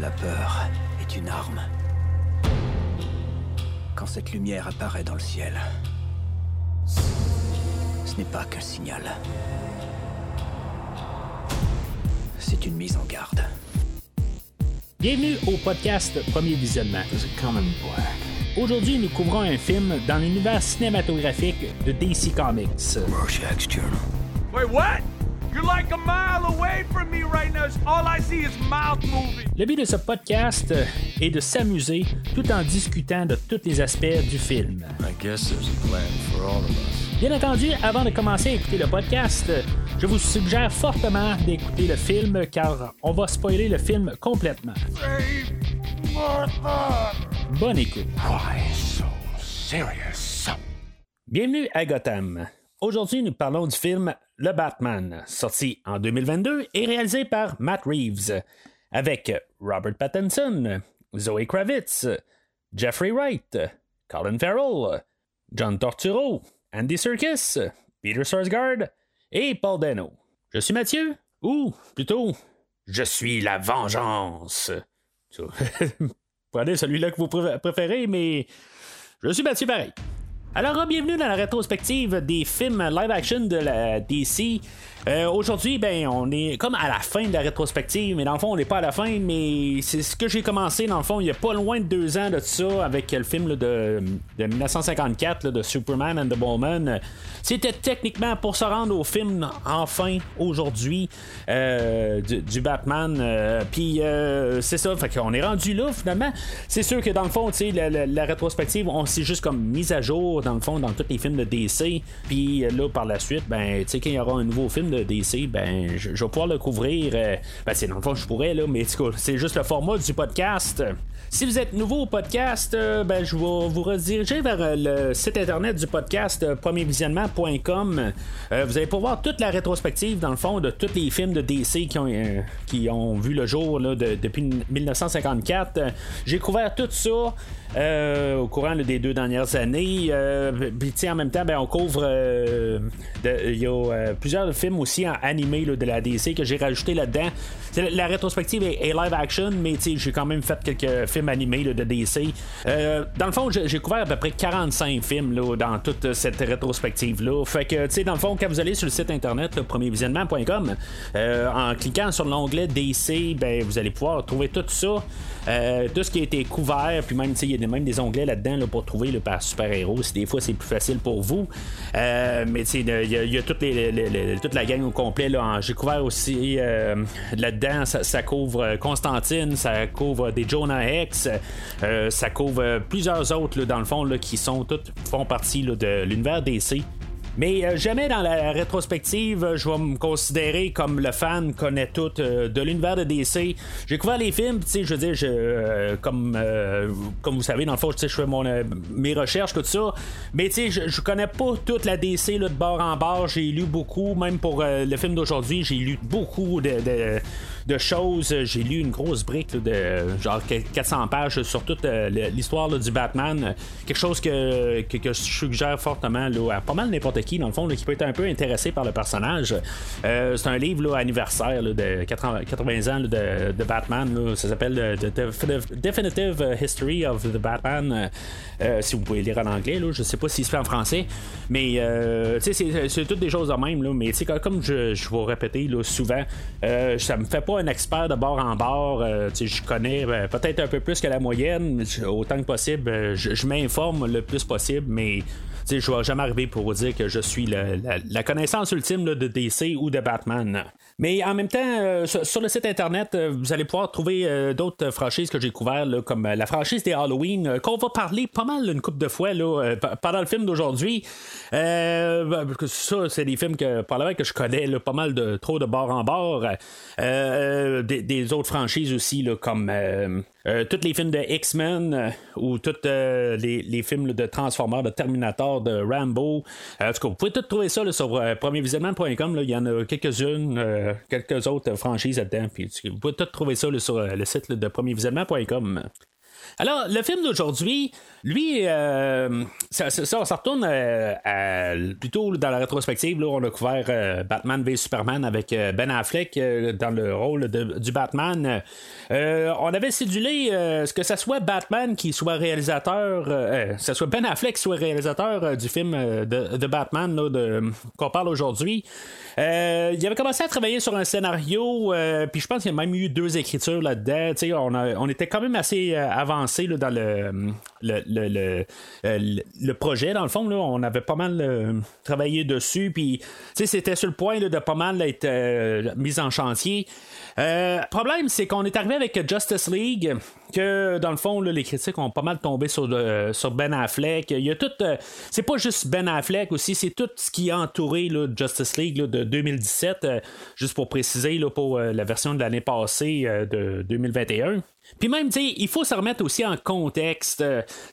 La peur est une arme. Quand cette lumière apparaît dans le ciel, ce n'est pas qu'un signal. C'est une mise en garde. Bienvenue au podcast Premier Visionnement. Aujourd'hui, nous couvrons un film dans l'univers cinématographique de DC Comics. Rorschach's Journal. Wait, what? You're like a mile away from me right now. All I see is mouth moving. Le but de ce podcast est de s'amuser tout en discutant de tous les aspects du film. I guess there's a plan for all of us. Bien entendu, avant de commencer à écouter le podcast, je vous suggère fortement d'écouter le film car on va spoiler le film complètement. Save Martha. Bonne écoute. Why so serious? Bienvenue à Gotham. Aujourd'hui, nous parlons du film Le Batman, sorti en 2022 et réalisé par Matt Reeves, avec Robert Pattinson, Zoe Kravitz, Jeffrey Wright, Colin Farrell, John Torturo, Andy Serkis, Peter Sarsgaard et Paul Dano. Je suis Mathieu, ou plutôt, je suis la vengeance. Prenez celui-là que vous pré- préférez, mais je suis Mathieu pareil. Alors, bienvenue dans la rétrospective des films live-action de la DC. Euh, Aujourd'hui, ben, on est comme à la fin de la rétrospective, mais dans le fond, on n'est pas à la fin, mais c'est ce que j'ai commencé, dans le fond, il y a pas loin de deux ans de ça, avec le film de, de 1954 là, de Superman and the Bowman. C'était techniquement pour se rendre au film, enfin, aujourd'hui, euh, du, Batman. euh, Puis, c'est ça, fait qu'on est rendu là, finalement. C'est sûr que dans le fond, la, la- rétrospective, on s'est juste comme mise à jour, dans le fond, dans tous les films de DC. Puis là, par la suite, ben, quand il y aura un nouveau film de DC, ben, je, vais pouvoir le couvrir. euh, ben, c'est dans le fond, je pourrais, là, mais c'est juste le format du podcast. Si vous êtes nouveau au podcast, euh, ben, je vais vous rediriger vers euh, le site internet du podcast premiervisionnement.com. Vous allez pouvoir voir toute la rétrospective, dans le fond, de tous les films de DC qui ont, qui ont vu le jour là, de- depuis 1954. Euh, J'ai couvert tout ça. Euh, au courant des deux dernières années. Euh, puis, tu sais, en même temps, ben, on couvre. euh, Il y a euh, plusieurs films aussi en de la DC que j'ai rajouté là-dedans. La, rétrospective est, live action, mais j'ai quand même fait quelques films animés de DC. Dans le fond, j'ai couvert à peu près 45 films dans toute cette rétrospective-là. Fait que, tu sais, dans le fond, quand vous allez sur le site internet, premiervisionnement.com, en cliquant sur l'onglet DC, ben, vous allez pouvoir trouver tout ça. Euh, tout ce qui a été couvert, puis même, il y a même des onglets là-dedans là, pour trouver le par super-héros, si des fois c'est plus facile pour vous. Euh, mais il y, a- y a toute la gang au complet. J'ai couvert aussi euh, là-dedans, ça, couvre Constantine, ça couvre des Jonah euh, ça couvre plusieurs autres, dans le fond, qui sont toutes font partie de l'univers DC. Mais euh, jamais dans la rétrospective, je vais me considérer comme le fan connaît tout euh, de l'univers de DC. J'ai couvert les films, tu sais, je veux dire, je, euh, comme, comme vous savez, dans le fond, je fais mon, mes recherches, tout ça. Mais tu sais, je, connais pas toute la DC là, de bord en bord. J'ai lu beaucoup, même pour le film d'aujourd'hui, j'ai lu beaucoup de, de- de choses. J'ai lu une grosse brique de genre 400 pages sur toute euh, l'histoire du Batman. Quelque chose que, que, je suggère fortement là, à pas mal n'importe qui, dans le fond, qui peut être un peu intéressé par le personnage. Euh, c'est un livre anniversaire de 80, 80 ans de, Batman. Ça s'appelle euh, The Definitive- History of the Batman. Si vous pouvez lire en anglais, je sais pas s'il se fait en français. Mais c'est- toutes des choses de même. Mais comme- je, vais répéter souvent, ça me fait pas un expert de bord en bord. Euh, je connais euh, peut-être un peu plus que la moyenne. Autant que possible, euh, je, m'informe le plus possible, mais je vais jamais arriver pour vous dire que je suis la, connaissance ultime de DC ou de Batman. Mais en même temps, euh, sur, le site internet, euh, vous allez pouvoir trouver euh, d'autres franchises que j'ai couvertes, comme la franchise des Halloween, qu'on va parler pas mal une couple de fois là, pendant le film d'aujourd'hui. Ben, ça, c'est des films que que je connais pas mal de trop de bord en bord. Des, autres franchises aussi, comme euh, tous les films de X-Men euh, ou tous euh, les, films de Transformers, de Terminator, de Rambo. Euh, en tout cas, vous pouvez tout trouver ça sur premiervisionnement.com. là. Il y en a quelques-unes, quelques autres franchises là-dedans. Vous pouvez tout trouver ça sur le site de premiervisionnement.com. Alors, le film d'aujourd'hui, lui, euh, ça, ça, retourne à, plutôt dans la rétrospective. Là, on a couvert Batman v Superman avec Ben Affleck dans le rôle du Batman. on avait cédulé ce que ça soit Batman qui soit réalisateur, ce soit Ben Affleck qui soit réalisateur du film de, Batman qu'on parle aujourd'hui. Euh, il avait commencé à travailler sur un scénario, euh, puis je pense qu'il y a même eu deux écritures là-dedans. On, on était quand même assez euh, avancé dans le, le, le, projet, dans le fond. Là, on avait pas mal travaillé dessus, puis c'était sur le point de pas mal être mis en chantier. Le problème, c'est qu'on est arrivé avec Justice League, que dans le fond, les critiques ont pas mal tombé sur, sur Ben Affleck. Il y a tout. c'est pas juste Ben Affleck aussi, c'est tout ce qui a entouré Justice League de 2017, euh, juste pour préciser pour euh, la version de l'année passée euh, de 2021. Puis même, tu il faut se remettre aussi en contexte.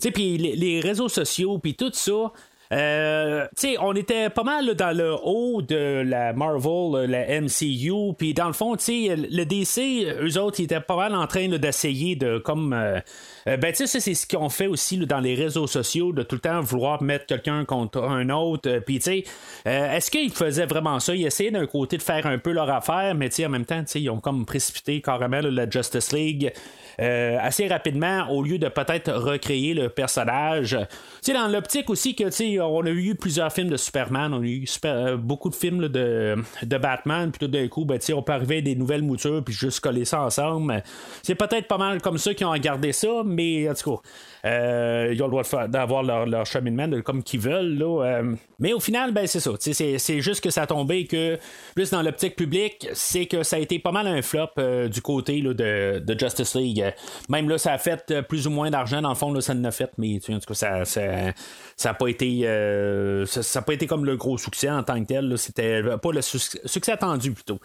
tu puis les, les, réseaux sociaux, puis tout ça. Euh, on était pas mal dans le haut de la Marvel, la MCU, puis dans le fond, le DC, eux autres, ils étaient pas mal en train d'essayer de comme. Euh, euh, ben, tu sais, c'est ce qu'on fait aussi dans les réseaux sociaux, de tout le temps vouloir mettre quelqu'un contre un autre. Puis, tu sais, est-ce qu'ils faisaient vraiment ça? Ils essayaient d'un côté de faire un peu leur affaire, mais tu sais, en même temps, sais, ils ont comme précipité carrément la Justice League. Euh, assez rapidement au lieu de peut-être recréer le personnage. Sais, dans l'optique aussi que, on a eu plusieurs films de Superman, on a eu euh, beaucoup de films de, de Batman, puis tout d'un coup, ben, on peut arriver à des nouvelles moutures, puis juste coller ça ensemble. C'est peut-être pas mal comme ça qu'ils ont gardé ça, mais en tout cas, euh, ils ont le droit d'avoir leur, leur, cheminement comme qu'ils veulent. Là, euh. mais au final, ben, c'est ça. C'est, juste que ça a tombé que, plus dans l'optique publique, c'est que ça a été pas mal un flop euh, du côté là, de, de, Justice League. Même là, ça a fait plus ou moins d'argent. Dans le fond, là, ça en a fait, mais en tout cas, ça, ça, ça pas été ça, pas été comme le gros succès en tant que tel. C'était pas le succès attendu plutôt.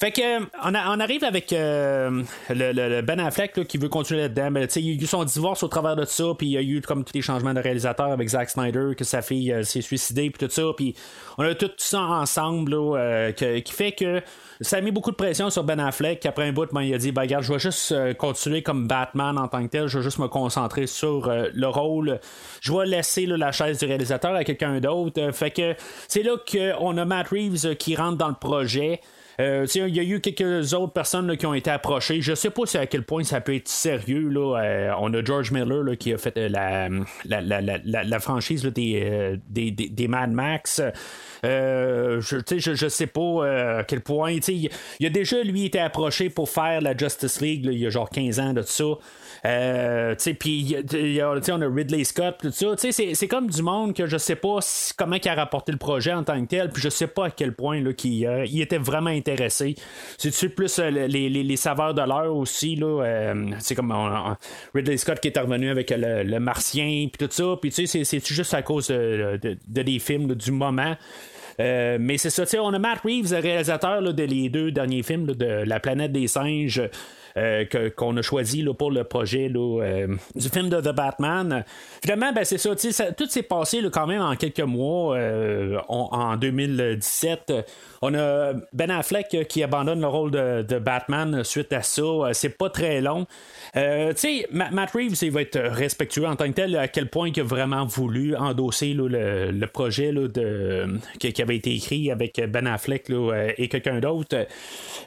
Fait que on, on arrive avec le, Ben Affleck qui veut continuer là-dedans. Ben, il y a eu son divorce au travers de ça, puis il y a eu comme tous les changements de réalisateur avec Zack Snyder, que sa fille euh, s'est suicidée, puis tout ça, puis on a tout ça ensemble, euh, qui fait que ça a mis beaucoup de pression sur Ben Affleck, après un bout, ben, il a dit, ben, regarde, je vais juste euh, continuer comme Batman en tant que tel, je vais juste me concentrer sur le rôle, je vais laisser la chaise du réalisateur à quelqu'un d'autre, fait que c'est là qu'on a Matt Reeves qui rentre dans le projet. Euh, il y a eu quelques autres personnes qui ont été approchées. Je sais pas à quel point ça peut être sérieux. Là. Euh, on a George Miller qui a fait euh, la, la, franchise des, des, Mad Max. Je, je, sais pas à quel point. Il a déjà, lui, été approché pour faire la Justice League il y a genre 15 ans de ça. Euh, puis on a Ridley Scott, tout ça. C'est comme du monde que je sais pas comment il a rapporté le projet en tant que tel, puis je sais pas à quel point là, il, euh, il était vraiment intéressé. C'est-tu plus euh, les, saveurs de l'heure aussi, là. c'est comme Ridley Scott qui est revenu avec le, Martien, puis tout ça. Puis tu c'est juste à cause de, des films du moment? Mais c'est ça, on a Matt Reeves, le réalisateur de les deux derniers films de La planète des singes. Euh, qu'on a choisi là, pour le projet euh, du film de The Batman. Finalement, ben, c'est ça, tout s'est passé quand même en quelques mois euh, en 2017. On a Ben Affleck qui abandonne le rôle de, Batman suite à ça. C'est pas très long. Matt Reeves, il va être respectueux en tant que tel, à quel point il a vraiment voulu endosser le, projet de, qui, avait été écrit avec Ben Affleck et quelqu'un d'autre.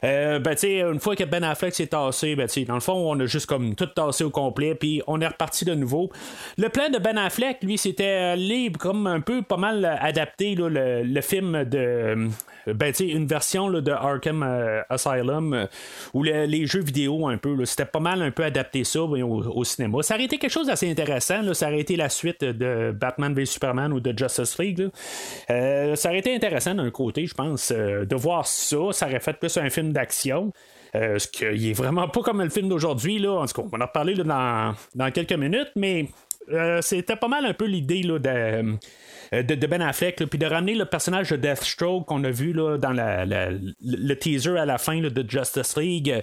ben, une fois que Ben Affleck s'est tassé, ben, dans le fond, on a juste comme tout tassé au complet, puis on est reparti de nouveau. Le plan de Ben Affleck, lui, c'était libre, comme un peu pas mal adapté le, film de. Euh, ben, une version de Arkham euh, Asylum euh, ou les jeux vidéo un peu. C'était pas mal un peu adapté ça au, cinéma. Ça aurait été quelque chose d'assez intéressant. Ça aurait été la suite de Batman v Superman ou de Justice League. ça aurait été intéressant d'un côté, je pense, de voir ça. Ça aurait fait plus un film d'action. Euh, ce qui est vraiment pas comme le film d'aujourd'hui. Là. En tout cas, on va en reparler dans, quelques minutes, mais euh, c'était pas mal un peu l'idée là, de euh, de, Ben Affleck, puis de ramener le personnage de Deathstroke qu'on a vu là, dans le teaser à la fin de Justice League.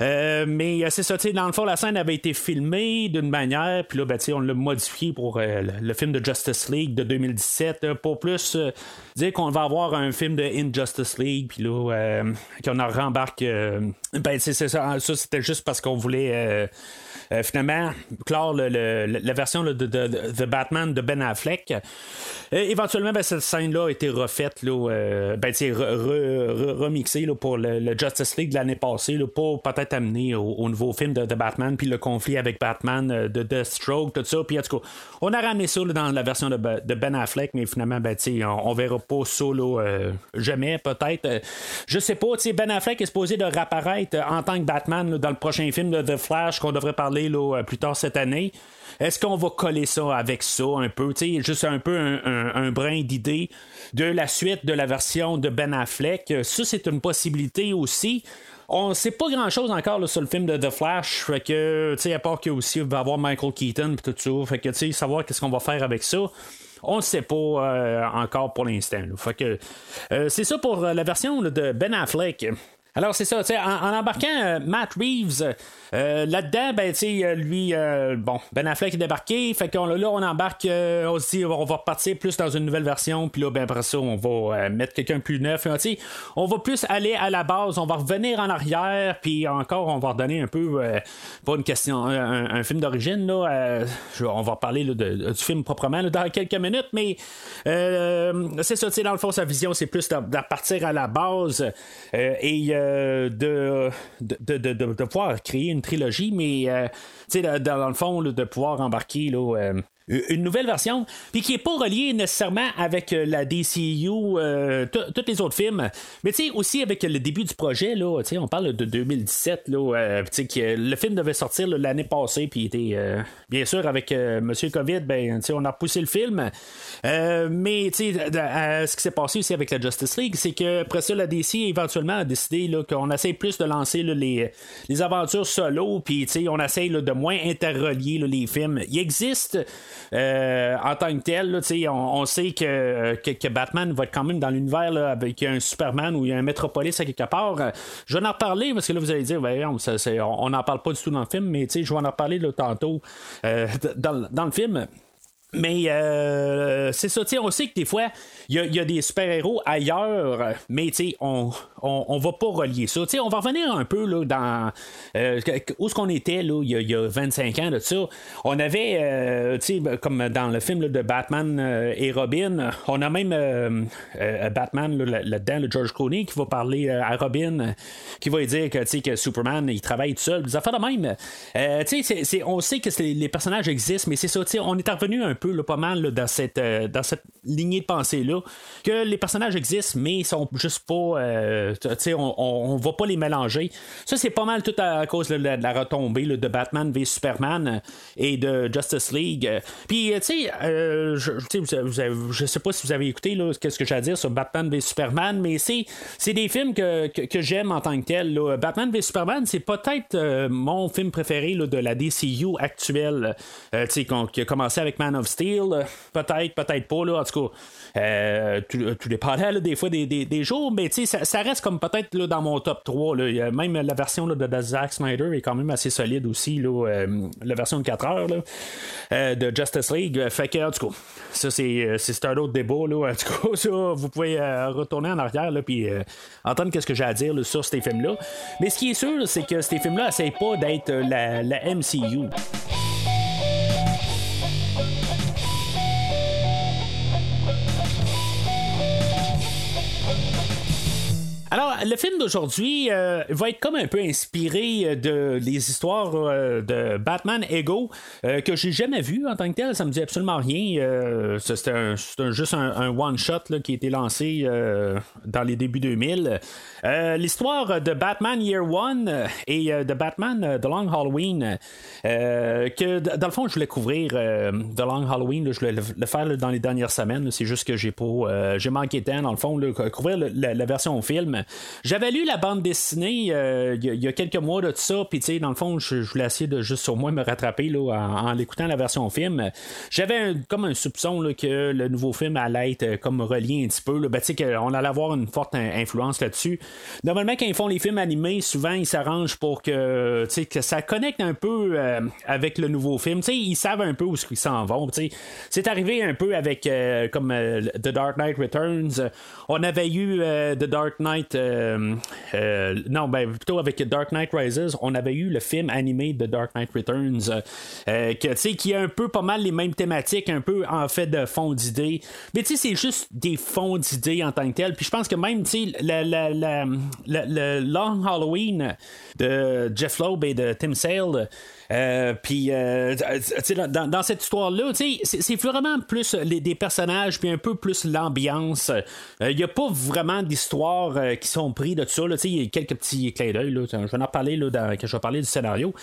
Euh, mais euh, c'est ça, dans le fond, la scène avait été filmée d'une manière, puis là, ben, on l'a modifié pour le film de Justice League de 2017, pour plus dire qu'on va avoir un film de Injustice League, puis là, qu'on en rembarque. ben, c'est ça, ça c'était juste parce qu'on voulait. Finalement, clore la version version de, de, Batman de Ben Affleck. éventuellement, ben, cette scène-là a été refaite, ben, remixée pour le, Justice League de l'année passée, pour peut-être amener au, nouveau film de, Batman, puis le conflit avec Batman, de Deathstroke, tout ça. Puis tout on a ramené ça dans la version de, Ben Affleck, mais finalement, ben, on, on verra pas ça jamais, peut-être. je sais pas, Ben Affleck est supposé de réapparaître en tant que Batman dans le prochain film de The Flash qu'on devrait parler là, plus tard cette année. Est-ce qu'on va coller ça avec ça un peu? Juste un peu un, brin d'idée de la suite de la version de Ben Affleck. Ça, c'est une possibilité aussi. On sait pas grand chose encore sur le film de The Flash. Fait que, à part qu'il va avoir Michael Keaton et tout ça. Fait que, savoir qu'est-ce qu'on va faire avec ça. On ne sait pas euh, encore pour l'instant. Euh, c'est ça pour la version de Ben Affleck. Alors, c'est ça, en, en embarquant euh, Matt Reeves euh, là-dedans, ben, tu lui, euh, bon, Ben Affleck est débarqué, fait qu'on là, on embarque, on se dit, on va repartir plus dans une nouvelle version, puis là, ben, après ça, on va mettre quelqu'un plus neuf. Tu on va plus aller à la base, on va revenir en arrière, puis encore, on va redonner un peu, pas une question, un, film d'origine, là, on va parler du film proprement dans quelques minutes, mais c'est ça, tu sais, dans le fond, sa vision, c'est plus de, partir à la base et de, de, pouvoir créer une trilogie, mais euh, dans, le fond, de pouvoir embarquer là, euh, une nouvelle version, puis qui est pas reliée nécessairement avec euh, la DCU, euh, tous les autres films, mais tu sais aussi avec le début du projet là, on parle de 2017 là, euh, sais le film devait sortir l'année passée, puis était bien sûr avec Monsieur Covid, ben on a repoussé le film, mais ce qui s'est passé aussi avec la Justice League, c'est que après ça la DC éventuellement a décidé qu'on essaie plus de lancer les, les aventures solo, puis on essaie de moins interrelier les films. Il existe euh, en tant que tel, on, sait que, que, Batman va être quand même dans l'univers avec un Superman ou un Metropolis à quelque part. Je vais en reparler parce que là, vous allez dire, on n'en parle pas du tout dans le film, mais je vais en reparler tantôt euh, dans, le film. Mais euh, c'est ça, on sait que des fois, il y, a des super-héros ailleurs, mais on, on, on, va pas relier ça. on va revenir un peu là, dans euh, où ce qu'on était là, il, y a, 25 ans de ça. On avait, euh, ben, comme dans le film de Batman euh, et Robin, on a même Batman là-dedans, le George Clooney, qui va parler à Robin, qui va lui dire que, que Superman, il travaille tout seul. Des affaires de même. on sait que les personnages existent, mais c'est ça, on est revenu un peu pas mal dans, cette, dans cette lignée de pensée-là, que les personnages existent, mais ils sont juste pas on, ne va pas les mélanger. Ça, c'est pas mal tout à, cause de la, retombée de Batman v Superman et de Justice League. Puis, tu sais, euh, je, sais pas si vous avez écouté qu'est-ce que j'ai à dire sur Batman v Superman, mais c'est, des films que, j'aime en tant que tel. Batman v Superman, c'est peut-être euh, mon film préféré de la DCU actuelle, euh, qui a commencé avec Man of Steel. Peut-être, peut-être pas, là, en tout cas, tout, dépend des fois des, jours, mais ça, ça reste comme peut-être dans mon top 3. Là. Même la version là, de, Zack Snyder est quand même assez solide aussi. Là, euh, la version de 4 heures euh, de Justice League. Fait que, en tout cas, ça c'est, euh, c'est un autre débat. Là. En tout cas, ça, vous pouvez retourner en arrière puis entendre ce que j'ai à dire sur ces films-là. Mais ce qui est sûr, c'est que ces films-là n'essayent pas d'être la, la MCU. Alors, le film d'aujourd'hui euh, va être comme un peu inspiré euh, de les histoires euh, de Batman Ego que j'ai jamais vu en tant que tel. Ça me dit absolument rien. C'était juste un, one shot qui a été lancé dans les débuts 2000. L'histoire de Batman Year One et de Batman The Long Halloween que dans le fond je voulais couvrir The Long Halloween. je voulais le, faire dans les dernières semaines. C'est juste que j'ai pas j'ai manqué de temps dans le fond couvrir la, version film. J'avais lu la bande dessinée euh, il y, a quelques mois de ça, puis dans le fond, je, voulais essayer de juste sur moi me rattraper là, en, l'écoutant la version film. J'avais comme un soupçon que le nouveau film allait être euh, comme relié un petit peu. Là. Ben, qu'on allait avoir une forte influence là-dessus. Normalement, quand ils font les films animés, souvent ils s'arrangent pour que, que ça connecte un peu euh, avec le nouveau film. ils savent un peu où ils s'en vont. C'est arrivé un peu avec comme The Dark Knight Returns. On avait eu The Dark Knight Knight. non, ben plutôt avec Dark Knight Rises, on avait eu le film animé de Dark Knight Returns, que, qui a un peu pas mal les mêmes thématiques, un peu en fait de fond d'idées. Mais tu sais, c'est juste des fonds d'idées en tant que tel. Puis je pense que même, tu sais, le Long Halloween de Jeff Loeb et de Tim Sale. Euh, puis, euh, dans, dans, cette histoire-là, c'est vraiment plus les, des personnages, puis un peu plus l'ambiance. Il euh, n'y a pas vraiment d'histoires qui sont prises de tout ça. Il y a quelques petits clins d'œil. Je vais en parler là, dans, quand je vais parler du scénario.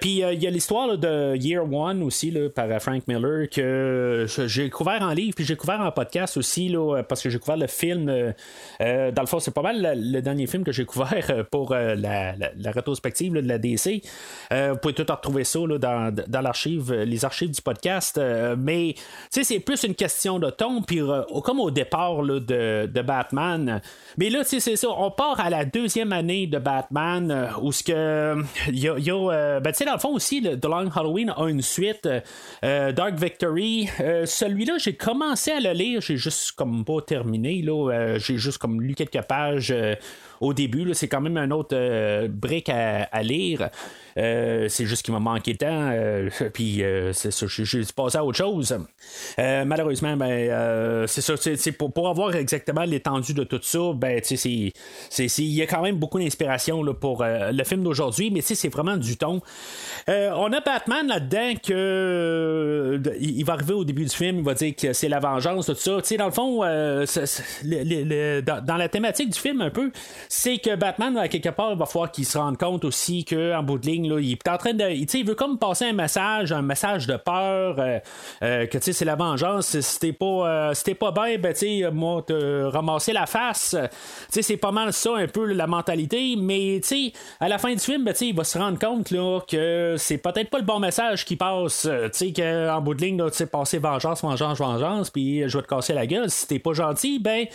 puis, il y a l'histoire de Year One aussi, là, par Frank Miller, que j'ai découvert en livre, puis j'ai découvert en podcast aussi, là, parce que j'ai découvert le film. dans le fond, c'est pas mal le, dernier film que j'ai découvert pour la, la, rétrospective de la DC. vous pouvez tout retrouver ça dans, dans l'archive, les archives du podcast. Euh, mais c'est plus une question de ton, puis euh, comme au départ de, de, Batman. Mais là, c'est ça, on part à la deuxième année de Batman, euh, où ce que il y a, ben, dans le fond aussi, le, The Long Halloween a une suite, Dark Victory. Celui-là, j'ai commencé à le lire, j'ai juste comme pas terminé, là, j'ai juste comme lu quelques pages au début. C'est quand même un autre brique à, lire. Euh, c'est juste qu'il m'a manqué de temps. Euh, puis euh, c'est ça, j'ai passé à autre chose. malheureusement, ben, c'est ça. Pour, pour, avoir exactement l'étendue de tout ça, ben, il y a quand même beaucoup d'inspiration pour le film d'aujourd'hui, mais c'est vraiment du ton. on a Batman là-dedans que il va arriver au début du film, il va dire que c'est la vengeance, tout ça. dans le fond, dans, la thématique du film un peu, c'est que Batman, à quelque part, il va falloir qu'il se rende compte aussi qu'en bout de ligne, il est en train de. Il veut comme passer un message, un message de peur, euh, euh, que c'est la vengeance. Si t'es pas, euh, pas bien, ben, moi, te ramasser la face. c'est pas mal ça, un peu la mentalité. Mais à la fin du film, ben, il va se rendre compte là, que c'est peut-être pas le bon message qui passe. qu'en bout de ligne, tu passer vengeance, vengeance, vengeance, puis je vais te casser la gueule. Si t'es pas gentil, ben,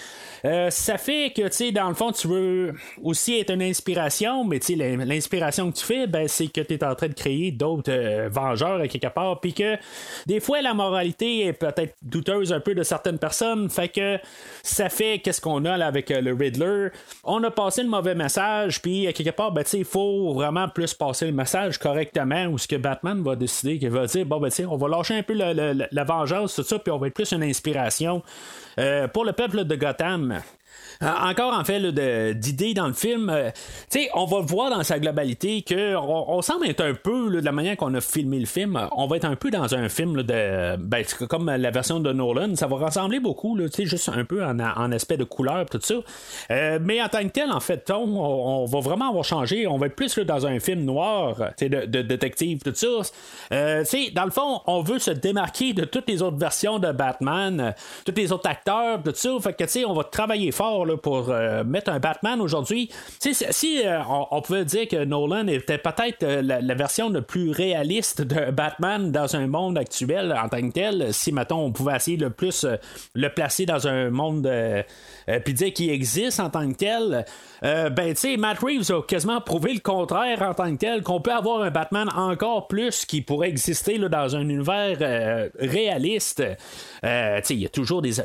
ça fait que, dans le fond, tu veux aussi être une inspiration, mais l'inspiration que tu fais, ben, c'est que tu es en train de créer d'autres euh, vengeurs à quelque part, puis que des fois la moralité est peut-être douteuse un peu de certaines personnes, fait que ça fait qu'est-ce qu'on a là avec euh, le Riddler. On a passé le mauvais message, puis à quelque part, ben, il faut vraiment plus passer le message correctement, ou ce que Batman va décider, qu'il va dire, bon, ben, on va lâcher un peu la, vengeance, tout ça, puis on va être plus une inspiration. Euh, pour le peuple de Gotham. Euh, encore en fait d'idées dans le film, euh, tu sais, on va voir dans sa globalité que on, semble être un peu de la manière qu'on a filmé le film, on va être un peu dans un film de ben, comme la version de Nolan, ça va ressembler beaucoup, tu sais, juste un peu en, aspect de couleur tout ça. Euh, mais en tant que tel, en fait, on, on, va vraiment avoir changé, on va être plus dans un film noir, tu sais, de, détective tout ça. tu sais, dans le fond, on veut se démarquer de toutes les autres versions de Batman, tous les autres acteurs, tout ça. Fait que tu sais, on va travailler fort pour euh, mettre un Batman aujourd'hui. Si euh, on, pouvait dire que Nolan était peut-être euh, la, version la plus réaliste de Batman dans un monde actuel en tant que tel, si maintenant on pouvait essayer le plus le placer dans un monde puis dire qu'il existe en tant que tel, ben tu sais, Matt Reeves a quasiment prouvé le contraire en tant que tel, qu'on peut avoir un Batman encore plus qui pourrait exister dans un univers réaliste. il y a toujours des,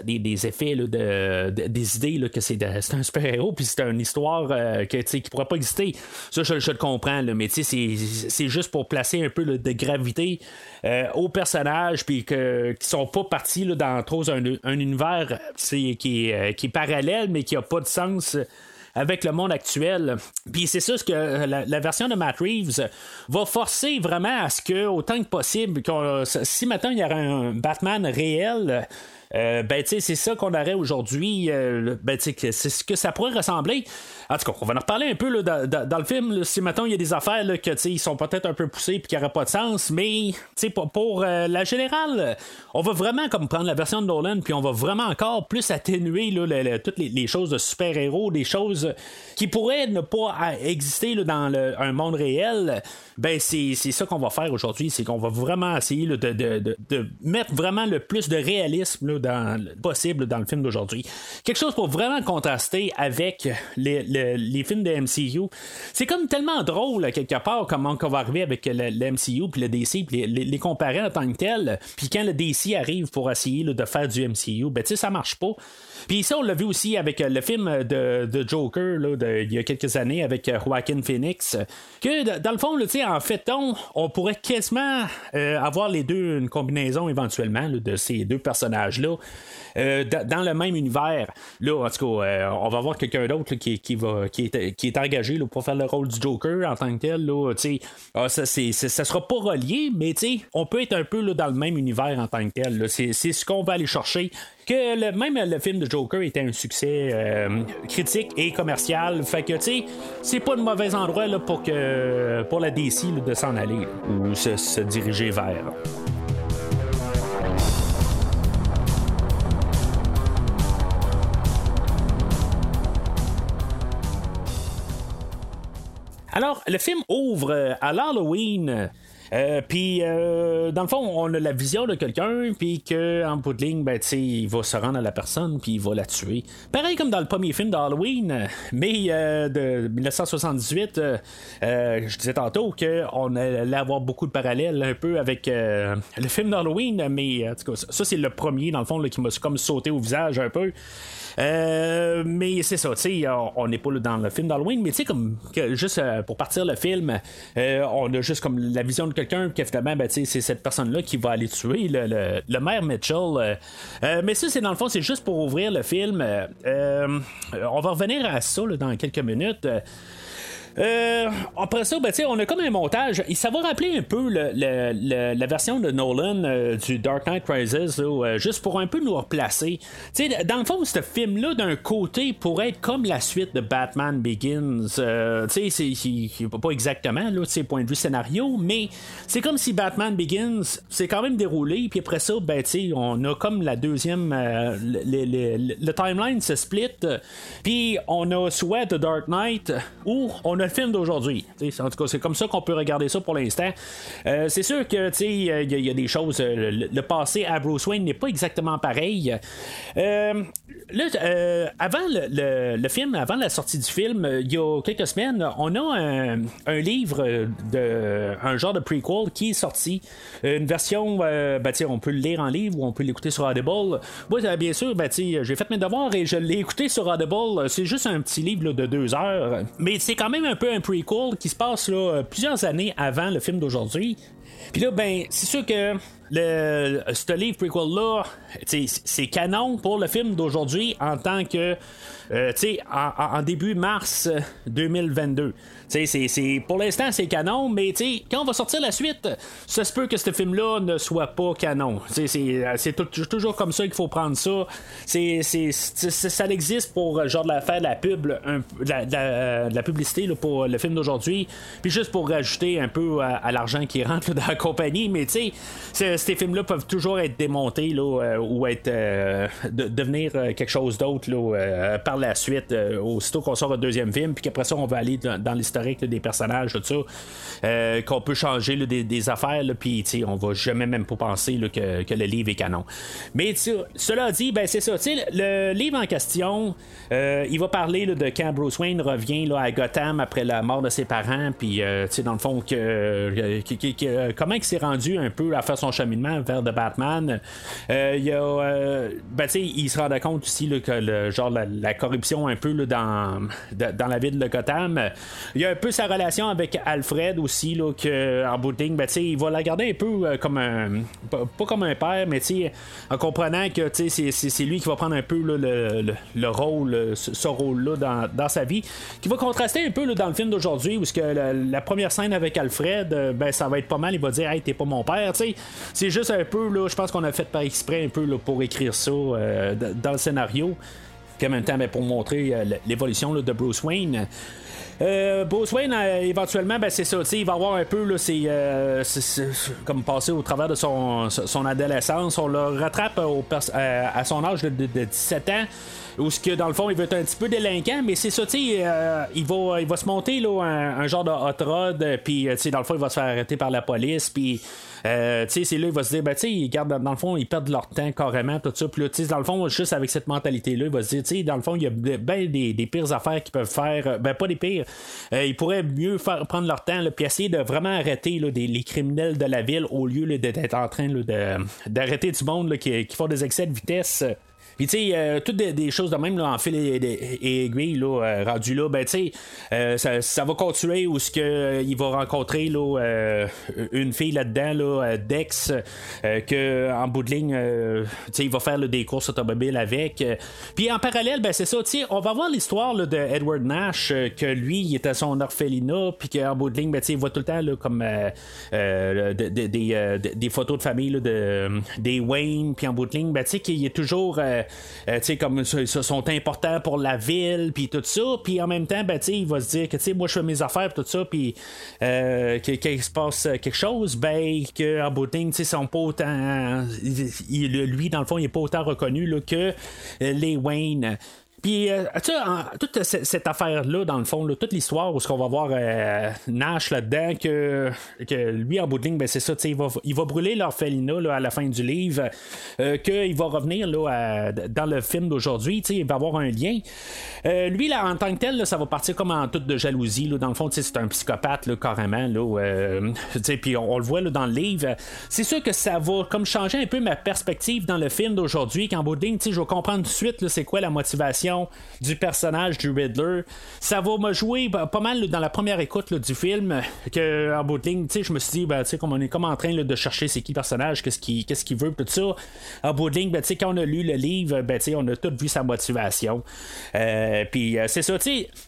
effets de, des idées que c'est un super-héros, puis c'est une histoire euh, qui ne pourrait pas exister. Ça, je, le comprends, mais c'est juste pour placer un peu de gravité euh, aux personnages, puis que, qui sont pas partis là, dans trop un, un univers qui est, euh, qui est parallèle, mais qui a pas de sens avec le monde actuel. Puis c'est ça ce que la, version de Matt Reeves va forcer vraiment à ce que, autant que possible, si maintenant il y aurait un Batman réel, euh, ben, tu sais, c'est ça qu'on aurait aujourd'hui. Euh, ben, tu sais, c'est ce que ça pourrait ressembler. En tout cas, on va en reparler un peu là, dans, le film. si maintenant il y a des affaires là, que ils sont peut-être un peu poussés et qui n'auraient pas de sens, mais pour, pour euh, la générale, on va vraiment comme prendre la version de Nolan puis on va vraiment encore plus atténuer là, toutes les, choses de super-héros, des choses qui pourraient ne pas exister dans un monde réel. Ben c'est ça qu'on va faire aujourd'hui, c'est qu'on va vraiment essayer de, de, mettre vraiment le plus de réalisme là, possible dans le film d'aujourd'hui. Quelque chose pour vraiment contraster avec les, les, films de MCU. C'est comme tellement drôle, quelque part, comment on va arriver avec le, MCU, puis le DC, puis les, les, comparer en tant que tel. Puis quand le DC arrive pour essayer de faire du MCU, ben tu sais, ça marche pas. Puis ça, on l'a vu aussi avec euh, le film de, de Joker là, il y a quelques années avec euh, Joaquin Phoenix. Que dans le fond, en fait, on, on pourrait quasiment euh, avoir les deux, une combinaison éventuellement de ces deux personnages-là. Dans le même univers. Là, en tout cas, on va voir quelqu'un d'autre qui, qui, est, qui est engagé là, pour faire le rôle du Joker en tant que tel. Là, ah, ça, ça sera pas relié, mais on peut être un peu là, dans le même univers en tant que tel. C'est, c'est ce qu'on va aller chercher que le, même le film de Joker était un succès euh, critique et commercial. Fait que, tu sais, c'est pas le mauvais endroit là, pour, que, pour la DC de s'en aller ou se, se diriger vers. Alors, le film ouvre à l'Halloween euh, puis, euh, dans le fond, on a la vision de quelqu'un, puis qu'en bout de ligne, ben, il va se rendre à la personne, puis il va la tuer. Pareil comme dans le premier film d'Halloween, mais euh, de 1978, je disais tantôt qu'on allait avoir beaucoup de parallèles un peu avec le film d'Halloween, mais en tout cas, ça, c'est le premier, dans le fond, qui m'a comme sauté au visage un peu. Euh, mais c'est ça, tu sais, on n'est pas dans le film d'Halloween, mais tu sais, comme juste euh, pour partir le film, euh, on a juste comme la vision de quelqu'un, puis évidemment, ben, c'est cette personne-là qui va aller tuer le, le, maire Mitchell. mais ça, c'est dans le fond, c'est juste pour ouvrir le film. on va revenir à ça dans quelques minutes. Euh, après ça, ben, on a comme un montage. Et ça va rappeler un peu la version de Nolan euh, du Dark Knight Rises, euh, juste pour un peu nous replacer. dans le fond, ce film-là, d'un côté, pourrait être comme la suite de Batman Begins. c'est, pas exactement là, point de vue scénario, mais c'est comme si Batman Begins c'est quand même déroulé, puis après ça, ben, on a comme la deuxième. le timeline se split, puis on a soit The Dark Knight, où on a le film d'aujourd'hui. En tout cas, c'est comme ça qu'on peut regarder ça pour l'instant. Euh, c'est sûr que il y, a des choses. Euh, le, passé à Bruce Wayne n'est pas exactement pareil. Euh, avant le, film, avant la sortie du film, il y a quelques semaines, on a un, livre de un genre de prequel qui est sorti. Une version, ben, on peut le lire en livre ou on peut l'écouter sur Audible. Moi, bien sûr, ben, j'ai fait mes devoirs et je l'ai écouté sur Audible. C'est juste un petit livre de deux heures. Mais c'est quand même un un peu un prequel qui se passe là, plusieurs années avant le film d'aujourd'hui. Puis là, ben, c'est sûr que le, ce livre prequel-là, c'est canon pour le film d'aujourd'hui en tant que, euh, tu sais, en, début mars 2022. C'est, pour l'instant, c'est canon, mais quand on va sortir la suite, ça se peut que ce film-là ne soit pas canon. C'est, toujours comme ça qu'il faut prendre ça. C'est, ça existe pour euh, genre de la, faire de la pub, la, publicité pour le film d'aujourd'hui, puis juste pour rajouter un peu à, l'argent qui rentre dans la compagnie. Mais ces films-là peuvent toujours être démontés là, euh, ou être euh, devenir quelque chose d'autre par la suite, aussitôt qu'on sort un deuxième film, puis qu'après ça, on va aller dans, dans l'histoire des personnages, tout ça, euh, qu'on peut changer des, affaires, puis on va jamais même pas penser que, le livre est canon. Mais cela dit, ben c'est ça, le livre en question, euh, il va parler de quand Bruce Wayne revient à Gotham après la mort de ses parents, puis euh, dans le fond, que, comment il s'est rendu un peu à faire son cheminement vers The Batman. ben, il se rendait compte aussi que le, genre la, corruption un peu dans, dans la ville de Gotham. Il un peu sa relation avec Alfred aussi, là, que, en bout de ligne, ben, il va la garder un peu euh, comme un. Pas, comme un père, mais en comprenant que c'est lui qui va prendre un peu le, le, rôle, ce, rôle-là dans, dans, sa vie, qui va contraster un peu dans le film d'aujourd'hui, où que la, première scène avec Alfred, euh, ben, ça va être pas mal, il va dire Hey, t'es pas mon père. C'est juste un peu, là, je pense qu'on a fait par exprès un peu là, pour écrire ça euh, dans le scénario. Puis en même temps, ben, pour montrer l'évolution de Bruce Wayne. Euh, Bruce Wayne, euh, éventuellement, ben, c'est ça. Il va avoir un peu, là, c'est, euh, comme passé au travers de son, son adolescence. On le rattrape au euh, à son âge de, de- de 17 ans. Où ce que dans le fond il veut être un petit peu délinquant, mais c'est ça, tu sais, euh, il, va, il va se monter là, un, genre de hot rod, puis euh, tu sais, dans le fond il va se faire arrêter par la police, puis euh, tu sais, c'est là il va se dire, ben tu sais, dans le fond, ils perdent leur temps carrément, tout ça, puis là, tu sais, dans le fond, juste avec cette mentalité-là, il va se dire, tu sais, dans le fond, il y a ben des, pires affaires qu'ils peuvent faire, ben pas des pires, ils pourraient mieux faire, prendre leur temps, là, puis essayer de vraiment arrêter là, les criminels de la ville au lieu là, d'être en train là, d'arrêter du monde là, qui, qui font des excès de vitesse. Puis tu sais, euh, toutes des, des choses de même là, en fil et, et- aiguille, là, euh, rendu là, ben tu sais, euh, ça, ça va continuer où ce que euh, il va rencontrer là, euh, une fille là-dedans, là, Dex, que en bout de ligne, tu sais, il va faire là, des courses automobiles avec. Puis en parallèle, ben c'est ça, tu sais, on va voir l'histoire de Edward Nash, que lui, il était à son orphelinat, puis qu'en bout de ligne, ben tu sais, il voit tout le temps là, comme de- de- des, euh, de- des photos de famille là, de, des Wayne, puis en bout de ligne, ben tu sais, qu'il est toujours, tu sais, comme ça, sont importants pour la ville, puis tout ça, puis en même temps, ben il va se dire que, moi je fais mes affaires, tout ça, puis euh, qu'il se passe quelque chose, ben qu'en bout sont pas autant, il- lui, dans le fond, il est pas autant reconnu que euh, les Wayne. Puis, euh, tu toute ce- cette affaire-là, dans le fond, là, toute l'histoire où ce qu'on va voir euh, Nash là-dedans, que, que lui, en bout de ligne, ben, c'est ça, il va, il va brûler l'orphelinat là, à la fin du livre, euh, qu'il va revenir là, à- dans le film d'aujourd'hui, tu sais, il va avoir un lien. Euh, lui, là, en tant que tel, là, ça va partir comme en toute de jalousie. Là, dans le fond, c'est un psychopathe, là, carrément. Là, euh, tu sais, puis on, on le voit là, dans le livre. C'est sûr que ça va comme changer un peu ma perspective dans le film d'aujourd'hui, qu'en bout de ligne, tu sais, je vais comprendre tout de suite c'est quoi la motivation du personnage du Riddler. Ça va me jouer bah, pas mal dans la première écoute du film, que en bout de ligne, je me suis dit, ben, comme on est comme en train de chercher c'est qui le personnage, qu'est-ce qu'il qu'est-ce qu'il veut, tout ça. En bout de ligne, ben, quand on a lu le livre, ben, on a tout vu sa motivation. Euh, Puis euh, c'est ça,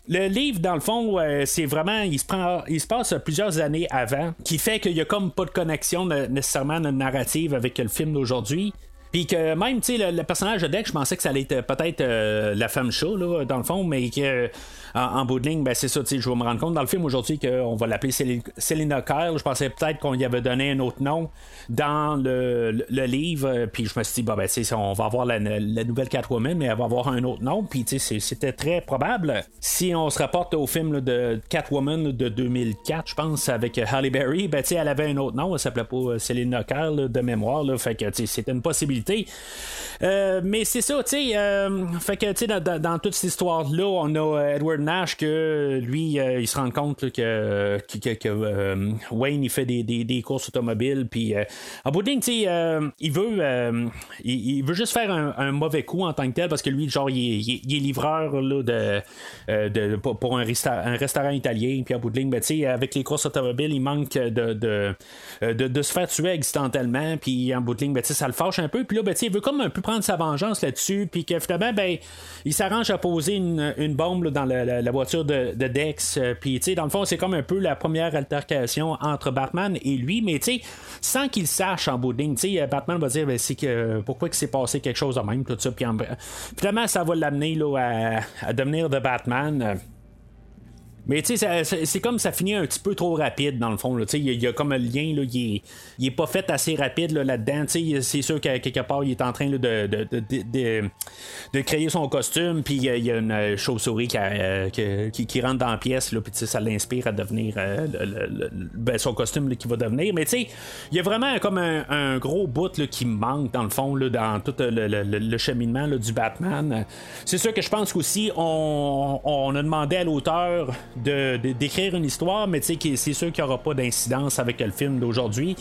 le livre, dans le fond, euh, c'est vraiment, il se prend, il se passe plusieurs années avant, qui fait qu'il y a comme pas de connexion ne- nécessairement de narrative avec le film d'aujourd'hui. Puis que même, tu sais, le, personnage de Deck, je pensais que ça allait être euh, peut-être euh, la femme chat, là, dans le fond, mais que en, en bout de ligne, ben, c'est ça, je vais me rendre compte dans le film aujourd'hui qu'on va l'appeler Selena Kyle. Je pensais peut-être qu'on y avait donné un autre nom dans le, le- livre, euh, puis je me suis dit, bah, ben, on va avoir la, la nouvelle Catwoman, mais elle va avoir un autre nom, puis c'était très probable. Si on se rapporte au film de Catwoman de 2004, je pense, avec euh, Halle Berry, ben, elle avait un autre nom, elle s'appelait pas euh, Selena Kyle là, de mémoire, là, fait que c'était une possibilité. Euh, mais c'est ça, tu sais, euh, fait que dans, dans- dans toute cette histoire-là, on a euh, Que lui, euh, il se rend compte là, que, que, euh, Wayne il fait des, des- des courses automobiles, puis euh, en bout de ligne, euh, il veut, euh, il, veut juste faire un, mauvais coup en tant que tel parce que lui, genre, il est, livreur là, de, euh, de- pour un, resta- un restaurant italien, puis en bout de ligne, ben, avec les courses automobiles, il manque de, de, euh, de, se faire tuer accidentellement, puis en bout de ligne, ben, ça le fâche un peu, puis là, ben, il veut comme un peu prendre sa vengeance là-dessus, puis que finalement, ben, il s'arrange à poser une, une bombe dans la, la- voiture de, de Dex, euh, puis tu sais, dans le fond, c'est comme un peu la première altercation entre Batman et lui, mais tu sais, sans qu'il sache en bout de tu sais, Batman va dire, ben, c'est que pourquoi que s'est passé quelque chose de même, tout ça, puis en- finalement, ça va l'amener là, à devenir de Batman. Mais tu sais, c'est comme ça finit un petit peu trop rapide dans le fond. Il y, a- comme un lien, il, est, pas fait assez rapide là, là-dedans. C'est sûr qu'à quelque part, il est en train de, de, créer son costume, puis il y a- une euh, chauve-souris qui, euh, qui, qui- rentre dans la pièce, puis ça l'inspire à devenir euh, ben, son costume qui va devenir. Mais tu sais, il y a vraiment comme un, gros bout qui manque dans le fond, dans tout le, cheminement du Batman. C'est sûr que je pense qu'aussi, on, on a demandé à l'auteur de, de- d'écrire une histoire, mais tu sais, c'est sûr qu'il n'y aura pas d'incidence avec le film d'aujourd'hui.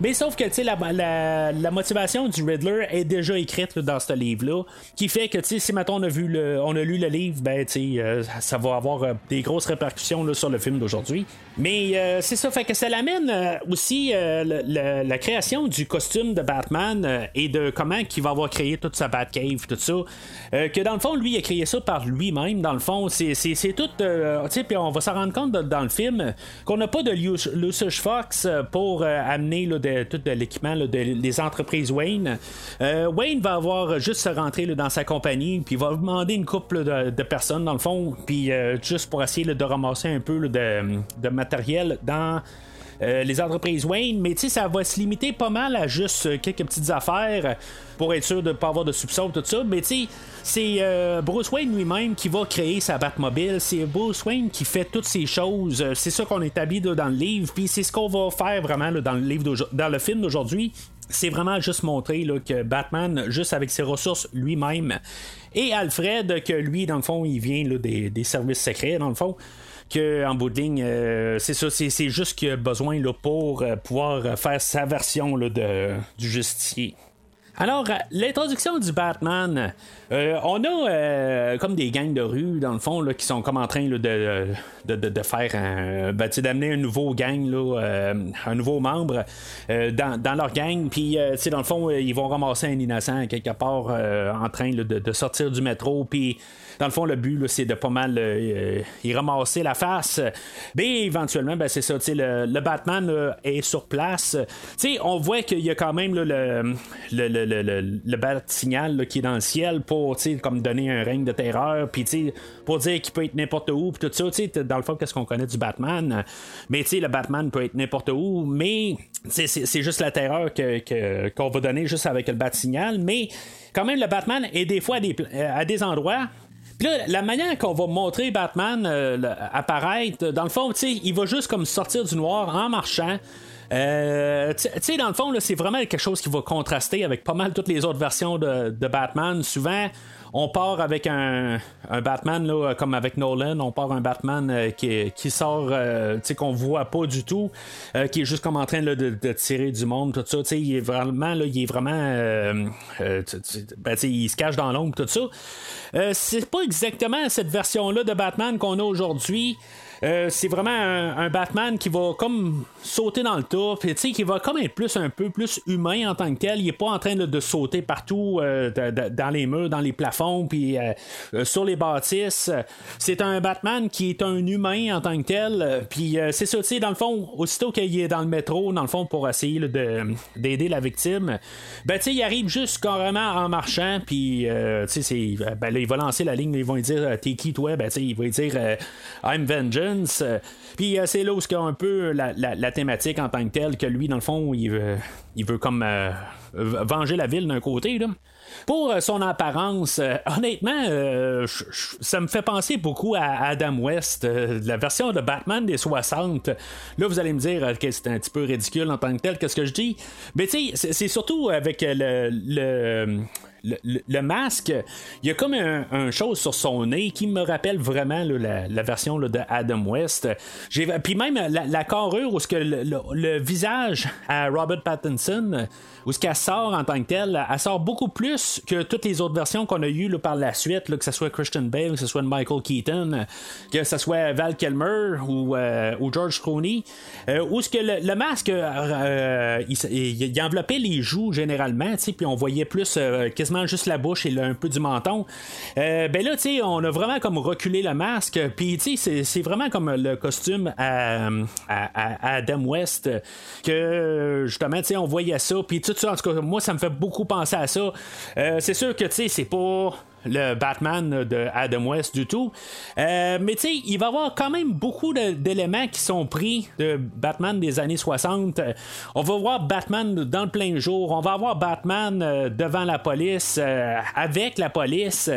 Mais sauf que, tu sais, la, la- la motivation du Riddler est déjà écrite dans ce livre-là, qui fait que, tu sais, si maintenant on a, vu le, on a lu le livre, ben, tu sais, euh, ça va avoir euh, des grosses répercussions là, sur le film d'aujourd'hui. Mais euh, c'est ça, fait que ça l'amène euh, aussi le- le- la création du costume de Batman et de comment il va avoir créé toute sa Batcave, tout ça. Que dans le fond, lui, il a créé ça par lui-même. Dans le fond, c'est, c'est, c'est tout. tu sais, qu'on va s'en rendre compte dans le film qu'on n'a pas de Lucius Fox pour amener de, tout l'équipement des entreprises Wayne. Wayne va avoir juste se rentrer dans sa compagnie, puis va demander une couple de, personnes dans le fond, puis juste pour essayer de ramasser un peu de, matériel dans les entreprises Wayne, mais ça va se limiter pas mal à juste quelques petites affaires pour être sûr de ne pas avoir de soupçons, tout ça. Mais tu sais, c'est euh, Bruce Wayne lui-même qui va créer sa Batmobile. C'est Bruce Wayne qui fait toutes ces choses. Euh, c'est ça qu'on établit dans le livre. Puis c'est ce qu'on va faire vraiment dans le livre dans le film d'aujourd'hui. C'est vraiment juste montrer que Batman, juste avec ses ressources lui-même, et Alfred, que lui, dans le fond, il vient des, services secrets, dans le fond que en bout de ligne, euh, c'est ça, c'est, juste qu'il a besoin là, pour pouvoir faire sa version là, de, du justicier. Alors, l'introduction du Batman, euh, on a euh, comme des gangs de rue, dans le fond, là, qui sont comme en train de, de, faire un. Ben, d'amener un nouveau gang, là, euh, un nouveau membre dans, dans, leur gang. Puis, dans le fond, ils vont ramasser un innocent quelque part en train de, sortir du métro. Puis, dans le fond, le but, c'est de pas mal y ramasser la face. Mais éventuellement, ben, c'est ça, le, le Batman est sur place. on voit qu'il y a quand même le, le, le, le, bat signal qui est dans le ciel pour comme donner un règne de terreur, puis pour dire qu'il peut être n'importe où, puis tout ça. Dans le fond, qu'est-ce qu'on connaît du Batman? Mais le Batman peut être n'importe où, mais c'est juste la terreur qu'on que, va donner juste avec le bat signal. Mais quand même, le Batman est des fois à des, à des endroits puis là, la manière qu'on va montrer Batman euh, apparaître, dans le fond, il va juste comme sortir du noir en marchant. Euh, tu sais, dans le fond, c'est vraiment quelque chose qui va contraster avec pas mal toutes les autres versions de Batman. Souvent, on part avec un, Batman, comme avec Nolan, on part un Batman euh, qui, qui, sort, euh, qu'on voit pas du tout, euh, qui est juste comme en train de, tirer du monde, tout ça. Il est vraiment, là, il est vraiment. Ben, il se cache dans l'ombre, tout ça. c'est pas exactement cette version-là de Batman qu'on a aujourd'hui. Euh, c'est vraiment un, Batman qui va comme sauter dans le tas, puis qui va comme être plus un peu plus humain en tant que tel. Il est pas en train de, sauter partout euh, dans les murs, dans les plafonds, puis euh, sur les bâtisses. C'est un Batman qui est un humain en tant que tel. Puis c'est ça, tu sais, dans le fond, aussitôt qu'il est dans le métro, dans le fond, pour essayer d'aider la victime, ben tu sais, il arrive juste carrément en marchant, puis tu sais, ben, il va lancer la ligne, ils vont dire T'es qui toi? Ben tu sais, il va dire I'm Vengeance. Euh, puis euh, c'est là où a un peu la, thématique en tant que telle, que lui, dans le fond, il veut, il veut comme euh, venger la ville d'un côté. Pour son apparence, honnêtement, ça me fait penser beaucoup à Adam West, la version de Batman des 60. Là, vous allez me dire que c'est un petit peu ridicule en tant que tel, qu'est-ce que je dis? Mais tu sais, c'est surtout avec le le, masque, il y a comme un, chose sur son nez qui me rappelle vraiment la, version de Adam West. Puis même la, carrure où ce que le, visage à Robert Pattinson, où ce qu'elle sort en tant que telle, elle sort beaucoup plus que toutes les autres versions qu'on a eues par la suite, que ce soit Christian Bale, que ce soit Michael Keaton, que ce soit Val Kilmer ou, euh, George Clooney, euh, où ce que le, masque, euh, il, enveloppait les joues généralement, puis on voyait plus quasiment juste la bouche et un peu du menton. Euh, ben là, tu on a vraiment comme reculé le masque. Puis, c'est vraiment comme le costume à, Adam West que justement, on voyait ça. Puis tout en tout cas, moi, ça me fait beaucoup penser à ça. Euh, c'est sûr que, tu sais, c'est pas le Batman de Adam West du tout. Euh, mais tu sais, il va y avoir quand même beaucoup d'éléments qui sont pris de Batman des années 60. On va voir Batman dans le plein jour. On va avoir Batman euh, devant la police, euh, avec la police.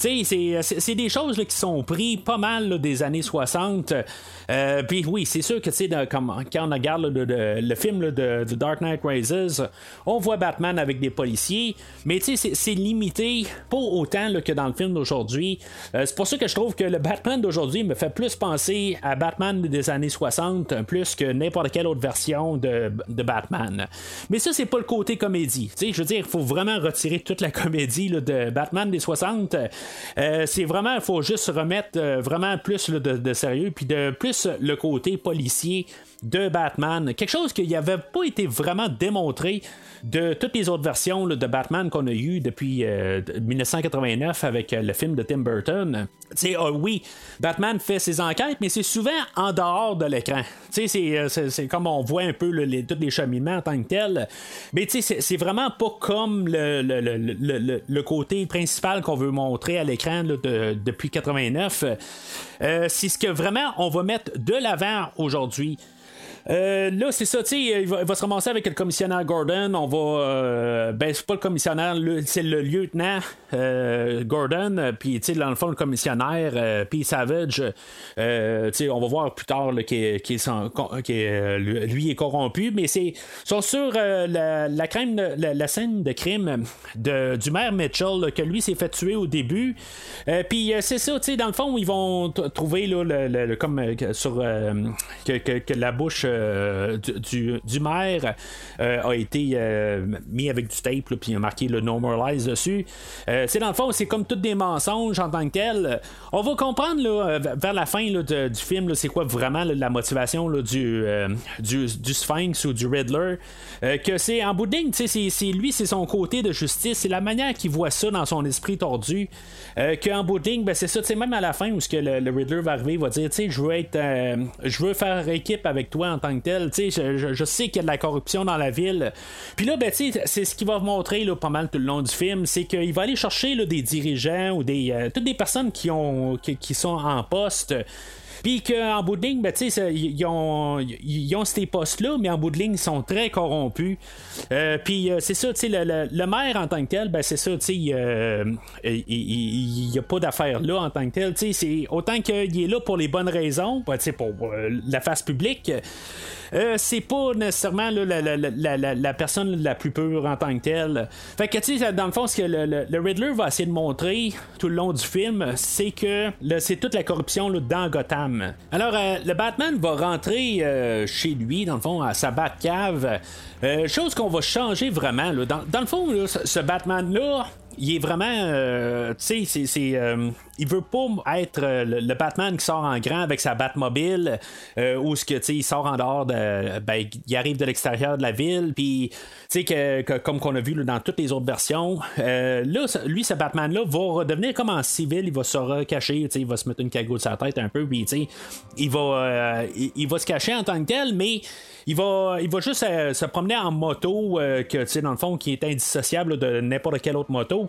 Tu sais, c'est des choses qui sont prises pas mal des années 60. Puis oui, c'est sûr que tu sais, quand on regarde le, film de, The Dark Knight Rises, on voit Batman avec des policiers. Mais tu sais, c'est limité, pas autant que dans le film d'aujourd'hui. Euh, c'est pour ça que je trouve que le Batman d'aujourd'hui me fait plus penser à Batman des années 60 plus que n'importe quelle autre version de, Batman. Mais ça, c'est pas le côté comédie. je veux dire, il faut vraiment retirer toute la comédie de Batman des 60. Euh, c'est vraiment, il faut juste remettre euh, vraiment plus de, de, sérieux, puis de plus le côté policier de Batman. Quelque chose qui n'avait pas été vraiment démontré de toutes les autres versions de Batman qu'on a eues depuis 1989 avec le film de Tim Burton. sais, oui, Batman fait ses enquêtes, mais c'est souvent en dehors de l'écran. C'est, c'est, comme on voit un peu les, tous les cheminements en tant que tel. Mais c'est, vraiment pas comme le, côté principal qu'on veut montrer à l'écran depuis 89. Euh, c'est ce que vraiment on va mettre de l'avant aujourd'hui. Euh, là, c'est ça, tu sais, il, va se ramasser avec le commissionnaire Gordon. On va. Euh, ben, c'est pas le commissionnaire, c'est le lieutenant euh, Gordon. Puis, tu sais, dans le fond, le commissionnaire, puis Savage, tu sais, on va voir plus tard est, lui est corrompu. Mais c'est sont sur la, crème, la, scène de crime du maire Mitchell, que lui s'est fait tuer au début. puis, c'est ça, tu sais, dans le fond, ils vont trouver, là, comme sur. que, la bouche euh, du, du, maire euh, a été euh, mis avec du tape, puis il a marqué le normalize dessus. c'est dans le fond, c'est comme tous des mensonges en tant que tel. On va comprendre là, vers la fin là, du film, c'est quoi vraiment la motivation du, du, du, Sphinx ou du Riddler. que c'est en bout c'est lui, c'est son côté de justice, c'est la manière qu'il voit ça dans son esprit tordu. Qu'en bout de ben, c'est ça, même à la fin où que le, Riddler va arriver, il va dire, je veux être, je veux faire équipe avec toi en tant que tel. Je, je, sais qu'il y a de la corruption dans la ville. Puis là, ben, c'est ce qui va montrer là, pas mal tout le long du film, c'est qu'il va aller chercher là, des dirigeants ou des euh, toutes des personnes qui ont qui sont en poste puis qu'en bout de ligne, ben, ils ont, ils ont ces postes-là, mais en bout de ligne, ils sont très corrompus. Euh, puis euh, c'est ça, le, le, maire en tant que tel, ben, c'est ça, euh, il n'y a pas d'affaire là en tant que tel. Autant qu'il est là pour les bonnes raisons, ben, pour la face publique. C'est pas nécessairement la, personne la plus pure en tant que telle. Fait que, tu sais, dans le fond, ce que le, Riddler va essayer de montrer tout le long du film, c'est que c'est toute la corruption dans Gotham. Alors, euh, le Batman va rentrer euh, chez lui, dans le fond, à sa Batcave. Euh, chose qu'on va changer vraiment. Dans, le fond, ce Batman-là, il est vraiment. Euh, tu sais, c'est. Euh, il veut pas être euh, le, Batman qui sort en grand avec sa Batmobile, ou ce que, tu sais, il sort en dehors de. Ben, il arrive de l'extérieur de la ville, puis, tu sais, que, comme qu'on a vu dans toutes les autres versions. là, lui, ce Batman-là va redevenir comme en civil, il va se recacher, tu sais, il va se mettre une cagoule sur la tête un peu, puis, tu sais, il va, il, va se cacher en tant que tel, mais il va, il va juste se promener en moto, que, tu sais, dans le fond, qui est indissociable de n'importe quelle autre moto.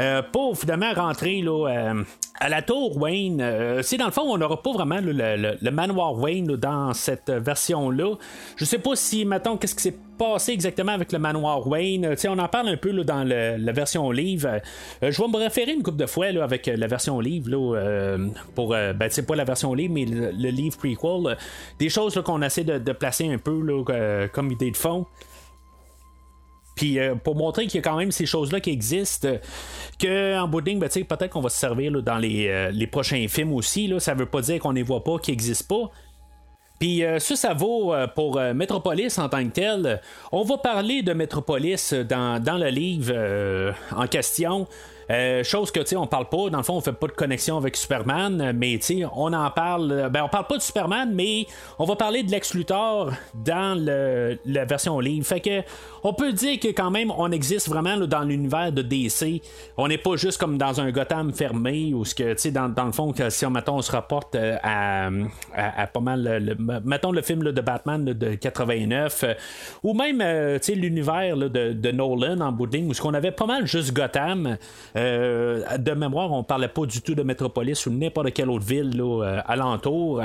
Euh, pour finalement rentrer là, euh, à la tour Wayne. Euh, c'est dans le fond, on n'aura pas vraiment le, manoir Wayne dans cette version-là. Je sais pas si, maintenant qu'est-ce qui s'est passé exactement avec le manoir Wayne. on en parle un peu dans la version livre. je vais me référer une couple de fois avec la version livre là, pour ben, pas la version livre, mais le, livre prequel. des choses qu'on essaie de, de, placer un peu comme idée de fond. Puis euh, pour montrer qu'il y a quand même ces choses-là qui existent, que en bout de ligne, ben, peut-être qu'on va se servir dans euh, les, prochains films aussi. Là, ça veut pas dire qu'on ne les voit pas, qu'ils n'existent pas. Puis euh, ça, ça vaut pour Metropolis en tant que tel. On va parler de Metropolis dans, dans le livre en question. Euh, chose que, tu sais, on parle pas, dans le fond, on fait pas de connexion avec Superman, mais, tu sais, on en parle, ben, on parle pas de Superman, mais on va parler de Lex Luthor dans le, la version livre. Fait que, on peut dire que quand même, on existe vraiment dans l'univers de DC. On n'est pas juste comme dans un Gotham fermé, ou ce que, tu sais, dans, le fond, si on, mettons, on se rapporte euh, à, à, pas mal, le, mettons le film de Batman de 89, euh, ou même, tu sais, l'univers de, de, Nolan en bout où ce qu'on avait pas mal juste Gotham. Euh, de mémoire, on parlait pas du tout de Métropolis ou n'importe quelle autre ville là, euh, alentour.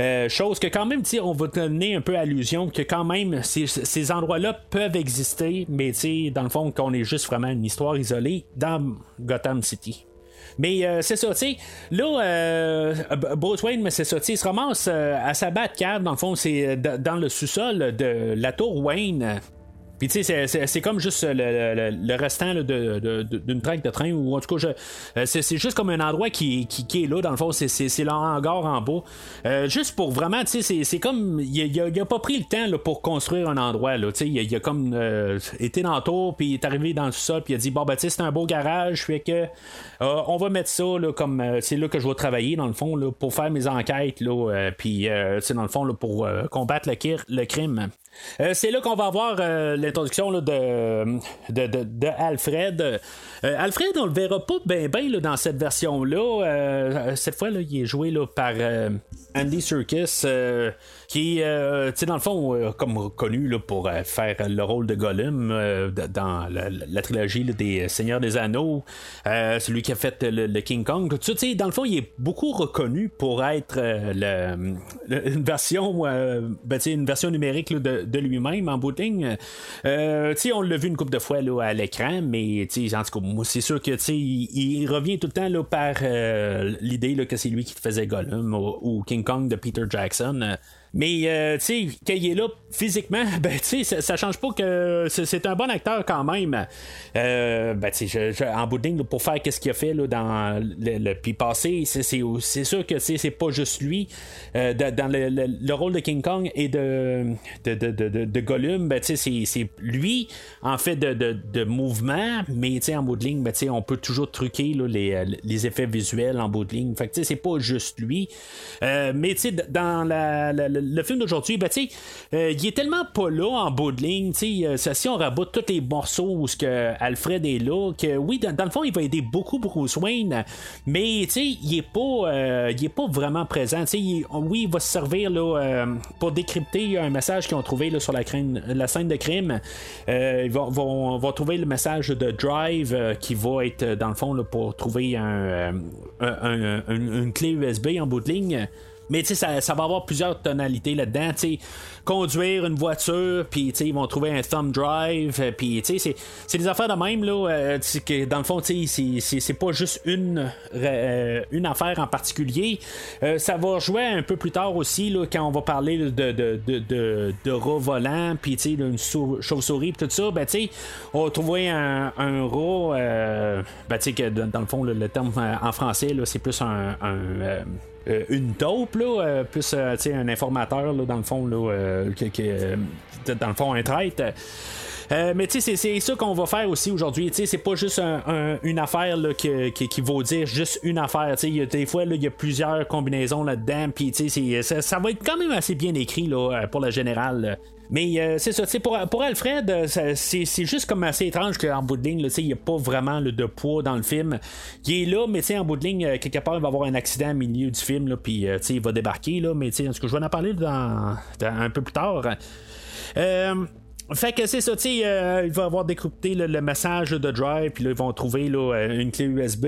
Euh, chose que quand même, on va donner un peu allusion que quand même ces, endroits-là peuvent exister, mais dans le fond, qu'on est juste vraiment une histoire isolée dans Gotham City. Mais c'est ça, tu sais. Là, Bruce Wayne, mais c'est ça, il se ramasse à sa cave, dans le fond, c'est dans le sous-sol de la tour Wayne. Puis tu sais, c'est comme juste le, le, le restant d'une de, de, traque de train, ou en tout cas, c'est juste comme un endroit qui, qui, qui, est là, dans le fond, c'est le hangar en bas. Euh, juste pour vraiment, tu sais, c'est comme, il a, pas pris le temps là, pour construire un endroit, là, tu sais, il, a comme euh, été dans le tour, puis il est arrivé dans le sol, puis il a dit, bon, ben, tu sais, c'est un beau garage, fait que, euh, on va mettre ça, là, comme, c'est là que je vais travailler, dans le fond, là, pour faire mes enquêtes, là, puis, c'est dans le fond, là, pour combattre le, le crime. Euh, c'est là qu'on va avoir euh, l'introduction de, de, de, Alfred. Euh, Alfred, on le verra pas bien ben, dans cette version-là. cette fois, là, il est joué là, par Andy Serkis qui, dans le fond, comme connu là, pour faire le rôle de Gollum dans la, trilogie des Seigneurs des Anneaux, celui qui a fait le, King Kong, tout ça, dans le fond, il est beaucoup reconnu pour être une version, ben, une version numérique de, lui-même en de ligne. on l'a vu une couple de fois à l'écran, mais en tout cas, c'est sûr que il, il, revient tout le temps par l'idée que c'est lui qui faisait Gollum ou, King Kong de Peter Jackson. Mais, euh, tu sais, quand il est là physiquement, ben, tu sais, ça, change pas que c'est un bon acteur quand même. Euh, ben, tu sais, en bout de ligne, pour faire qu'est-ce qu'il a fait là, dans le, le puis passé, c'est sûr que c'est pas juste lui. Euh, dans le, le, rôle de King Kong et de, de, de, de, de Gollum, ben, tu sais, c'est lui en fait de, de, mouvement, mais tu sais, en bout de ligne, ben, tu sais, on peut toujours truquer là, les, les effets visuels en bout de ligne. Fait que, tu sais, c'est pas juste lui. Mais, tu sais, dans la le, film d'aujourd'hui, ben, euh, il est tellement pas là en bout de ligne. Euh, si on raboute tous les morceaux où ce que Alfred est là, que oui, dans, le fond, il va aider beaucoup Bruce Wayne, mais il est pas euh, il est pas vraiment présent. oui, il va se servir là, pour décrypter un message qu'ils ont trouvé là, sur la, scène de crime. ils vont, trouver le message de Drive qui va être dans le fond pour trouver un, une clé USB en bout de ligne. Mais tu sais, ça, va avoir plusieurs tonalités là-dedans. Tu conduire une voiture, puis ils vont trouver un thumb drive, euh, puis tu sais, c'est des affaires de même, là, euh, que dans le fond, tu sais, c'est pas juste une, euh, une affaire en particulier. ça va jouer un peu plus tard aussi, là, quand on va parler de, de, de, de, de rat volant, puis tu sais, d'une chauve-souris, tout ça, ben tu sais, on va trouver un, un rat, ben tu sais, que dans le fond, le terme en français, c'est plus un euh, une taupe, là, euh, plus euh, un informateur, là, dans le fond, là, dans le fond, un traite. mais tu sais, c'est ça qu'on va faire aussi aujourd'hui. Tu sais, c'est pas juste une affaire qui, vaut dire juste une affaire. Tu sais, des fois, il y a plusieurs combinaisons là-dedans. Puis, tu sais, ça, va être quand même assez bien écrit là, pour le général. Mais euh, c'est ça, pour, pour Alfred, euh, c'est, juste comme assez étrange qu'en bout de ligne, il n'y a pas vraiment de poids dans le film. Il est là, mais en bout de ligne, euh, quelque part, il va avoir un accident au milieu du film, puis il va débarquer. Là, mais en tout je vais en parler dans, un peu plus tard. Fait que c'est ça, tu sais, euh, il va avoir décrypté le message de Drive, puis là, ils vont trouver là, euh, une clé USB.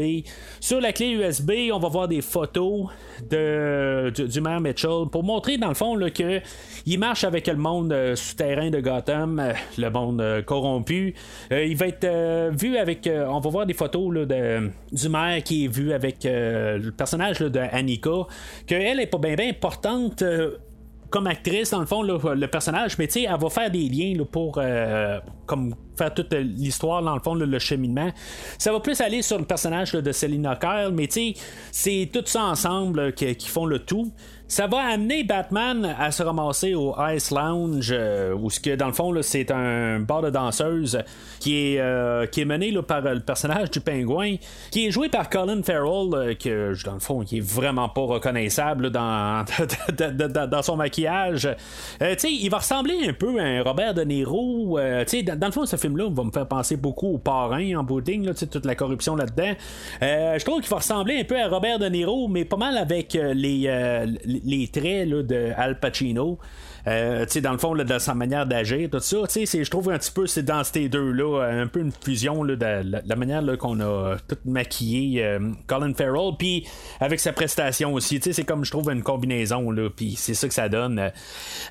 Sur la clé USB, on va voir des photos de, du, maire Mitchell pour montrer, dans le fond, que il marche avec le monde euh, souterrain de Gotham, le monde corrompu. il va être vu avec. on va voir des photos là, de, du maire qui est vu avec le personnage de Annika, qu'elle est pas bien bien importante comme actrice, dans le fond, le personnage, mais tu sais, elle va faire des liens pour euh, comme faire toute l'histoire, dans le fond, le cheminement. Ça va plus aller sur le personnage de Selina Kyle, mais tu sais, c'est tout ça ensemble qui font le tout ça va amener Batman à se ramasser au Ice Lounge, euh, où ce que dans le fond c'est un bar de danseuse qui est, euh, qui est mené par le personnage du pingouin, qui est joué par Colin Farrell, euh, que dans le fond qui est vraiment pas reconnaissable dans, dans son maquillage. il va ressembler un peu à un Robert De Niro. Dans, dans, le fond, ce film-là va me faire penser beaucoup au parrain en boudding, là, toute la corruption là-dedans. je trouve qu'il va ressembler un peu à Robert De Niro, mais pas mal avec les traits là, de Al Pacino. Euh, dans le fond, de sa manière d'agir, tout ça, je trouve un petit peu, c'est dans ces deux-là, un peu une fusion de la, manière qu'on a tout maquillé euh, Colin Farrell, puis avec sa prestation aussi, c'est comme je trouve une combinaison, puis c'est ça que ça donne.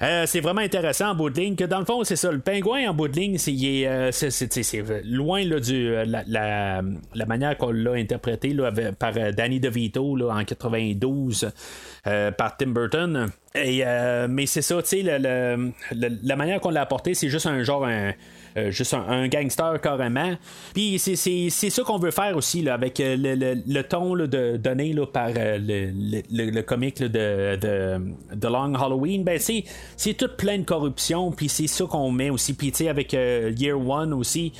Euh, c'est vraiment intéressant en bout de ligne, que dans le fond, c'est ça, le pingouin en bout de ligne, c'est, loin là, du, la, manière qu'on l'a interprété là, par Danny DeVito là, en 92 par Tim Burton. Et, mais c'est ça, tu sais, la manière qu'on l'a apporté, c'est juste un genre un, euh, juste un, gangster carrément. Puis c'est ça qu'on veut faire aussi là, avec euh, le, ton de, donné là, par euh, le, comique de, de, Long Halloween. Ben, c'est tout plein de corruption, puis c'est ça qu'on met aussi. Puis avec Year One aussi.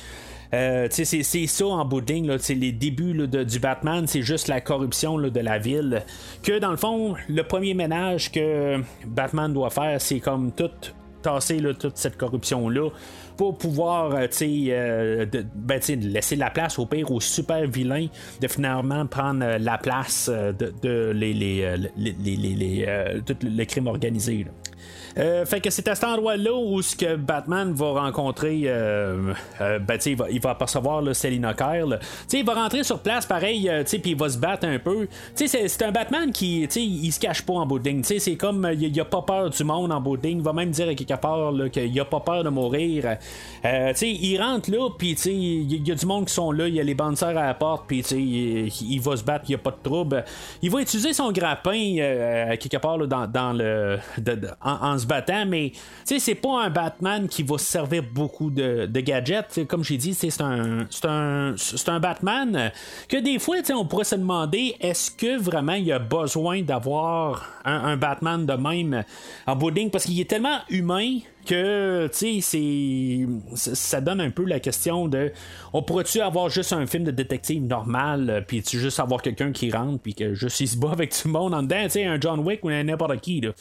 C'est ça en bout de ligne, les débuts du Batman, c'est juste la corruption de la ville. Que dans le fond, le premier ménage que Batman doit faire, c'est comme tout tasser toute cette corruption-là pour pouvoir euh, euh, ben, laisser la place au pire aux super vilains de finalement prendre euh, la place de, les, les, tout le crime organisé. Euh, fait que c'est à cet endroit-là où ce que Batman va rencontrer, euh, euh, ben, il, va, il va apercevoir là, Selina il va rentrer sur place pareil, puis il va se battre un peu. C'est un Batman qui il se cache pas en bout C'est comme il a pas peur du monde en bout Il va même dire à quelque part qu'il a pas peur de mourir. il rentre là, puis il y, a du monde qui sont là, il y a les bandeurs à la porte, puis il, il, va se battre, il n'y a pas de trouble. Il va utiliser son grappin quelque part dans, dans, le. en, se battant, mais c'est pas un Batman qui va servir beaucoup de, gadgets. Comme j'ai dit, c'est un, Batman que des fois, on pourrait se demander est-ce que vraiment il y a besoin d'avoir un, Batman de même en boarding parce qu'il est tellement humain que tu sais ça donne un peu la question de on pourrait-tu avoir juste un film de détective normal puis tu juste avoir quelqu'un qui rentre puis que juste il se bat avec tout le monde en dedans tu sais un John Wick ou n'importe qui là.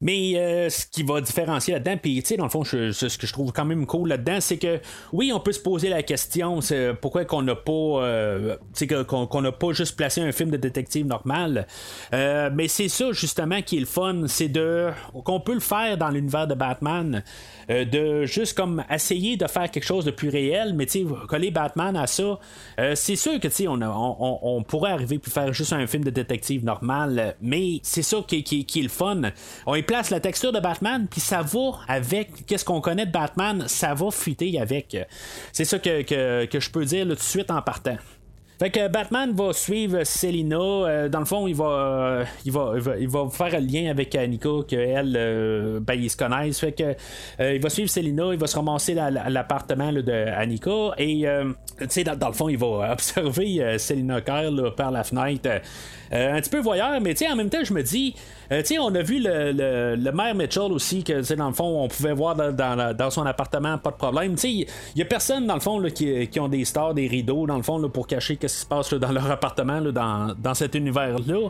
Mais euh, ce qui va différencier là-dedans, puis tu sais, dans le fond, ce que je trouve quand même cool là-dedans, c'est que oui, on peut se poser la question, c'est pourquoi qu'on n'a pas, euh, qu'on n'a pas juste placé un film de détective normal. Euh, mais c'est ça justement qui est le fun, c'est de qu'on peut le faire dans l'univers de Batman. Euh, de juste comme essayer de faire quelque chose de plus réel, mais tu coller Batman à ça, euh, c'est sûr que tu on, on, pourrait arriver puis faire juste un film de détective normal, mais c'est ça qui, qui, est le fun. On y place la texture de Batman, puis ça va avec qu'est-ce qu'on connaît de Batman, ça va fuiter avec. C'est ça que, que, je peux dire tout de suite en partant. Fait que Batman va suivre Selina. Euh, dans le fond, il va, euh, il va, il va, faire un lien avec Annika, qu'elle, euh, ben, ils se connaissent. Fait que il va suivre Selina, il va se ramasser à l'appartement de Annika. Et, tu sais, dans, le fond, il va observer Selina Kyle par la fenêtre. un petit peu voyeur, mais tu sais, en même temps, je me dis, sais, on a vu le, le, maire Mitchell aussi, que dans le fond, on pouvait voir dans, dans, son appartement, pas de problème. Il y a personne, dans le fond, là, qui, qui, ont des stars, des rideaux, dans le fond, là, pour cacher ce qui se passe dans leur appartement, dans, dans cet univers-là.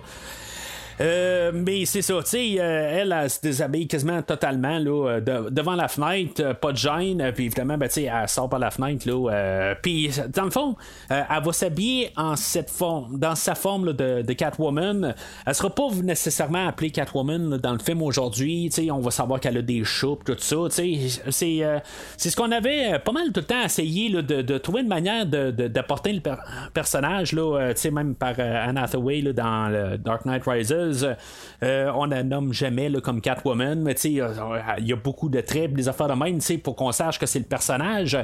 Euh, mais c'est ça, tu sais, euh, elle, elle, se déshabille quasiment totalement là, euh, devant la fenêtre, pas de gêne, puis évidemment, ben, elle sort par la fenêtre, là, puis dans le fond, elle va s'habiller en cette forme, dans sa forme de, de, Catwoman. Elle sera pas nécessairement appelée Catwoman dans le film aujourd'hui, on va savoir qu'elle a des choupes, tout ça, c'est, c'est ce qu'on avait pas mal tout le temps essayé là, de, de, trouver une manière d'apporter le personnage, là, même par Anne Hathaway là, dans Dark Knight Rises. Euh, on la nomme jamais comme Catwoman, mais il y a beaucoup de traits, des affaires de même, pour qu'on sache que c'est le personnage.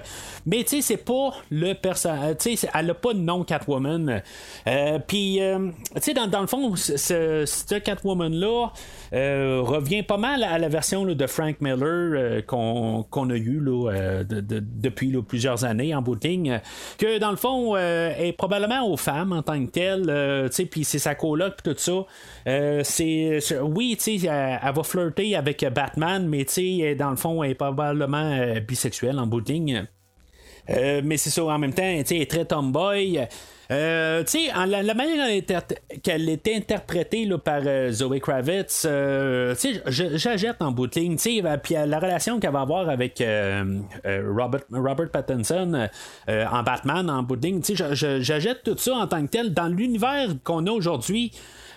Mais tu c'est pas le personnage. Elle n'a pas de nom Catwoman. Euh, puis, euh, sais, dans, le fond, ce, Catwoman-là revient pas mal à la version de Frank Miller qu'on a eu depuis plusieurs années en bout que dans le fond est probablement aux femmes en tant que telle, puis c'est sa coloc, puis tout ça. Euh, c'est, oui, tu sais, elle, va flirter avec Batman, mais tu sais, dans le fond, elle est probablement euh, bisexuelle en bout. Euh, mais c'est ça, en même temps, elle est très tomboy. Tu sais, la, manière qu'elle était interprétée là, par Zoe Kravitz, euh, tu sais, en bout de ligne, tu sais, puis la relation qu'elle va avoir avec Robert, Robert Pattinson en Batman en bout tu sais, j'achète tout ça en tant que tel dans l'univers qu'on a aujourd'hui.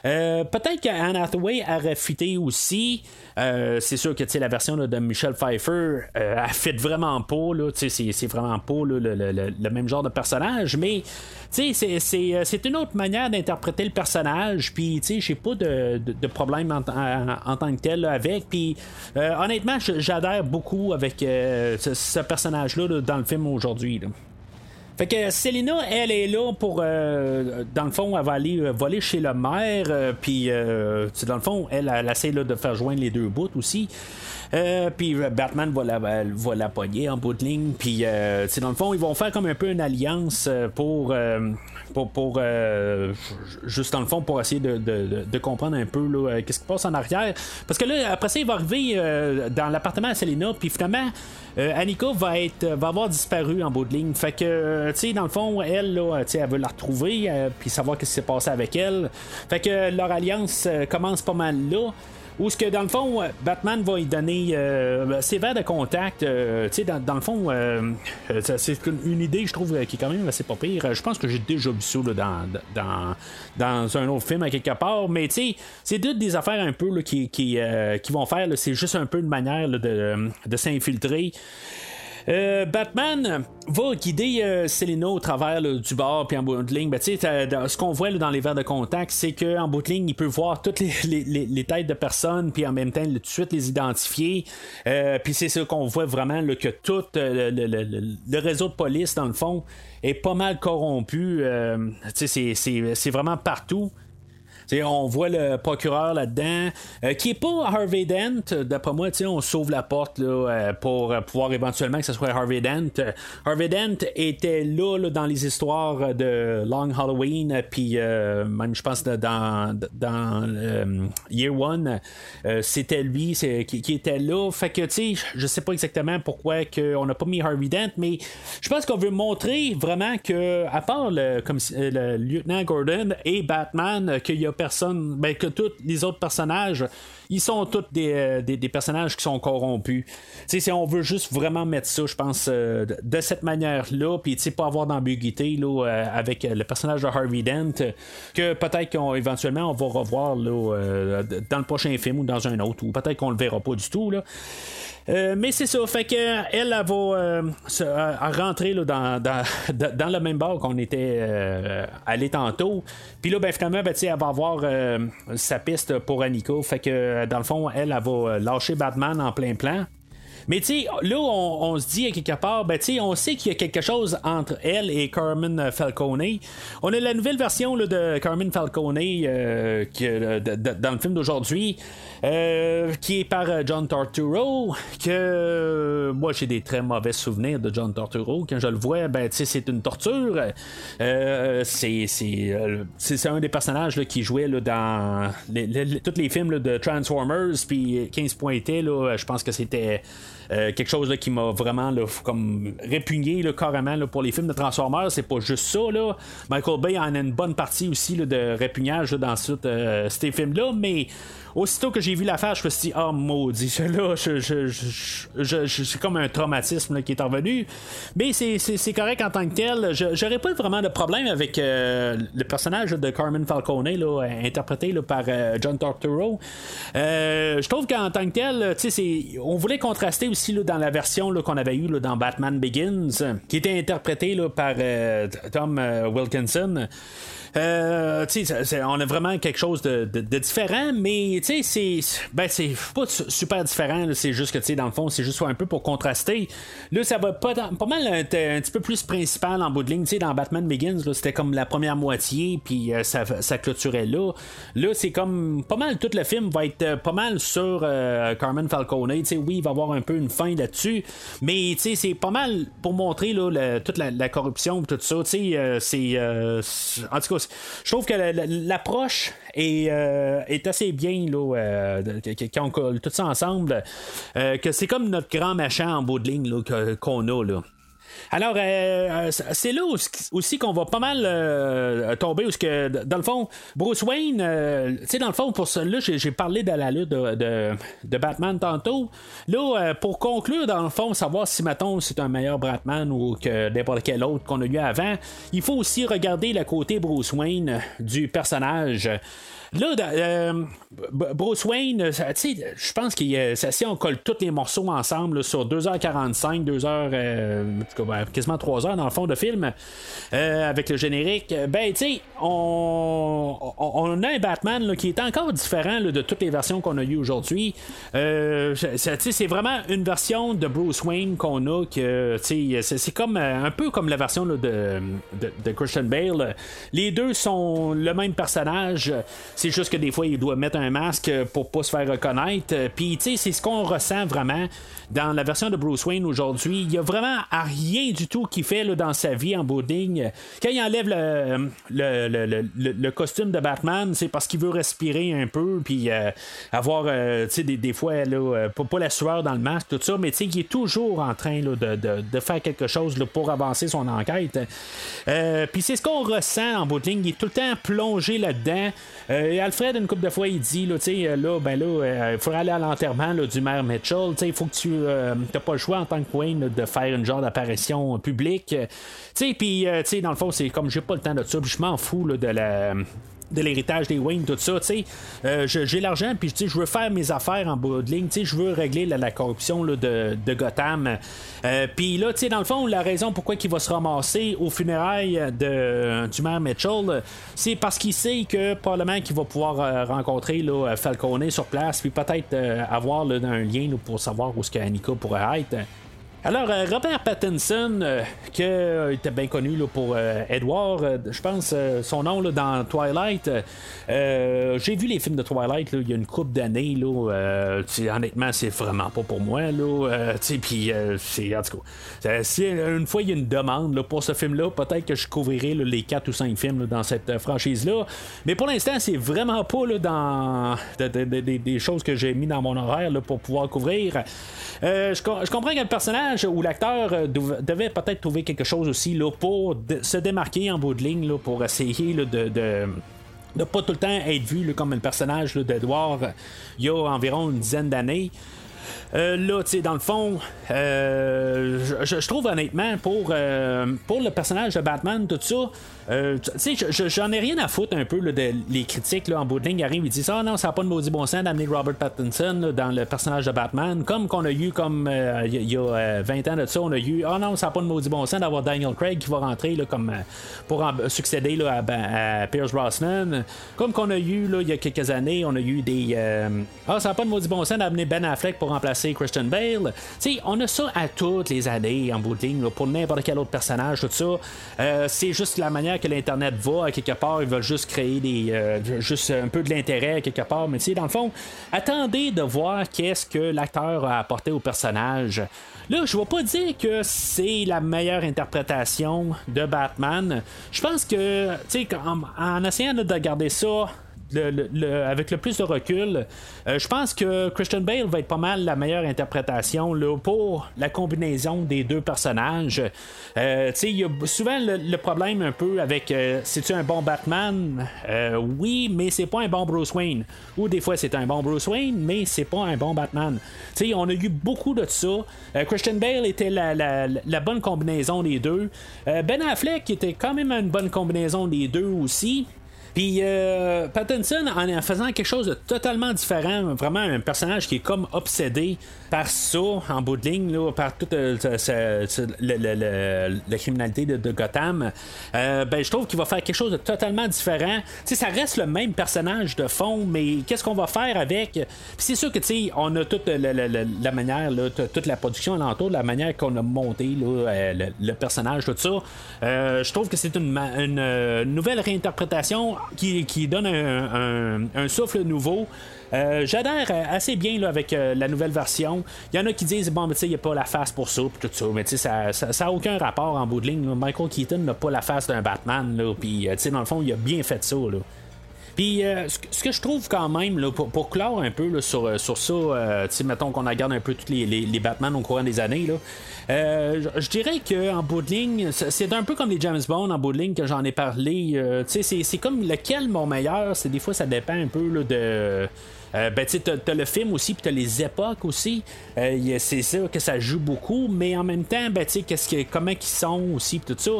Euh, peut-être qu'Anne Hathaway aurait fité aussi. Euh, c'est sûr que la version de Michelle Pfeiffer euh, a fait vraiment pas. C'est vraiment pas le, même genre de personnage. Mais c'est une autre manière d'interpréter le personnage. Puis j'ai pas de, problème en, tant que tel avec. Honnêtement, j'adhère beaucoup avec ce, personnage-là dans le film aujourd'hui. Fait que Selena, elle est là pour. euh, dans le fond, elle va aller euh, voler chez le maire. euh, Puis, euh, dans le fond, elle, elle essaie là, de faire joindre les deux bouts aussi. Euh, puis euh, Batman va la, va la pogner en bout de ligne. Puis, euh, dans le fond, ils vont faire comme un peu une alliance euh, pour. euh, pour, pour euh, juste dans le fond pour essayer de, de- de- comprendre un peu là, qu'est-ce qui passe en arrière parce que là après ça il va arriver dans l'appartement à Selena puis finalement Annika va être va avoir disparu en bout de ligne fait que tu sais dans le fond elle là elle veut la retrouver puis savoir qu'est-ce qui s'est passé avec elle fait que leur alliance commence pas mal là où ce que dans le fond, euh, Batman va y donner euh, ses verres de contact. euh, tu sais, dans, dans le fond, euh, c'est une, idée, je trouve, qui est quand même assez pas pire. Je pense que j'ai déjà vu ça là, dans, dans, dans un autre film à quelque part. Mais tu sais, c'est toutes des affaires un peu là, qui, qui, qui vont faire. C'est juste un peu une manière de, de s'infiltrer. Euh, Batman va guider euh, au travers du bar puis en bout de ligne. Ben, ce qu'on voit dans les verres de contact, c'est qu'en bout de ligne, il peut voir toutes les, têtes de personnes puis en même temps tout de suite les identifier. Euh, puis c'est ça qu'on voit vraiment que tout euh, le, le- réseau de police, dans le fond, est pas mal corrompu. C'est vraiment partout. On voit le procureur là-dedans, euh, qui est pas Harvey Dent. D'après moi, on sauve la porte là, euh, pour euh, pouvoir éventuellement que ce soit Harvey Dent. Harvey Dent était là, dans les histoires de Long Halloween, puis même je pense dans, dans Year One, c'était lui qui, qui était là. Fait que tu sais, je sais pas exactement pourquoi on n'a pas mis Harvey Dent, mais je pense qu'on veut montrer vraiment que à part le, le lieutenant Gordon et Batman, qu'il y a ben, que tous les autres personnages, ils sont tous des, euh, des, personnages qui sont corrompus. Si on veut juste vraiment mettre ça, je pense, euh, de, cette manière-là, puis tu sais, pas avoir d'ambiguïté là, euh, avec le personnage de Harvey Dent, que peut-être qu'éventuellement on va revoir là, dans le prochain film ou dans un autre, ou peut-être qu'on le verra pas du tout. Là. Euh, mais c'est ça, fait que elle, elle va euh, euh, rentrer dans, le même bar qu'on était allé tantôt. Puis là, ben, finalement, ben, elle va avoir sa piste pour Annika. Fait que dans le fond, elle, elle va lâcher Batman en plein plan. Mais tu sais, là, on, se dit à quelque part, ben tu sais, on sait qu'il y a quelque chose entre elle et Carmen Falcone. On a la nouvelle version là, de Carmen Falcone euh, euh, dans le film d'aujourd'hui, euh, qui est par John Torturo. Que moi, j'ai des très mauvais souvenirs de John Torturo. Quand je le vois, ben tu sais, c'est une torture. C'est c'est c'est un des personnages là, qui jouait là, dans les- tous les films de Transformers. Puis 15 pointés, je pense que c'était. Euh, quelque chose qui m'a vraiment comme répugné carrément pour les films de Transformers. C'est pas juste ça. Michael Bay en a une bonne partie aussi de répugnage dans euh, ces films-là, mais aussitôt que j'ai vu l'affaire, je me suis dit, ah maudit, là, je, je, c'est comme un traumatisme qui est revenu. Mais c'est, correct en tant que tel. J'aurais pas vraiment de problème avec euh, le personnage de Carmen Falcone, interprété par euh, John Torturo. Euh, je trouve qu'en tant que tel, on voulait contraster aussi dans la version qu'on avait eue dans Batman Begins, qui était interprété là, par Tom Wilkinson. Euh, on a vraiment quelque chose de, différent, mais c'est ben, pas su- super différent. C'est juste que, dans le fond, c'est juste un peu pour contraster. Là, ça va pas, pas mal être un petit peu plus principal en bout de ligne. Dans Batman Begins, c'était comme la première moitié, puis euh, ça, ça clôturait là. Là, c'est comme pas mal tout le film va être euh, pas mal sur euh, Carmen Falcone. Oui, il va avoir un peu une fin là-dessus, mais c'est pas mal pour montrer là, toute la, la corruption, tout ça. C'est- en tout cas, je trouve que la- la- l'approche est, euh, est assez bien là, euh, quand on colle tout ça ensemble, euh, que c'est comme notre grand machin en bout de ligne qu'on a. Alors, euh, euh, c'est là aussi qu'on va pas mal euh, tomber, où ce que, dans le fond, Bruce Wayne, euh, tu sais, dans le fond, pour là, j'ai j'ai parlé de la lutte de, Batman tantôt. Là, euh, pour conclure, dans le fond, savoir si, mettons, c'est un meilleur Batman ou que n'importe quel autre qu'on a eu avant, il faut aussi regarder le côté Bruce Wayne du personnage. Là, euh, Bruce Wayne, sais, je pense que si on colle tous les morceaux ensemble sur 2h45, 2h, euh, ben, quasiment trois heures dans le fond de film, avec le générique, ben, tu sais, on, a un Batman qui est encore différent de toutes les versions qu'on a eues aujourd'hui. c'est vraiment une version de Bruce Wayne qu'on a, c'est un peu comme la version de, de, Christian Bale. Les deux sont le même personnage, c'est juste que des fois, il doit mettre un masque pour pas se faire reconnaître. Puis, tu sais, c'est ce qu'on ressent vraiment dans la version de Bruce Wayne aujourd'hui. Il y a vraiment rien du tout qu'il fait dans sa vie en bout Quand il enlève le, le, le, costume de Batman, c'est parce qu'il veut respirer un peu, puis euh, avoir, euh, tu sais, des, des, fois, là, euh, pas, la sueur dans le masque, tout ça, mais tu sais, il est toujours en train de, de, de, faire quelque chose pour avancer son enquête. puis c'est ce qu'on ressent en bout Il est tout le temps plongé là-dedans. Alfred, une couple de fois, il dit, là, là, ben là, il faudrait aller à l'enterrement du maire Mitchell, il faut que tu euh, t'as pas le choix en tant que Wayne de faire une genre d'apparition publique. Puis, euh, dans le fond, c'est comme j'ai pas le temps de ça, je m'en fous de la de l'héritage des Wayne, tout ça, tu sais, euh, j'ai l'argent, puis je veux faire mes affaires en bout de ligne, tu sais, je veux régler la, corruption de, de, Gotham. puis là, tu sais, dans le fond, la raison pourquoi il va se ramasser aux funérailles de, du maire Mitchell, c'est parce qu'il sait que probablement qu'il va pouvoir rencontrer là, Falcone sur place, puis peut-être avoir un lien pour savoir où ce qu'Annika pourrait être. Alors, euh, Robert Pattinson, euh, qui euh, était bien connu pour Edward, je pense son nom dans Twilight. J'ai vu les films de Twilight il y a une couple d'années. honnêtement, c'est vraiment pas pour moi. Puis, en tout cas, si une fois il y a une demande pour ce film-là, peut-être que je couvrirai les 4 ou 5 films dans cette franchise-là. Mais pour l'instant, c'est vraiment pas dans des choses que j'ai mis dans mon horaire pour pouvoir couvrir. je comprends que le personnage où l'acteur euh, devait peut-être trouver quelque chose aussi là, pour se démarquer en bout de ligne, là, pour essayer de, de pas tout le temps être vu comme le personnage d'Edward il y a environ une dizaine d'années. Euh, là, tu sais, dans le fond, euh, je, trouve honnêtement pour, pour le personnage de Batman, tout ça, euh, tu sais, j'en ai rien à foutre un peu de, les critiques là, en bout de ligne. Arrivent, ils disent Ah non, ça n'a pas de maudit bon sens d'amener Robert Pattinson dans le personnage de Batman. Comme qu'on a eu, comme euh, il y, a 20 euh, ans de ça, on a eu Ah non, ça n'a pas de maudit bon sens d'avoir Daniel Craig qui va rentrer comme, pour succéder là, à, Pierce Brosnan. Comme qu'on a eu il y a quelques années, on a eu des Ah, ça n'a pas de maudit bon sens d'amener Ben Affleck pour remplacer Christian Bale. Tu sais, on a ça à toutes les années en bout de ligne pour n'importe quel autre personnage, tout ça. c'est juste la manière que l'Internet va, à quelque part, ils veulent juste créer des, euh, juste un peu de l'intérêt quelque part. Mais dans le fond, attendez de voir qu'est-ce que l'acteur a apporté au personnage. Là, je ne vais pas dire que c'est la meilleure interprétation de Batman. Je pense que, tu sais, en, essayant de garder ça avec le plus de recul, euh, je pense que Christian Bale va être pas mal la meilleure interprétation là, pour la combinaison des deux personnages. Euh, il y a souvent le, problème un peu avec euh, c'est-tu un bon Batman? Oui, mais c'est pas un bon Bruce Wayne. Ou des fois c'est un bon Bruce Wayne, mais c'est pas un bon Batman. sais on a eu beaucoup de ça. Christian Bale était la, bonne combinaison des deux. ben Affleck était quand même une bonne combinaison des deux aussi. Puis euh, Pattinson, en faisant quelque chose de totalement différent, vraiment un personnage qui est comme obsédé par ça, en bout de ligne, là, par toute euh, la criminalité de, Gotham, euh, ben, je trouve qu'il va faire quelque chose de totalement différent. ça reste le même personnage de fond, mais qu'est-ce qu'on va faire avec? Puis c'est sûr que on a toute la, manière, toute la production alentour, la manière qu'on a monté là, le, personnage, tout ça. je trouve que c'est une, une, nouvelle réinterprétation qui, donne un, souffle nouveau. Euh, j'adhère assez bien là, avec euh, la nouvelle version. Il y en a qui disent bon, mais tu sais, il n'y a pas la face pour ça, tout ça. Mais tu sais, ça n'a aucun rapport en bout de ligne. Michael Keaton n'a pas la face d'un Batman. Puis, euh, tu sais, dans le fond, il a bien fait ça. Puis ce, que je trouve quand même, là, pour, clore un peu sur, sur ça, sais mettons qu'on regarde un peu tous les, les, Batman au courant des années, là, euh, je dirais qu'en bout de ligne, c'est un peu comme les James Bond en bout de ligne que j'en ai parlé. Euh, c'est comme lequel mon meilleur, c'est des fois ça dépend un peu de. ben, tu as, le film aussi, puis tu as les époques aussi. c'est ça que ça joue beaucoup, mais en même temps, ben, tu sais, comment ils sont aussi, tout ça.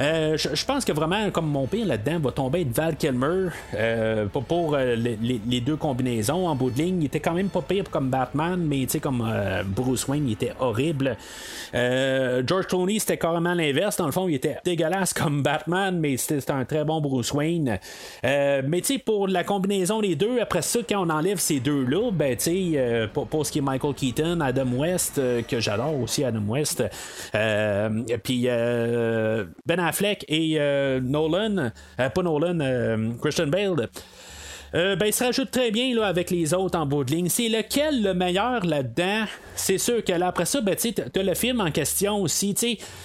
Euh, je, pense que vraiment, comme mon pire là-dedans, va tomber être Val Kilmer euh, pour, euh, les, deux combinaisons en bout de ligne. Il était quand même pas pire comme Batman, mais tu sais, comme Bruce Wayne, il était horrible. George Clooney, c'était carrément l'inverse. Dans le fond, il était dégueulasse comme Batman, mais c'était un très bon Bruce Wayne. mais tu sais, pour la combinaison des deux, après ça, quand on enlève ces deux-là, ben tu sais, pour, ce qui est Michael Keaton, Adam West, que j'adore aussi Adam West, puis Ben Affleck et euh, Nolan, euh, pas Nolan, euh, Christian Bale. Ben, il se rajoute très bien là, avec les autres en bout de ligne. C'est lequel le meilleur là-dedans? c'est sûr que là, après ça, ben, tu as le film en question aussi.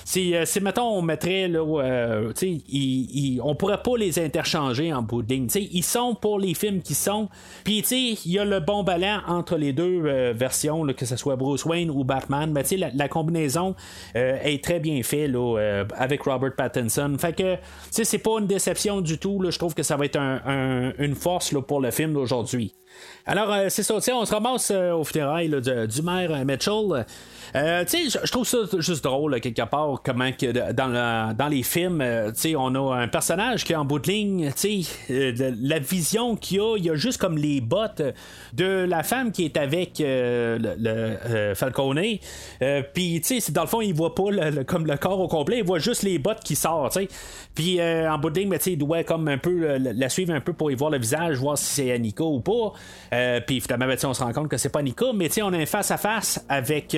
Si, euh, mettons, on mettrait, là, euh, on pourrait pas les interchanger en bout de ligne. ils sont pour les films qui sont. Puis, il y a le bon ballon entre les deux euh, versions, que ce soit Bruce Wayne ou Batman. Ben, la, la combinaison est très bien faite avec Robert Pattinson. Fait que, c'est pas une déception du tout. Je trouve que ça va être une force pour le film d'aujourd'hui. Alors, euh, c'est ça, on se ramasse euh, au funérailles du maire euh, Mitchell. Euh, je trouve ça juste drôle, quelque part, comment que dans, dans les films, on a un personnage qui est en bout de ligne, la vision qu'il a, il a juste comme les bottes de la femme qui est avec le, Falcone. Puis, dans le fond, il voit pas comme le corps au complet, il voit juste les bottes qui sortent. Puis, en bout de ligne, il doit comme un peu la suivre un peu pour y voir le visage, voir si c'est Annika ou pas. Puis, finalement, ben, on se rend compte que c'est pas Annika, mais on a un face-à-face avec.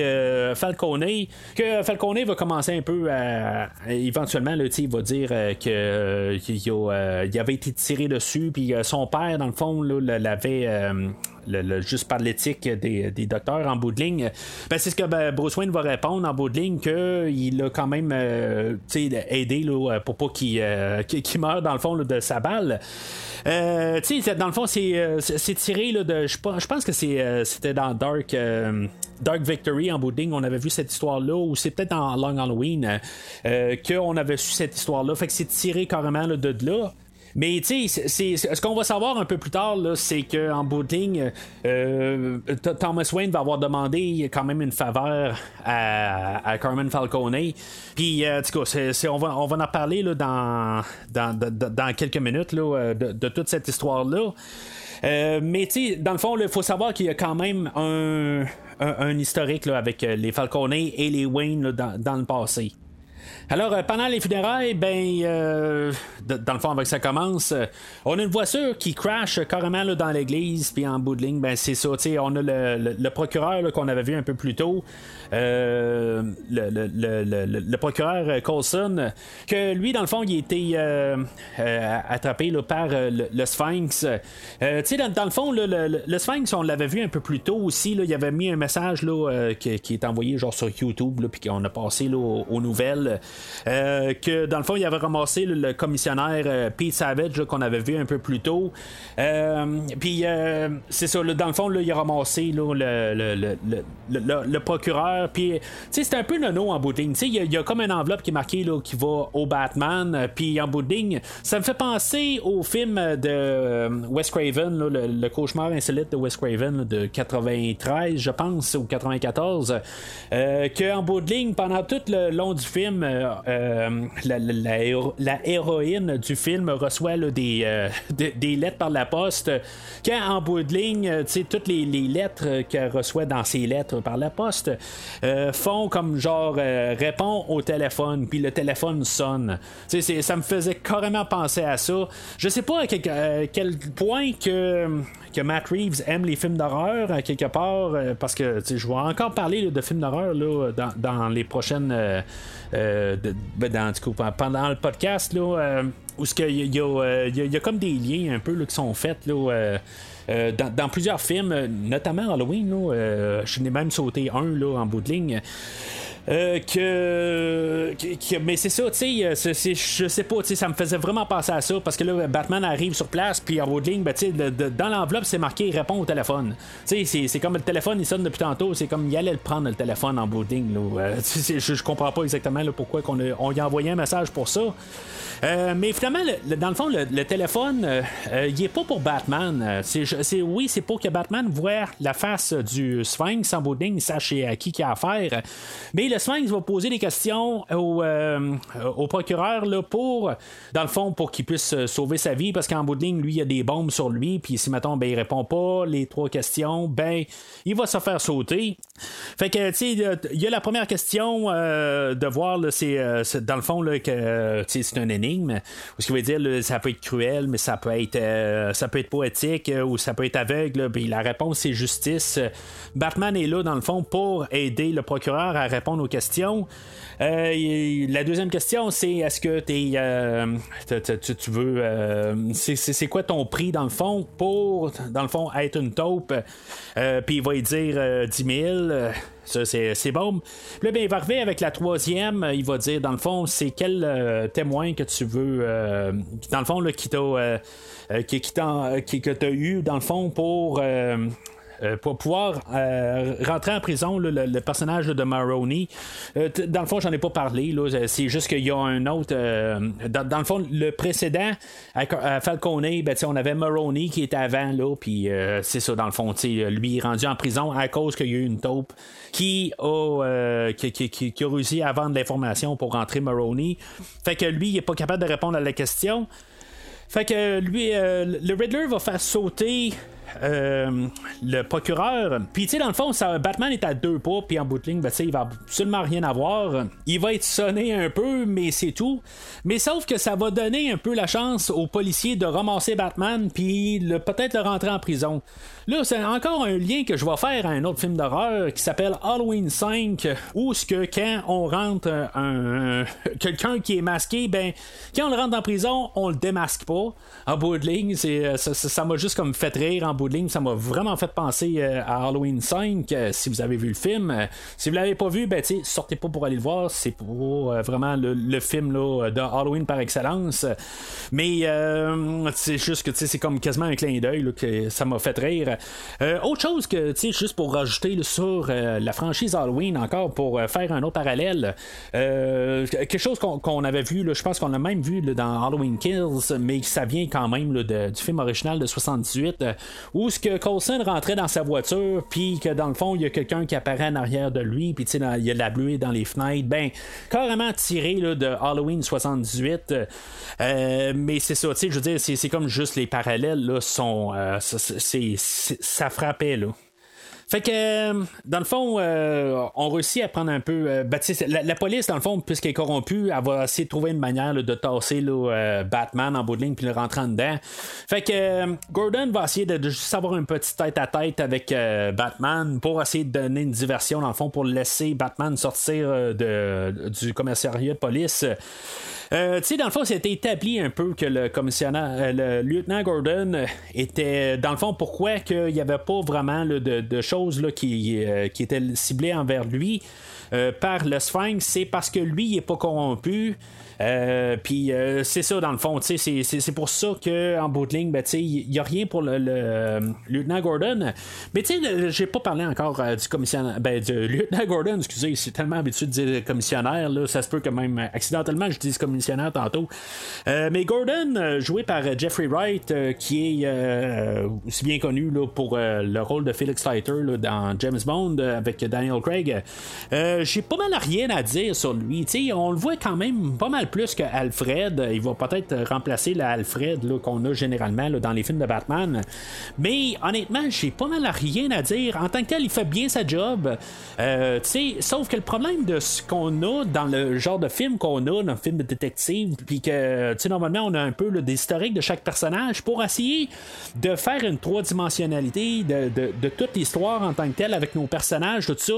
Falcone, que Falcone va commencer un peu à. éventuellement, là, il va dire euh, que euh, il, avait été tiré dessus, puis euh, son père, dans le fond, l'avait juste par l'éthique des, docteurs en bout de ligne, ben, c'est ce que ben, Bruce Wayne va répondre en bout de ligne qu'il a quand même euh, aidé là, pour pas qu'il euh, meure dans le fond de sa balle. Euh, dans le fond, c'est tiré de. Je pense que c'était dans Dark. Dark Victory en de ligne, on avait vu cette histoire-là, ou c'est peut-être dans Long Halloween qu'on avait su cette histoire-là. Fait que c'est tiré carrément de là. Mais tu sais, ce qu'on va savoir un peu plus tard, c'est qu'en de euh, Thomas Wayne va avoir demandé quand même une faveur à, Carmen Falcone. Puis, euh, tout cas, on, va, en parler là, dans, dans, quelques minutes là, de, toute cette histoire-là. Euh, mais tu sais, dans le fond, il faut savoir qu'il y a quand même un, historique avec les Falcone et les Wayne dans, le passé. Alors, euh, pendant les funérailles, ben, euh, dans le fond, avec ça commence, euh, on a une voiture qui crash carrément dans l'église, puis en bout de ligne, ben, c'est ça, on a le, procureur qu'on avait vu un peu plus tôt, le, le, procureur Colson, que lui, dans le fond, il a été attrapé par le, Sphinx. Dans, dans, le fond, le, Sphinx, on l'avait vu un peu plus tôt aussi, là, il avait mis un message là, qui, est envoyé genre sur YouTube, puis qu'on a passé aux nouvelles. Euh, que dans le fond, il avait ramassé le commissionnaire euh, Pete Savage qu'on avait vu un peu plus tôt. Euh, puis c'est ça, dans le fond, il a ramassé le, procureur. Puis c'est un peu nono en bout de ligne. Il y, a comme une enveloppe qui est marquée qui va au Batman. Puis en bout de ligne, ça me fait penser au film de Wes Craven, le, cauchemar insolite de Wes Craven de 93, je pense, ou 94. que en bout de ligne, pendant tout le long du film, euh, la, héroïne du film reçoit des, euh, lettres par la poste. Quand en bout de ligne, euh, toutes les, lettres qu'elle reçoit dans ses lettres par la poste font comme genre répond au téléphone, puis le téléphone sonne. ça me faisait carrément penser à ça. Je sais pas à quel, point que que Matt Reeves aime les films d'horreur à quelque part, parce que je vais encore parler de films d'horreur dans, dans, les prochaines euh, ben, pendant le podcast, là, euh, où il y, euh, y, a comme des liens un peu là, qui sont faits là, dans, plusieurs films, notamment Halloween. Là, je n'ai même sauté un là, en bout de ligne. Euh, que, mais c'est ça, tu sais, je sais pas, tu sais, ça me faisait vraiment penser à ça parce que là, Batman arrive sur place, puis en bout de ligne, ben, sais, dans l'enveloppe, c'est marqué répond au téléphone. Tu sais, c'est comme le téléphone, il sonne depuis tantôt, c'est comme il allait le prendre le téléphone en bout de ligne. Je, je comprends pas exactement pourquoi qu'on on lui a envoyé un message pour ça. Euh, mais finalement, dans le fond, le, téléphone, euh, euh, il est pas pour Batman. C'est, oui, c'est pour que Batman voit la face du Sphinx en bout de sache à qui il a affaire. Mais le Sphinx va poser des questions au, au procureur là, pour, dans le fond, pour qu'il puisse sauver sa vie, parce qu'en bout lui, il y a des bombes sur lui, puis si, mettons, ben, il répond pas les trois questions, ben, il va se faire sauter. Fait que, tu sais, il y a la première question de voir, c'est, dans le fond, là, que c'est un ennemi ce qui veut dire, ça peut être cruel, mais ça peut être, euh, ça peut être poétique euh, ou ça peut être aveugle. Puis la réponse, c'est justice. Batman est là, dans le fond, pour aider le procureur à répondre aux questions. Euh, la deuxième question, c'est est-ce que es, tu veux. c'est quoi ton prix, dans le fond, pour, dans le fond, être une taupe? Puis il va y dire 10 000. Ça, c'est bon. Puis là, ben, il va arriver avec la troisième. Il va dire, dans le fond, c'est quel euh, témoin que tu veux, euh, dans le fond, là, qui t'a, euh, qui, qui, qui, que tu as eu, dans le fond, pour euh, pour pouvoir euh, rentrer en prison, le, personnage de Maroney. Euh, dans le fond, j'en ai pas parlé. C'est juste qu'il y a un autre. Dans, le fond, le précédent à, Falcone, ben, on avait Maroney qui était avant, là, puis c'est ça, dans le fond, lui est rendu en prison à cause qu'il y a eu une taupe qui a, qui, a réussi à vendre l'information pour rentrer Maroney. Fait que lui, il est pas capable de répondre à la question. Fait que lui, le Riddler va faire sauter euh, le procureur. Puis, tu sais, dans le fond, Batman est à deux pas, puis en bout de ligne, ben, il va absolument rien avoir. Il va être sonné un peu, mais c'est tout. Mais sauf que ça va donner un peu la chance aux policiers de ramasser Batman, puis peut-être le rentrer en prison. Là, c'est encore un lien que je vais faire à un autre film d'horreur qui s'appelle Halloween 5, où ce que quand on rentre un, quelqu'un qui est masqué, ben quand on le rentre en prison, on le démasque pas. En bout de ligne, c'est, ça m'a juste comme fait rire en bout de ligne. Ça m'a vraiment fait penser euh, à Halloween 5, euh, si vous avez vu le film. Euh, si vous l'avez pas vu, ben sortez pas pour aller le voir. C'est pour vraiment le, film là, de Halloween par excellence. Mais c'est juste que c'est comme quasiment un clin d'œil que ça m'a fait rire. Autre chose que, juste pour rajouter sur la franchise Halloween, encore pour faire un autre parallèle, quelque chose qu'on avait vu, je pense qu'on a même vu dans Halloween Kills, mais ça vient quand même du film original de 78, où ce que Colson rentrait dans sa voiture, puis que dans le fond, il y a quelqu'un qui apparaît en arrière de lui, puis il y a de la buée dans les fenêtres, ben, carrément tiré de Halloween 78. mais c'est ça, tu sais, je veux dire, c'est comme juste les parallèles, là, sont. c'est ça frappait, là. Fait que, euh, dans le fond, euh, on réussit à prendre un peu. Euh, la, police, dans le fond, puisqu'elle est corrompue, elle va essayer de trouver une manière de tasser Batman en bout de ligne puis le rentrer dedans. Fait que Gordon va essayer de, juste avoir une petite tête à tête avec Batman pour essayer de donner une diversion, dans le fond, pour laisser Batman sortir de, du commissariat de police. Euh, tu sais, dans le fond, c'était établi un peu que le commissionnaire, euh, le lieutenant Gordon était, dans le fond, pourquoi qu'il n'y avait pas vraiment de, choses euh, qui étaient ciblées envers lui par le Sphinx, c'est parce que lui, il n'est pas corrompu. Euh, puis euh, c'est ça, dans le fond, c'est pour ça qu'en bout de ligne, ben, il n'y a rien pour le, le, lieutenant Gordon. Mais tu sais, j'ai pas parlé encore euh, du commissionnaire, ben, du lieutenant Gordon, excusez, c'est tellement habitué de dire commissionnaire, là, ça se peut que même accidentellement je dise commissionnaire tantôt. mais Gordon, joué par Jeffrey Wright, qui est aussi bien connu là, pour le rôle de Felix Leiter dans James Bond avec Daniel Craig, j'ai pas mal rien à dire sur lui. sais on le voit quand même pas mal plus que Alfred. Il va peut-être remplacer l'Alfred qu'on a généralement dans les films de Batman. Mais honnêtement, j'ai pas mal rien à dire. En tant que tel, il fait bien sa job. Euh, sauf que le problème de ce qu'on a dans le genre de film qu'on a dans le film de détective, puis que normalement on a un peu des historiques de chaque personnage pour essayer de faire une trois-dimensionnalité de, toute l'histoire en tant que telle avec nos personnages, tout ça.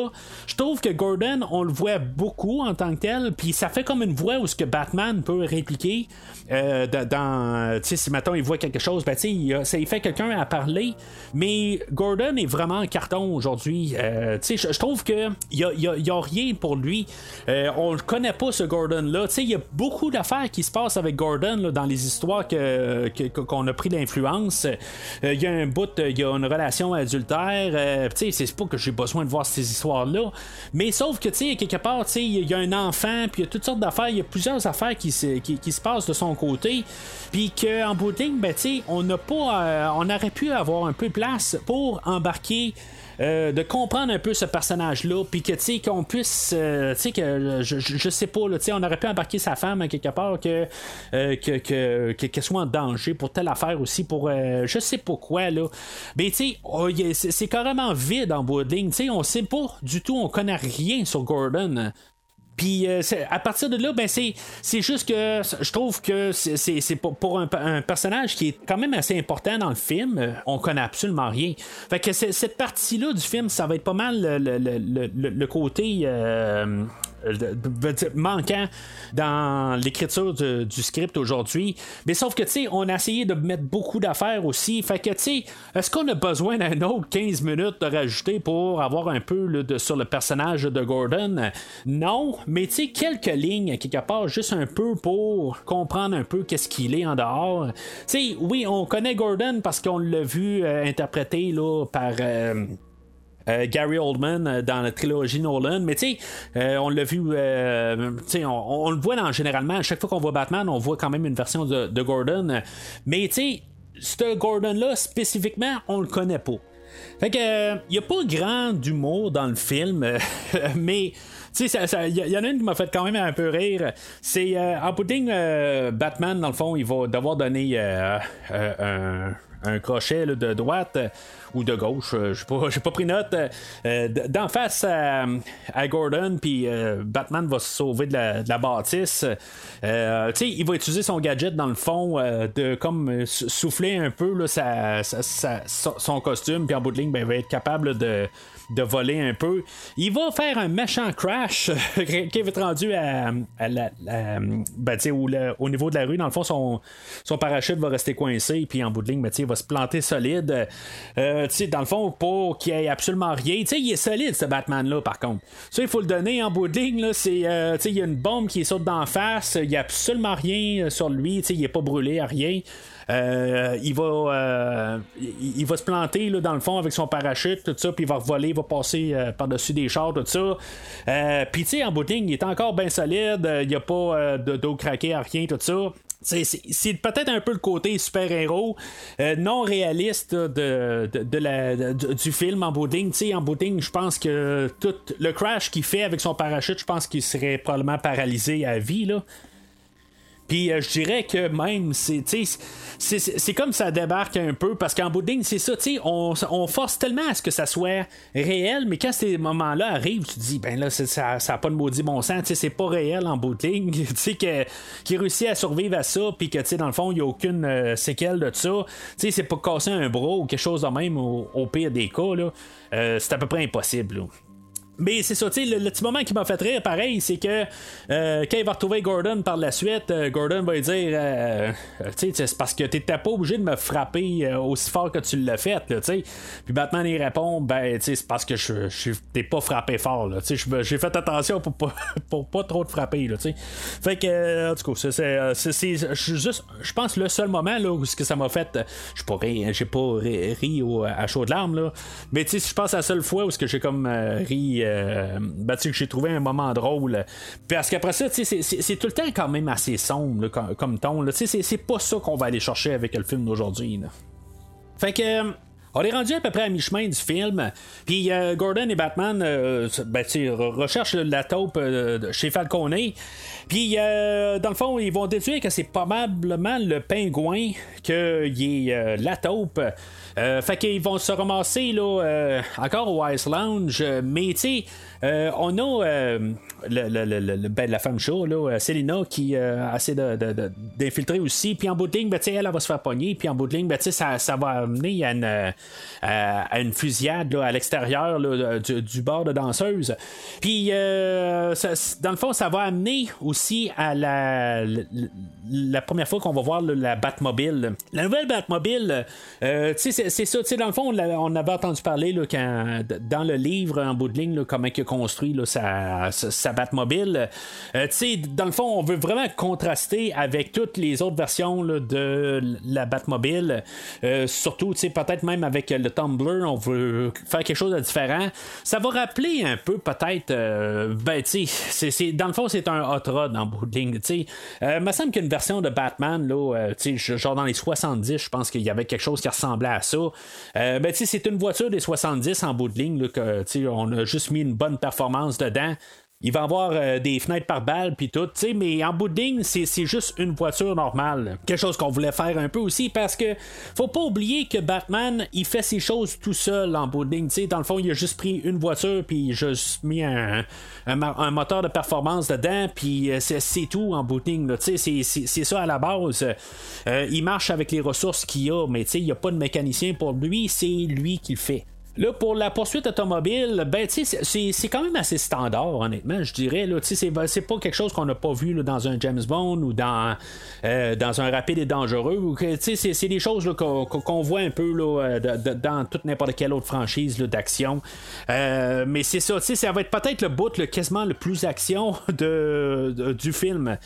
Je trouve que Gordon, on le voit beaucoup en tant que tel, puis ça fait comme une voix où ce que Batman peut répliquer. Euh, dans, si maintenant il voit quelque chose, ben, il, ça, il fait quelqu'un à parler. Mais Gordon est vraiment en carton aujourd'hui. Euh, je trouve que il y a, rien pour lui. Euh, on le connaît pas ce Gordon là. Tu sais, il y a beaucoup d'affaires qui se passent avec Gordon dans les histoires que, qu'on a pris l'influence. Il y a un bout, il y a une relation adultère. c'est pas que j'ai besoin de voir ces histoires là. Mais sauf que, tu sais, quelque part, il y a un enfant, puis il y a toutes sortes d'affaires. Il y a plusieurs affaires qui se, qui, se de son côté. Puis qu'en bout de ligne, ben, on n'a pas. Euh, on aurait pu avoir un peu de place pour embarquer. Euh, de comprendre un peu ce personnage-là, puis que tu sais qu'on puisse, euh, tu sais que je, je, sais pas, tu sais on aurait pu embarquer sa femme quelque part que que qu'elle soit en danger pour telle affaire aussi, pour je sais pas quoi là. Mais tu sais, oh, c'est carrément vide en bout de ligne, tu sais on sait pas du tout, on connaît rien sur Gordon. Puis euh, à partir de là, ben c'est, juste que je trouve que c'est, pour, un, personnage qui est quand même assez important dans le film, euh, on connaît absolument rien. Fait que cette partie-là du film, ça va être pas mal le, côté euh, euh, manquant dans l'écriture du script aujourd'hui. Mais sauf que, tu sais, on a essayé de mettre beaucoup d'affaires aussi. Fait que, tu sais, est-ce qu'on a besoin d'un autre 15 minutes de rajouter pour avoir un peu de, sur le personnage de Gordon? Non, mais tu sais, quelques lignes, quelque part, juste un peu pour comprendre un peu qu'est-ce qu'il est en dehors. Tu sais, oui, on connaît Gordon parce qu'on l'a vu euh, interprété là, par. Euh, euh, Gary Oldman euh, dans la trilogie Nolan. Mais tu sais, euh, on l'a vu, on, on, le voit dans, généralement, à chaque fois qu'on voit Batman, on voit quand même une version de, Gordon. Mais tu sais, ce Gordon-là, spécifiquement, on le connaît pas. Fait que, il a pas grand d'humour dans le film, mais tu sais, il y, en a une qui m'a fait quand même un peu rire. C'est en pudding, Batman, dans le fond, il va devoir donner un, crochet de droite ou de gauche, euh, je n'ai pas, pris note, euh, d'en face à, Gordon, puis Batman va se sauver de la, bâtisse. il va utiliser son gadget dans le fond de comme souffler un peu là, son costume, puis en bout de ligne, ben, il va être capable de de voler un peu. Il va faire un méchant crash qui va être rendu à, ben, au, niveau de la rue. Dans le fond, son, parachute va rester coincé, puis en bout de ligne, ben, il va se planter solide. Euh, dans le fond, pour qu'il n'y ait absolument rien. il est solide, ce Batman-là, par contre. Ça, il faut le donner en bout de ligne. Euh, il y a une bombe qui saute d'en face. Il n'y a absolument rien sur lui. Il n'est pas brûlé à rien. Euh, il va euh, il, va se planter là, dans le fond avec son parachute, tout ça, puis il va voler, il va passer euh, par-dessus des chars, tout ça. puis tu sais, en booting, il est encore bien solide, il n'y a pas d'eau craquée à rien, tout ça. C'est peut-être un peu le côté super-héros non réaliste de, du film en booting. en booting, je pense que tout le crash qu'il fait avec son parachute, je pense qu'il serait probablement paralysé à vie. Là. Puis euh, je dirais que même, c'est, comme ça débarque un peu, parce qu'en bout de ligne, c'est ça, on, on force tellement à ce que ça soit réel, mais quand ces moments-là arrivent, tu te dis, ben là, ça n'a pas de maudit bon sens, c'est pas réel en bout de ligne, tu sais, qu'il réussit à survivre à ça, puis que, dans le fond, il n'y a aucune euh, séquelle de ça, tu sais, c'est pas casser un bras ou quelque chose de même, au, pire des cas, là, euh, c'est à peu près impossible, là. Mais c'est ça, tu sais, le, petit moment qui m'a fait rire, pareil, c'est que euh, quand il va retrouver Gordon par la suite, euh, Gordon va lui dire, euh, tu sais, c'est parce que t'étais pas obligé de me frapper aussi fort que tu l'as fait, tu sais. Puis Batman il répond, ben, tu sais, c'est parce que je, je t'ai pas frappé fort, là, tu sais, j'ai fait attention pour pas, pour pas trop te frapper, là, tu sais. Fait que, en tout cas, c'est, juste, je pense, le seul moment là où ce que ça m'a fait, je pas j'ai pas ri, à chaud de larmes, là, mais tu sais, je pense la seule fois où ce que j'ai comme ri euh, ben, j'ai trouvé un moment drôle. Parce qu'après ça, c'est tout le temps quand même assez sombre comme, ton. C'est pas ça qu'on va aller chercher avec le film d'aujourd'hui. Fait que. Euh, on est rendu à peu près à mi-chemin du film. Puis euh, Gordon et Batman ben, recherchent la taupe chez Falcone. Puis dans le fond, ils vont déduire que c'est probablement le pingouin qu'il est la taupe. Euh, fait qu'ils vont se ramasser là, euh, encore au Ice Lounge, mais tu sais, euh, on a le, ben, la femme show, là, Selina, qui essaie d'infiltrer aussi. Puis en bout de ligne, ben, elle, va se faire pogner. Puis en bout de ligne, ben, ça, ça va amener à une à, une fusillade à l'extérieur du, du, bar de danseuse. Puis, dans le fond, ça va amener aussi à la, la, première fois qu'on va voir la Batmobile. La nouvelle Batmobile, c'est ça, dans le fond, on, avait entendu parler quand, dans le livre en bout de ligne, comment construit sa, sa, Batmobile. dans le fond, on veut vraiment contraster avec toutes les autres versions de la Batmobile. Euh, surtout, peut-être même avec le Tumblr, on veut faire quelque chose de différent. Ça va rappeler un peu, peut-être, euh, ben, tu sais, dans le fond, c'est un hot rod en bout de ligne. Euh, il me semble qu'une version de Batman, là, genre dans les 70, je pense qu'il y avait quelque chose qui ressemblait à ça. ben, c'est une voiture des 70 en bout de ligne, là, on a juste mis une bonne performance dedans il va avoir euh, des fenêtres par balle puis tout, tu sais, mais en bout ligne, c'est, juste une voiture normale. Quelque chose qu'on voulait faire un peu aussi parce que faut pas oublier que Batman, il fait ses choses tout seul en bout tu sais, dans le fond, il a juste pris une voiture puis juste mis un, un, moteur de performance dedans puis euh, c'est, tout en bout tu sais, c'est, ça à la base. Euh, il marche avec les ressources qu'il a, mais tu sais, il n'y a pas de mécanicien pour lui, c'est lui qui le fait. Là, pour la poursuite automobile, ben, c'est quand même assez standard, honnêtement, je dirais. C'est pas quelque chose qu'on n'a pas vu dans un James Bond ou dans, euh, dans un rapide et dangereux. C'est des choses qu'on voit un peu là, euh, dans toute n'importe quelle autre franchise d'action. Euh, mais c'est ça, ça va être peut-être le bout quasiment le plus action de, du film.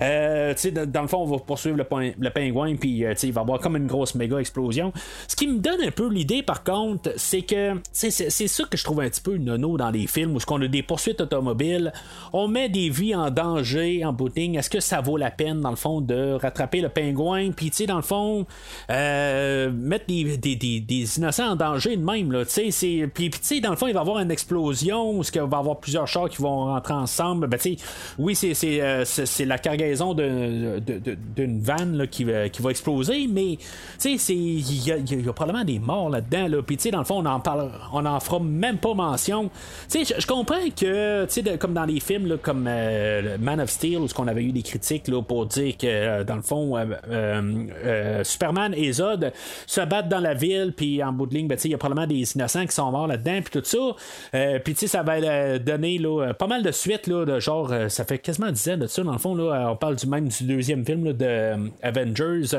dans le fond, on va poursuivre le, le pingouin, puis il va y avoir comme une grosse méga explosion. Ce qui me donne un peu l'idée, par contre, c'est que c'est ça que je trouve un petit peu nono dans les films où on a des poursuites automobiles, on met des vies en danger en booting. Est-ce que ça vaut la peine, dans le fond, de rattraper le pingouin? Puis, tu sais, dans le fond, euh, mettre des, des, innocents en danger de même, là. Tu sais, puis, tu sais, dans le fond, il va y avoir une explosion où il va y avoir plusieurs chars qui vont rentrer ensemble. Ben, tu sais, oui, c'est euh, la cargaison d'une vanne qui, qui va exploser, mais, tu sais, il y, a probablement des morts là-dedans, là. Puis, tu sais, dans le fond, on en on en fera même pas mention. Je comprends que, comme dans les films, comme euh, Man of Steel, où on avait eu des critiques là, pour dire que, euh, dans le fond, euh, Superman et Zod se battent dans la ville, puis en bout de ligne, ben, il y a probablement des innocents qui sont morts là-dedans, puis tout ça. puis, tu sais, ça va donner là, pas mal de suites, là, de genre, ça fait quasiment 10 ans de ça, dans le fond, là, on parle du même du deuxième film de Avengers,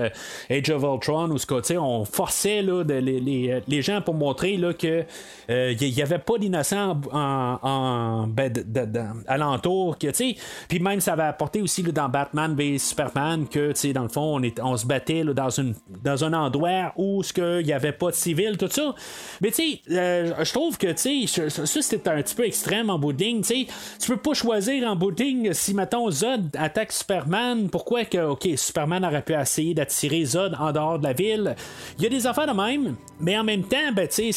Age of Ultron, où on forçait là, les, les, gens pour montrer là, que il euh, n'y avait pas d'innocents en, ben, alentour puis même ça va apporter aussi dans Batman v Superman que dans le fond on, se battait dans, un endroit où il n'y avait pas de civils tout ça. Mais tu sais euh, je trouve que ça c'était un petit peu extrême en bout de ligne tu peux pas choisir en bout si mettons Zod attaque Superman pourquoi que ok Superman aurait pu essayer d'attirer Zod en dehors de la ville? Il y a des affaires de même mais en même temps ben c'est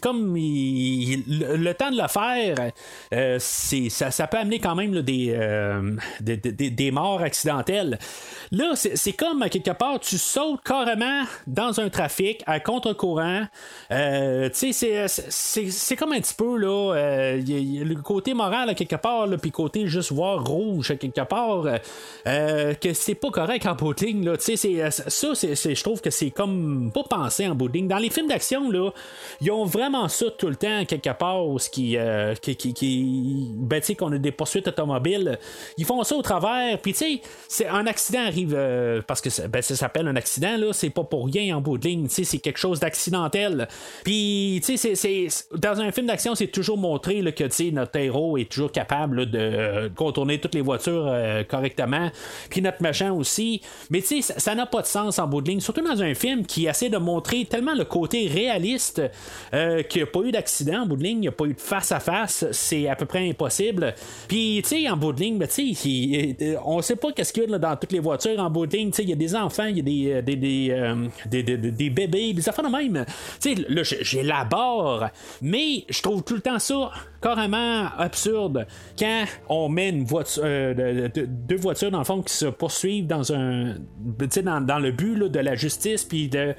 comme le, temps de le faire, euh, ça, ça, peut amener quand même euh, des, des, morts accidentelles. Là, c'est comme quelque part, tu sautes carrément dans un trafic à contre-courant. Euh, c'est comme un petit peu là, le côté moral à quelque part, puis côté juste voir rouge à quelque part, que c'est pas correct en bout là. Ça, je trouve que c'est comme pas pensé en bout Dans les films d'action, là, ils ont vraiment ça tout le temps, quelque part, où ce qui, euh, qui, qui, ben, qu'on a des poursuites automobiles. Ils font ça au travers, puis tu sais, un accident arrive, euh, parce que ben, ça s'appelle un accident, là, c'est pas pour rien en bout de ligne, c'est quelque chose d'accidentel. Puis, tu sais, c'est, dans un film d'action, c'est toujours montré là, que notre héros est toujours capable de contourner toutes les voitures euh, correctement, puis notre machin aussi. Mais tu sais, ça n'a pas de sens en bout de ligne, surtout dans un film qui essaie de montrer tellement le côté réaliste euh, qu'il n'y a pas eu d'accident en bout de ligne, il n'y a pas eu de face-à-face, c'est à peu près impossible. Puis, tu sais, en bout de ligne, ben, tu sais, on sait pas qu'est-ce qu'il y a dans toutes les voitures en bout de ligne. Il y a des enfants, il y a des, euh, des, des, euh, des, des, bébés, des affaires de même. Tu sais, là, j'élabore, mais je trouve tout le temps ça carrément absurde quand on met une voiture, deux voitures dans le fond qui se poursuivent dans un, dans, dans le but de la justice puis de,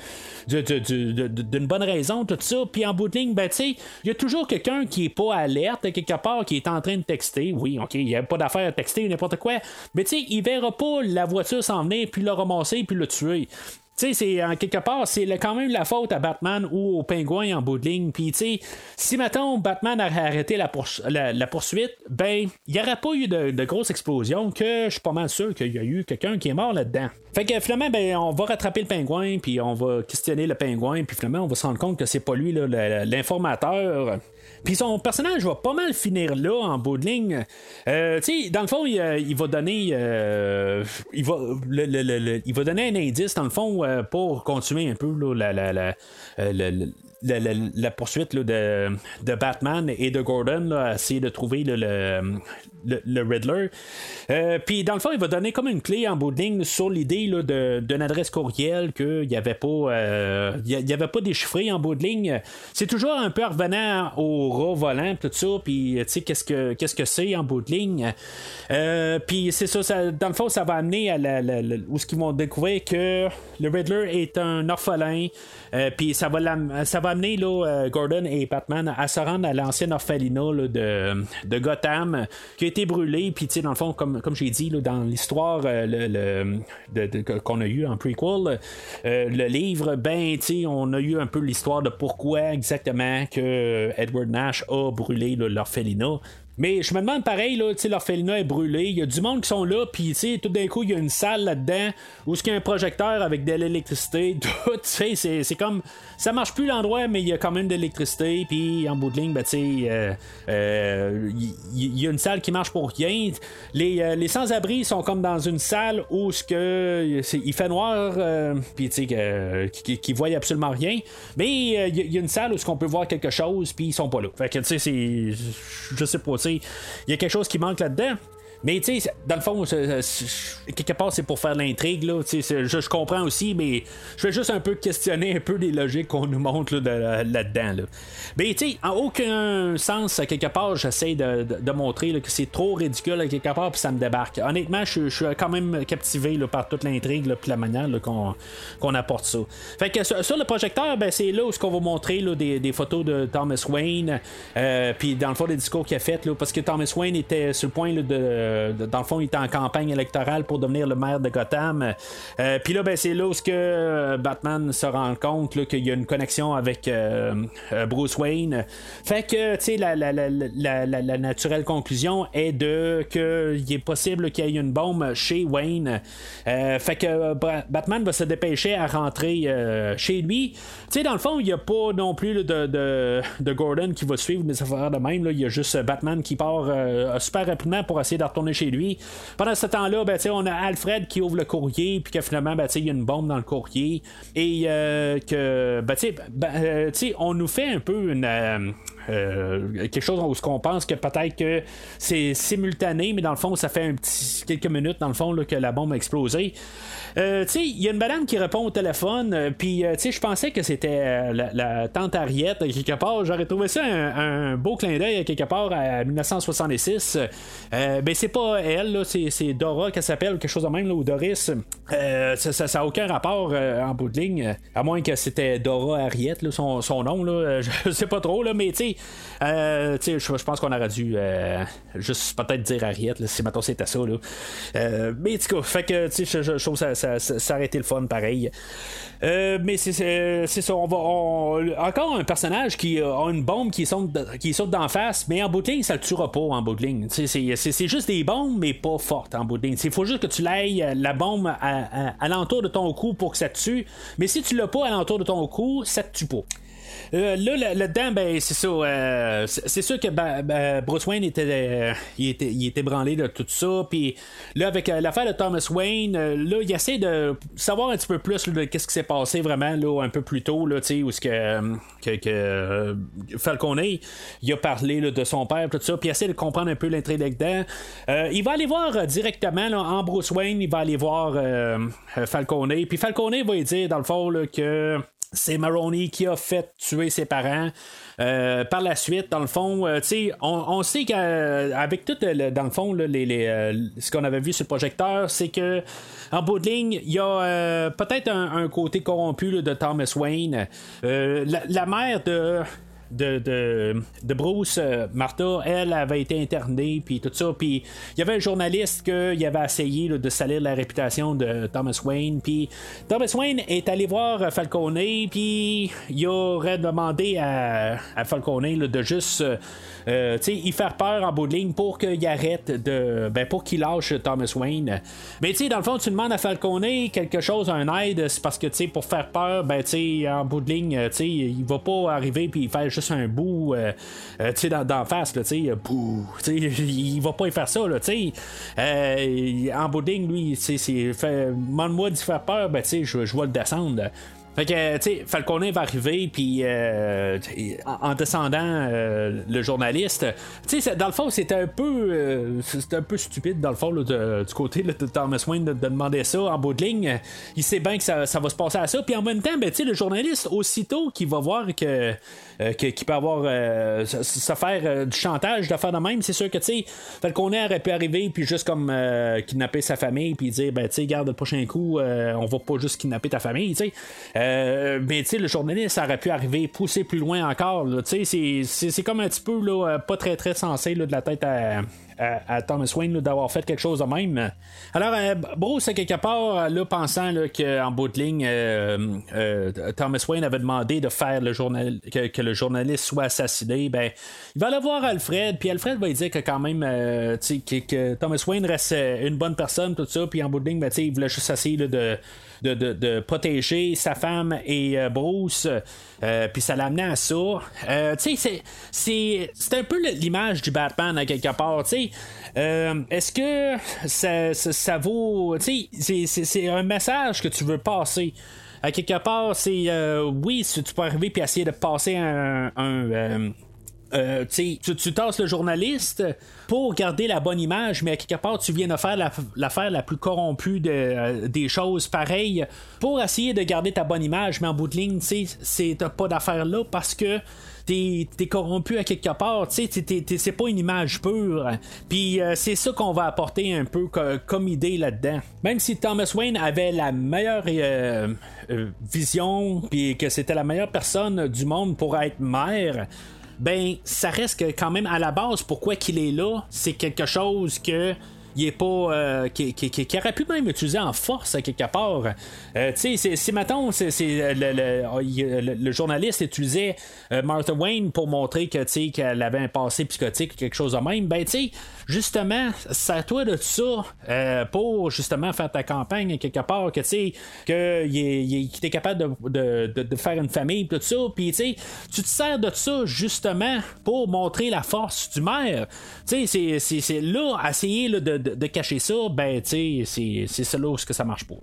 d'une bonne raison tout ça. Puis en bout de ligne, ben, il y a toujours quelqu'un qui est pas alerte quelque part, qui est en train de texter. Oui, ok, il n'y a pas d'affaire à texter n'importe quoi. Mais tu sais, il verra pas la voiture s'en venir, puis le ramasser, puis le tuer. Tu sais, c'est en quelque part, c'est quand même la faute à Batman ou au pingouin en bout de ligne. Puis, tu sais, si maintenant Batman a arrêté la, la, poursuite, ben, il n'y aurait pas eu de, de grosse explosion que je suis pas mal sûr qu'il y a eu quelqu'un qui est mort là-dedans. Fait que finalement, ben, on va rattraper le pingouin, puis on va questionner le pingouin, puis finalement, on va se rendre compte que c'est pas lui l'informateur. Puis son personnage va pas mal finir là en bout de ligne. Euh, dans le fond, il, euh, va donner. Euh, il, va, il va donner un indice, dans le fond, pour continuer un peu la, la, la, poursuite de, de, Batman et de Gordon, là, essayer de trouver le, le, Riddler. Euh, puis dans le fond, il va donner comme une clé en bout de ligne sur l'idée d'une adresse courriel qu'il n'y avait pas euh, y avait pas déchiffré en bout de ligne. C'est toujours un peu revenant au rat volant, tout ça, puis tu sais, qu'est-ce que qu'est-ce que c'est en bout de ligne? Euh, puis c'est ça, dans le fond, ça va amener à la, où ce qu'ils vont découvrir que le Riddler est un orphelin, puis ça va, ça va amener là, Gordon et Batman à se rendre à l'ancienne orphelinat de, de Gotham, qui été brûlé, puis dans le fond, comme, comme j'ai dit, dans l'histoire euh, le, qu'on a eu en prequel, euh, le livre, ben, on a eu un peu l'histoire de pourquoi exactement que Edward Nash a brûlé l'orphelinat. Mais je me demande pareil, là, l'orphelinat est brûlé, il y a du monde qui sont là, puis tout d'un coup, il y a une salle là-dedans où il y a un projecteur avec de l'électricité, tout, c'est, c'est comme. Ça marche plus l'endroit, mais il y a quand même de l'électricité, puis en bout de ligne, ben, il euh, euh, y, a une salle qui marche pour rien. Les, euh, les sans-abri sont comme dans une salle où ce il fait noir, puis tu sais, qui, qui voient absolument rien, mais il y, a une salle où ce qu'on peut voir quelque chose, puis ils sont pas là. Fait que, tu sais, c'est. Je sais pas, il y a quelque chose qui manque là-dedans. Mais tu sais, dans le fond, quelque part, c'est pour faire l'intrigue. Là, je, je comprends aussi, mais je vais juste un peu questionner un peu les logiques qu'on nous montre là-dedans. Là, Mais tu sais, en aucun sens, à quelque part, j'essaie de, montrer que c'est trop ridicule à quelque part, puis ça me débarque. Honnêtement, je, suis quand même captivé par toute l'intrigue, puis la manière qu'on apporte ça. Fait que sur, le projecteur, ben, c'est là où ce qu'on va montrer des, des, photos de Thomas Wayne, euh, puis dans le fond, des discours qu'il a fait, parce que Thomas Wayne était sur le point de euh, dans le fond, il était en campagne électorale pour devenir le maire de Gotham. Euh, puis là, ben, c'est là où que euh, Batman se rend compte qu'il y a une connexion avec Bruce Wayne. Fait que, tu sais, la, la, naturelle conclusion est de qu'il est possible qu'il y ait une bombe chez Wayne. fait que Batman va se dépêcher à rentrer chez lui. Tu sais, dans le fond, il n'y a pas non plus de, de, Gordon qui va suivre des affaires de même. Il y a juste Batman qui part super rapidement pour essayer de chez lui. Pendant ce temps-là, ben, on a Alfred qui ouvre le courrier, puis que finalement, ben, il y a une bombe dans le courrier. Et euh, que, ben, ben euh, on nous fait un peu une. Euh, quelque chose où on pense que peut-être que c'est simultané, mais dans le fond, ça fait un petit quelques minutes dans le fond que la bombe a explosé. Euh, il y a une madame qui répond au téléphone, euh, puis euh, tu je pensais que c'était la, tante Ariette, quelque part. J'aurais trouvé ça un, beau clin d'œil, quelque part, à 1966. ben, c'est pas elle, c'est, Dora qui s'appelle, quelque chose de même, là, ou Doris. ça n'a aucun rapport en bout de ligne, à moins que c'était Dora Ariette, son, son, nom, là, je sais pas trop, là, mais tu sais, je pense qu'on aurait dû juste peut-être dire Ariette, si maintenant c'était ça. Là. mais en tout cas, fait que, tu sais, je trouve ça ça, le fun pareil. Euh, mais c'est ça, on encore un personnage qui a une bombe qui saute, qui d'en face, mais en bout de ligne, ça le tuera pas en bout de ligne. C'est juste des bombes, mais pas fortes en bout de ligne. Il faut juste que tu l'ailles euh, la bombe à, l'entour de ton cou pour que ça te tue. Mais si tu l'as pas à l'entour de ton cou, ça te tue pas. Euh, là, là-dedans, ben, c'est ça. Euh, c'est sûr que ben, Bruce Wayne était, euh, il était, il était branlé de tout ça. Puis là, avec l'affaire de Thomas Wayne, là, il essaie de savoir un petit peu plus de qu'est-ce qui s'est passé vraiment là, un peu plus tôt, là, où ce que, que, que Falconet, il a parlé de son père, tout ça, puis il essaie de comprendre un peu l'intrigue là-dedans. il va aller voir directement en Bruce Wayne, il va aller voir Falconet, puis Falconet va lui dire dans le fond que c'est Maroney qui a fait tuer ses parents. Euh, par la suite, dans le fond, euh, on, on, sait qu'avec tout, dans le fond, les, euh, ce qu'on avait vu sur le projecteur, c'est que en bout de ligne, il y a peut-être un, côté corrompu de Thomas Wayne. La, la, mère de de, Bruce, Martha, elle avait été internée, puis tout ça. Puis il y avait un journaliste qui avait essayé de salir la réputation de Thomas Wayne. Puis Thomas Wayne est allé voir Falcone, puis il aurait demandé à, Falcone de juste euh, y faire peur en bout de ligne pour qu'il arrête de. Ben, pour qu'il lâche Thomas Wayne. Mais tu dans le fond, tu demandes à Falcone quelque chose, un aide, c'est parce que pour faire peur, ben, en bout de ligne, il va pas arriver puis faire juste un bout, euh, euh, sais, dans, face, tu sais, il va pas y faire ça, tu sais. en bout lui, tu sais, demande-moi d'y faire peur, ben, je vais le descendre. Fait que, tu sais, Falcone va arriver, puis euh, en, descendant euh, le journaliste, tu sais, dans le fond, c'était un peu euh, un peu stupide, dans le fond, du côté de Thomas Wayne de, demander ça en bout de ligne. Il sait bien que ça, va se passer à ça, puis en même temps, ben, tu sais, le journaliste, aussitôt qu'il va voir que qu'il peut avoir se, faire du chantage de faire de même, c'est sûr que, tu sais, Falcone aurait pu arriver, puis juste comme kidnapper sa famille, puis dire, ben, tu sais, garde le prochain coup, on va pas juste kidnapper ta famille, tu sais. Euh, mais tu sais, le journaliste aurait pu arriver pousser plus loin encore. C'est, c'est comme un petit peu là, pas très très sensé là, de la tête à, à, Thomas Wayne d'avoir fait quelque chose de même. Alors, euh, Bruce, quelque part, là, pensant qu'en bout de ligne, euh, euh, Thomas Wayne avait demandé de faire le journal que, le journaliste soit assassiné, ben, il va aller voir Alfred, puis Alfred va lui dire que quand même, que, que, Thomas Wayne reste une bonne personne, tout ça, puis en bout de ligne, ben, il voulait juste essayer de de, de, protéger sa femme et euh, Bruce. Euh, puis ça l'a à ça. Euh, tu sais, c'est, un peu l'image du Batman à quelque part. Tu sais, est-ce que ça, ça, vaut. Tu sais, c'est, un message que tu veux passer? À quelque part, c'est oui, si tu peux arriver puis essayer de passer un, tu, tu tasses le journaliste pour garder la bonne image, mais à quelque part, tu viens de faire l'affaire la, plus corrompue euh, des choses pareilles pour essayer de garder ta bonne image, mais en bout de ligne, c'est pas d'affaire là parce que t'es es corrompu à quelque part, tu sais, c'est pas une image pure. Puis euh, c'est ça qu'on va apporter un peu comme idée là-dedans. Même si Thomas Wayne avait la meilleure vision, puis que c'était la meilleure personne du monde pour être maire, ben ça reste quand même à la base pourquoi qu'il est là, c'est quelque chose que il est pas. Euh, aurait pu même utiliser en force quelque part. Euh, tu sais, si mettons, c'est, le, le, journaliste utilisait euh, Martha Wayne pour montrer que qu'elle avait un passé psychotique ou quelque chose de même, ben tu sais, justement, c'est à toi de ça pour justement faire ta campagne quelque part, que tu sais, qu'il est, capable de, de, faire une famille, tout ça, puis tu te sers de ça justement pour montrer la force du maire. Tu sais, c'est là, essayer de de, cacher ça, ben, tu c'est ça là où que ça marche pas.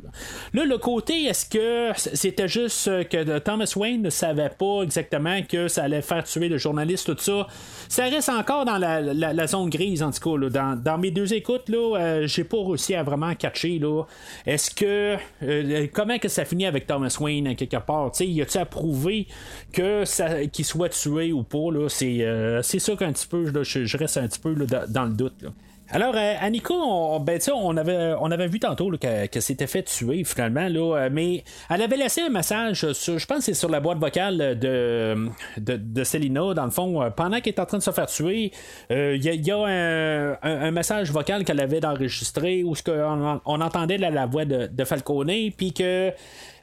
Là, le côté, est-ce que c'était juste que Thomas Wayne ne savait pas exactement que ça allait faire tuer le journaliste, tout ça? Ça reste encore dans la, zone grise, en tout cas. Dans, mes deux écoutes, là, euh, j'ai pas réussi à vraiment catcher, là. Est-ce que. Euh, comment que ça finit avec Thomas Wayne, quelque part? Y a-tu à prouver que qu'il soit tué ou pas, là? C'est, euh, c'est ça qu'un petit peu, je, reste un petit peu dans le doute, alors, euh, Annika, on, ben, on, avait, on avait vu tantôt qu'elle que s'était fait tuer finalement, là, euh, mais elle avait laissé un message, sur, je pense que c'est sur la boîte vocale de, de, de Selina, dans le fond, euh, pendant qu'elle est en train de se faire tuer. Il y, a, un, message vocal qu'elle avait enregistré où on, on entendait la, voix de, de Falcone, puis que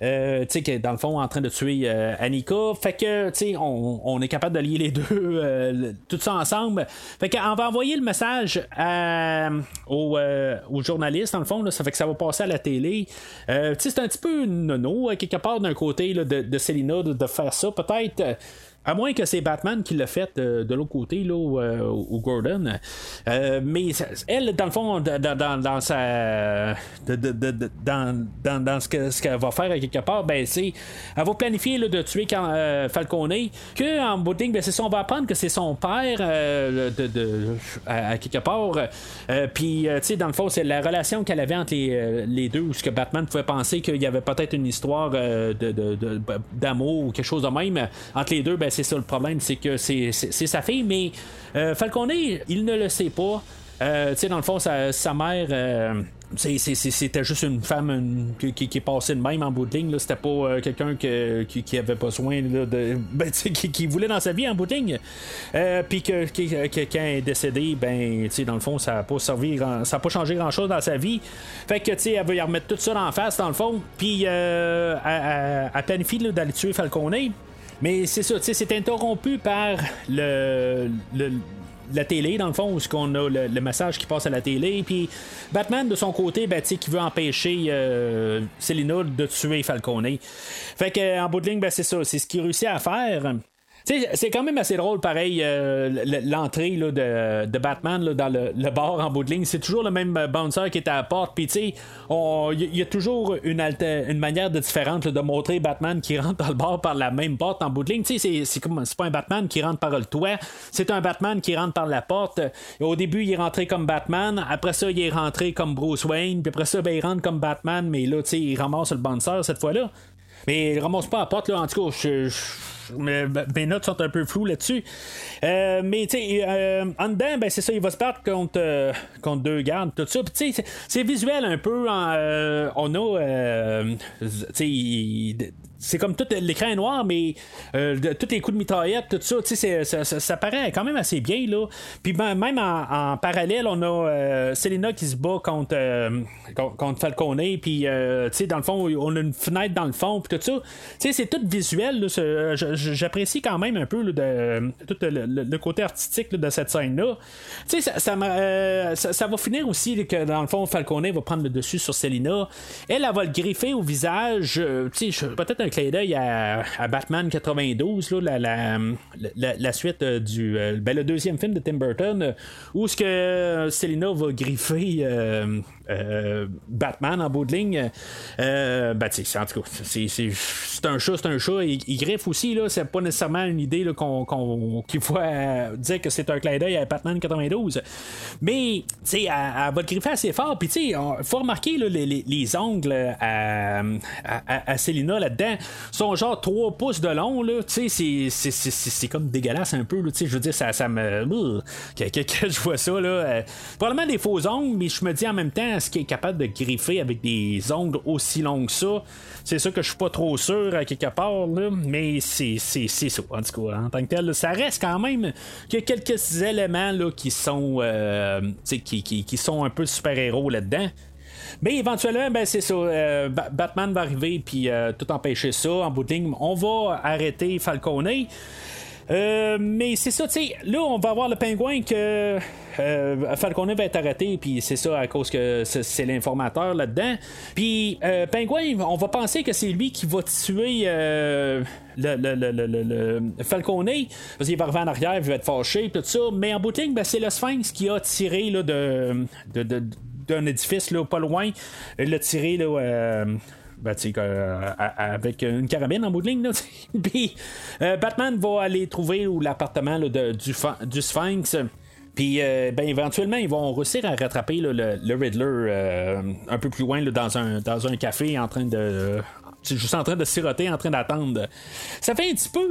euh, tu sais, dans le fond en train de tuer euh, Annika. Fait que, tu sais, on, est capable de lier les deux, euh, tout ça ensemble. Fait qu'on va envoyer le message aux, aux, journalistes, dans le fond, ça fait que ça va passer à la télé. sais, c'est un petit peu nono, quelque part, d'un côté de, de Selina, de, faire ça. Peut-être à moins que c'est Batman qui l'a fait euh, de l'autre côté, là, ou, euh, Gordon. Euh, mais elle, dans le fond, dans, dans, sa. dans, dans, ce qu'elle va faire à quelque part, ben, c'est. Elle va planifier là, de tuer quand, Falcone. Que en bout ben, c'est ça, on va apprendre que c'est son père de, à, quelque part. Puis, tu sais, dans le fond, c'est la relation qu'elle avait entre les, les deux, où ce que Batman pouvait penser qu'il y avait peut-être une histoire d'amour ou quelque chose de même. Entre les deux, ben, c'est ça le problème, c'est que c'est sa fille, mais euh, Falcone, il ne le sait pas. Euh, tu sais, dans le fond, sa, mère, euh, c'était juste une femme qui, est passée de même en bout de ligne. C'était pas quelqu'un qui, avait besoin de. Ben, qui, voulait dans sa vie en bout de ligne. Puis que, quelqu'un est décédé, ben, dans le fond, ça n'a pas servi, ça pas changé grand chose dans sa vie. Fait que, elle veut y remettre tout ça en face, dans le fond. Puis, elle, elle, planifie d'aller tuer Falcone. Mais c'est ça, c'est interrompu par le, la télé, dans le fond, où qu'on a le, message qui passe à la télé. Puis Batman, de son côté, ben, qui veut empêcher euh, Selina de tuer Falcone. Fait que en bout de ligne, ben, c'est ça. C'est ce qu'il réussit à faire c'est quand même assez drôle, pareil, euh, l'entrée de, de, Batman dans le, bar en bout de ligne. C'est toujours le même bouncer qui est à la porte. Puis, tu sais, il y, a toujours une, une manière de différente de montrer Batman qui rentre dans le bar par la même porte en bout de ligne. Tu sais, c'est pas un Batman qui rentre par le toit. C'est un Batman qui rentre par la porte. au début, il est rentré comme Batman. Après ça, il est rentré comme Bruce Wayne. Puis après ça, ben, il rentre comme Batman. Mais là, tu sais, il ramasse le bouncer cette fois-là. Mais il ramasse pas la porte, là. En tout cas, je mais, mes notes sont un peu floues là-dessus. Euh, mais tu sais, euh, en dedans, ben, c'est ça, il va se battre contre, euh, contre deux gardes, tout ça. tu sais, c'est visuel un peu. on a. tu sais, c'est comme tout l'écran est noir, mais euh, tous les coups de mitraillette, tout ça, ça, ça, ça, paraît quand même assez bien. Là. Puis ben, même en, parallèle, on a euh, Selena qui se bat contre, euh, contre Falcone, puis dans le fond, on a une fenêtre dans le fond, puis tout ça. C'est tout visuel. J'apprécie quand même un peu de, tout le, côté artistique de cette scène-là. Ça, ça, ça, va finir aussi que dans le fond, Falcone va prendre le dessus sur Selena. Elle, elle va le griffer au visage. Peut-être un d'œil à, Batman 92, là, la, suite euh, du euh, ben, deuxième film de Tim Burton, euh, où ce que Selina va griffer Batman en bout de ligne. ben, en tout cas, c'est un chat, c'est un chat. Il, griffe aussi, là, c'est pas nécessairement une idée qu'on, qu'il faut dire que c'est un clin d'œil à Batman 92. Mais, tu sais, elle, va le griffer assez fort. Puis, tu sais, il faut remarquer les, les, ongles à, à, Selina là-dedans sont genre 3 pouces de long, là. Tu sais, c'est comme dégueulasse un peu, Tu sais, je veux dire, ça, ça me. Que, je vois ça, là. Euh, probablement des faux ongles, mais je me dis en même temps, est-ce qu'il est capable de griffer avec des ongles aussi longs que ça? C'est ça que je suis pas trop sûr à quelque part, là. Mais c'est ça, en tout cas, en tant que tel. ça reste quand même qu'il y a quelques éléments, là, qui sont. Euh, qui, qui sont un peu super-héros là-dedans. Mais éventuellement, ben, c'est ça. Euh, Batman va arriver puis euh, tout empêcher ça. En bout de ligne, on va arrêter Falcone. Euh, mais c'est ça, tu sais, là, on va avoir le pingouin que Falcone va être arrêté, puis c'est ça à cause que c'est l'informateur là-dedans. Puis pingouin, on va penser que c'est lui qui va tuer le, le, Falcone, parce qu'il va revenir en arrière, il va être fâché, tout ça. Mais en bout de ligne, ben, c'est le Sphinx qui a tiré là, de d'un édifice là, pas loin, il l'a tiré là, euh, ben, euh, avec une carabine en bout de ligne. Puis euh, Batman va aller trouver l'appartement du, du Sphinx. Puis, ben, éventuellement, ils vont réussir à rattraper le, Riddler un peu plus loin dans, un, dans un café en train de, juste en train de siroter, en train d'attendre. Ça fait un petit peu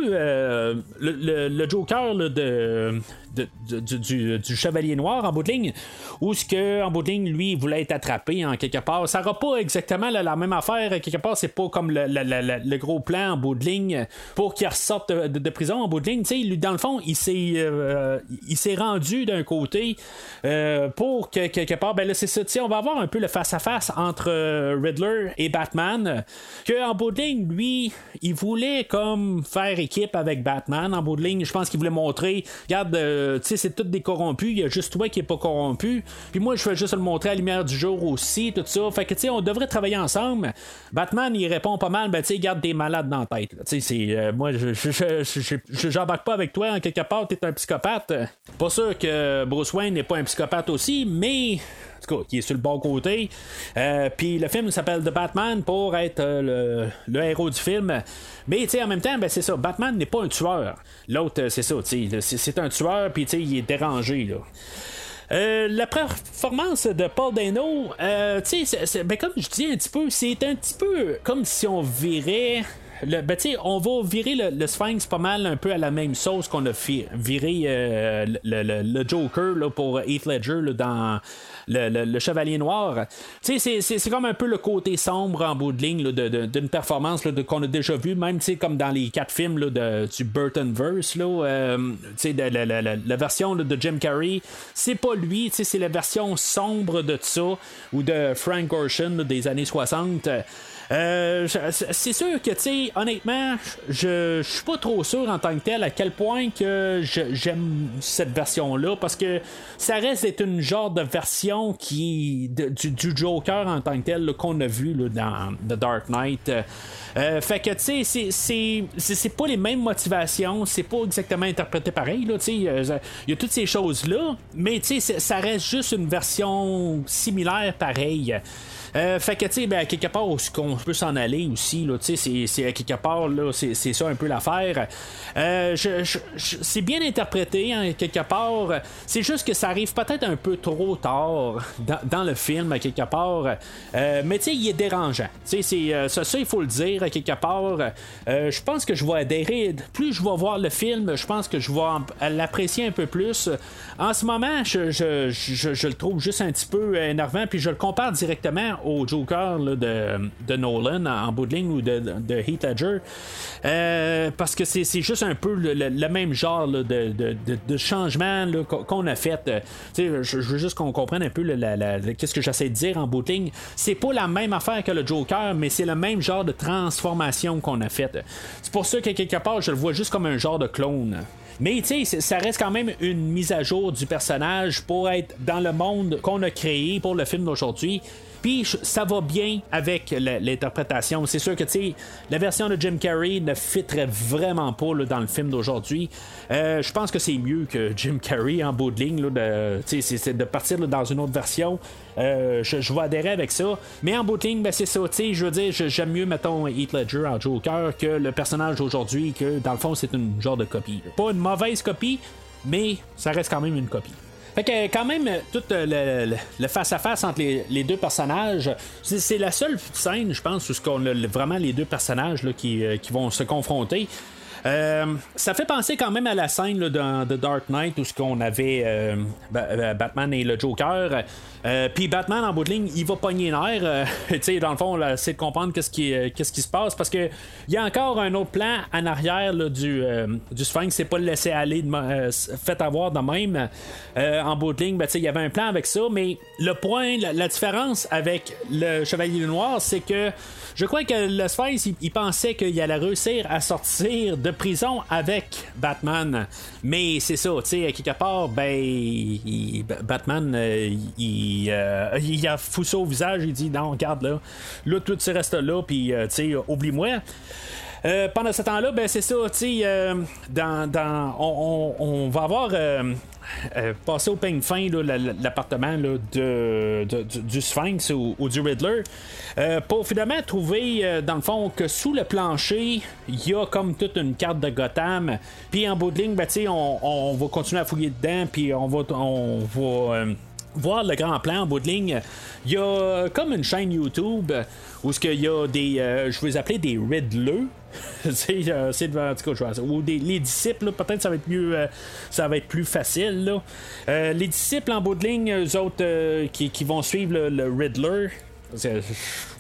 le, Joker de, du, Chevalier Noir en bout de ligne, où ce que en bout de ligne, lui, il voulait être attrapé en quelque part. Ça n'aura pas exactement la, même affaire. Quelque part, c'est pas comme le, gros plan en bout de ligne pour qu'il ressorte de, prison en bout de ligne. lui, dans le fond, il s'est euh, il s'est rendu d'un côté euh, pour que quelque part, ben là, c'est ça. On va avoir un peu le face-à-face entre euh, Riddler et Batman. Que en bout de ligne, lui, il voulait comme faire équipe avec Batman. En bout de ligne, je pense qu'il voulait montrer, regarde, euh, tu sais, c'est tout des corrompus. Il y a juste toi qui est pas corrompu. Puis moi, je vais juste le montrer à la lumière du jour aussi, tout ça. Fait que, tu sais, on devrait travailler ensemble. Batman, il répond pas mal, ben, tu sais, garde des malades dans la tête. Tu sais. Euh, moi, je j'embarque pas avec toi. En quelque part, t'es un psychopathe. Pas sûr que Bruce Wayne n'est pas un psychopathe aussi, mais qui est sur le bon côté. Euh, puis le film s'appelle The Batman pour être le, héros du film. Mais en même temps, ben, c'est ça. Batman n'est pas un tueur. L'autre, euh, c'est ça. C'est un tueur, puis il est dérangé. Là. Euh, la performance de Paul Dano, euh, ben, comme je dis un petit peu, c'est un petit peu comme si on virait le, ben, on va virer le, Sphinx pas mal un peu à la même sauce qu'on a viré euh, le, Joker là, pour Heath Ledger dans le, Chevalier Noir. C'est comme un peu le côté sombre en bout de ligne d'une performance qu'on a déjà vu, même comme dans les quatre films de, du Burtonverse. Là, euh, la, version de Jim Carrey, c'est pas lui, c'est la version sombre de ça, ou de Frank Gorshin des années 60. Euh, c'est sûr que, tu sais, honnêtement, je, suis pas trop sûr en tant que tel à quel point que j'aime cette version-là, parce que ça reste d'être une genre de version qui du, Joker en tant que tel qu'on a vu dans The Dark Knight. Euh, fait que, tu sais, c'est pas les mêmes motivations, c'est pas exactement interprété pareil, là, tu sais, euh, il y a toutes ces choses-là, mais, tu sais, ça reste juste une version similaire pareille. Euh, fait que, tu sais, ben, quelque part, qu'on peut s'en aller aussi, là, tu sais, c'est quelque part, là, c'est ça un peu l'affaire. Euh, c'est bien interprété, hein, quelque part. C'est juste que ça arrive peut-être un peu trop tard dans, le film, quelque part. Euh, mais, tu sais, il est dérangeant. Tu sais, ça, ça, il faut le dire, quelque part. je pense que je vais adhérer. Plus je vais voir le film, je pense que je vais l'apprécier un peu plus. En ce moment, je, je, le trouve juste un petit peu énervant, puis je le compare directement au Joker de, Nolan en, bout de ligne ou de, de Heath. Euh, parce que c'est juste un peu le, même genre de, changement qu'on a fait. Euh, je, je, veux juste qu'on comprenne un peu qu'est-ce que j'essaie de dire en bout de ligne. C'est pas la même affaire que le Joker, mais c'est le même genre de transformation qu'on a fait. C'est pour ça que quelque part, je le vois juste comme un genre de clone. Mais tu sais, ça reste quand même une mise à jour du personnage pour être dans le monde qu'on a créé pour le film d'aujourd'hui. Puis ça va bien avec l'interprétation. C'est sûr que la version de Jim Carrey ne fitterait vraiment pas dans le film d'aujourd'hui. Euh, je pense que c'est mieux que Jim Carrey en bout de ligne, de, c'est, de partir dans une autre version. Euh, je, vais adhérer avec ça. Mais en bout de ligne, ben, c'est ça. Je veux dire, j'aime mieux, mettons, Heath Ledger en Joker que le personnage d'aujourd'hui, que dans le fond, c'est une genre de copie. Pas une mauvaise copie, mais ça reste quand même une copie. Fait que quand même, tout euh, le face-à-face entre les, deux personnages, c'est la seule scène, je pense, où on a vraiment les deux personnages qui, euh, qui vont se confronter. Euh, ça fait penser quand même à la scène dans The Dark Knight où ce qu'on avait euh, euh, Batman et le Joker. Puis Batman en bout de ligne, il va pogner l'air. dans le fond, c'est de comprendre qu'est-ce qui, se passe parce que il y a encore un autre plan en arrière du, du Sphinx. C'est pas le laisser aller, fait avoir de même. en bout de ligne, ben, il y avait un plan avec ça, mais le point, la différence avec le Chevalier Noir, c'est que je crois que le Sphinx, il, pensait qu'il allait réussir à sortir de prison avec Batman. Mais c'est ça, tu sais, quelque part, ben, Batman, euh, il, euh, il, a fou ça au visage, il dit non, regarde là, là, tout tu restes là, puis, euh, tu sais, oublie-moi. Euh, pendant ce temps-là, ben c'est ça, tu sais, dans, dans on, va avoir euh, passer au peigne fin l'appartement de, du Sphinx ou, du Riddler. Euh, pour finalement trouver euh, dans le fond que sous le plancher il y a comme toute une carte de Gotham. Puis en bout de ligne ben, on, on, va continuer à fouiller dedans puis on va on va voir le grand plan en bout de ligne. Il y a comme une chaîne YouTube où ce qu'il y a des je vais les appeler des Riddlers euh, c'est devant en tout cas, ou des, les disciples peut-être ça va être mieux euh, ça va être plus facile là. Euh, les disciples en bout de ligne eux autres qui, qui, vont suivre le, Riddler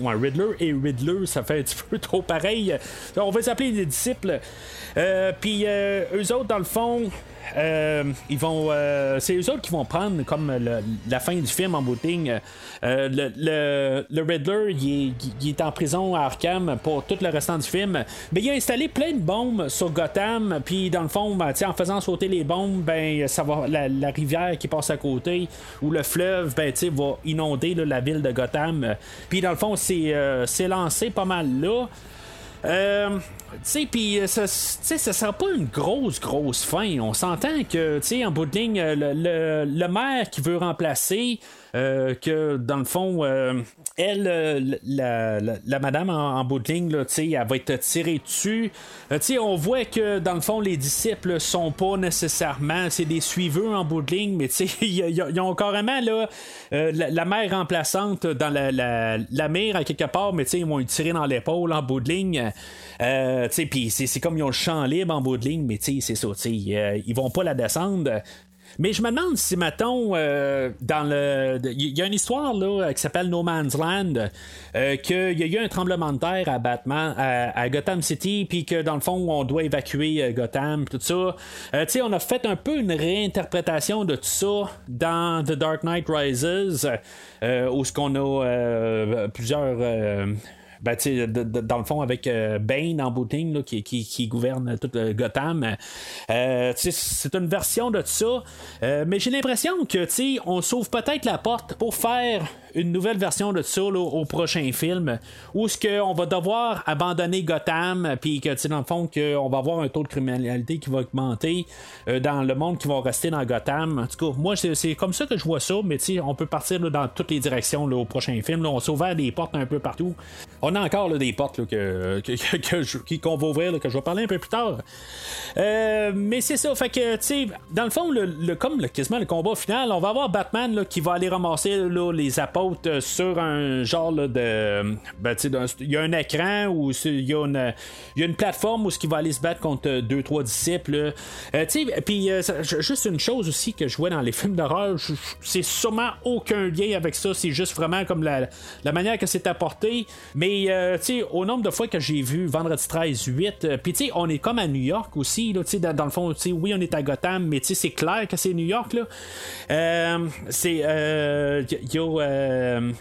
ouais, Riddler et Riddler, ça fait un petit peu trop pareil. On va les disciples. Puis eux autres, dans le fond, euh, ils vont, euh, c'est eux autres qui vont prendre comme la fin du film en booting. Euh, le, le, Riddler, il est, en prison à Arkham pour tout le restant du film. Mais il a installé plein de bombes sur Gotham. Puis dans le fond, ben, en faisant sauter les bombes, ben ça va la, rivière qui passe à côté ou le fleuve, ben va inonder la ville de Gotham. Puis dans le fond, c'est lancé pas mal là. Sais, puis euh, ça, ça sera pas une grosse, grosse fin. On s'entend que, en bout de ligne, le, le, maire qui veut remplacer euh, que dans le fond, euh, elle, euh, la, la, madame en, bout de ligne, elle va être tirée dessus. Euh, on voit que dans le fond, les disciples sont pas nécessairement, c'est des suiveux en bout de ligne, mais ils, ont carrément là, euh, la, la mère remplaçante dans la, la, mire à quelque part, mais ils vont lui tirer dans l'épaule en bout de ligne. Euh, sais, puis c'est, comme ils ont le champ libre en bout de ligne, mais c'est ça, euh, ils vont pas la descendre. Mais je me demande si, mettons, euh, dans le. Il y a une histoire là, qui s'appelle No Man's Land, euh, qu'il y a eu un tremblement de terre à Batman, à, Gotham City, puis que dans le fond, on doit évacuer euh, Gotham, tout ça. Euh, tu on a fait un peu une réinterprétation de tout ça dans The Dark Knight Rises, euh, où ce qu'on a euh, plusieurs. Ben, de- de- dans le fond, avec euh, Bane en ligne, là, qui, qui, qui gouverne tout euh, Gotham. Euh, c'est une version de ça. Euh, mais j'ai l'impression que, on s'ouvre peut-être la porte pour faire une nouvelle version de ça au prochain film, où ce qu'on va devoir abandonner Gotham, puis que, dans le fond, qu'on va avoir un taux de criminalité qui va augmenter euh, dans le monde qui va rester dans Gotham. En tout cas, moi, c'est comme ça que je vois ça, mais on peut partir dans toutes les directions au prochain film. On s'est ouvert des portes un peu partout. On a encore des portes que, que, que- que qu'on va ouvrir, que je vais parler un peu plus tard. Euh, mais c'est ça, fait que, tu dans le fond, le, le- comme le, quasiment le combat final, on va avoir Batman qui va aller ramasser les apôtres sur un genre de. Ben, il y a un écran c'est- il y, a une- il y a une plateforme où ce qui va aller se battre contre euh, deux, trois disciples. Euh, puis euh, juste une chose aussi que je vois dans les films d'horreur, c'est sûrement aucun lien avec ça, c'est juste vraiment comme la, la manière que c'est apporté. Mais, euh, au nombre de fois que j'ai vu Vendredi 13, 8, euh, puis on est comme à New York aussi, là, dans, dans le fond, oui, on est à Gotham, mais c'est clair que c'est New York, là. C'est. Il y, a, euh,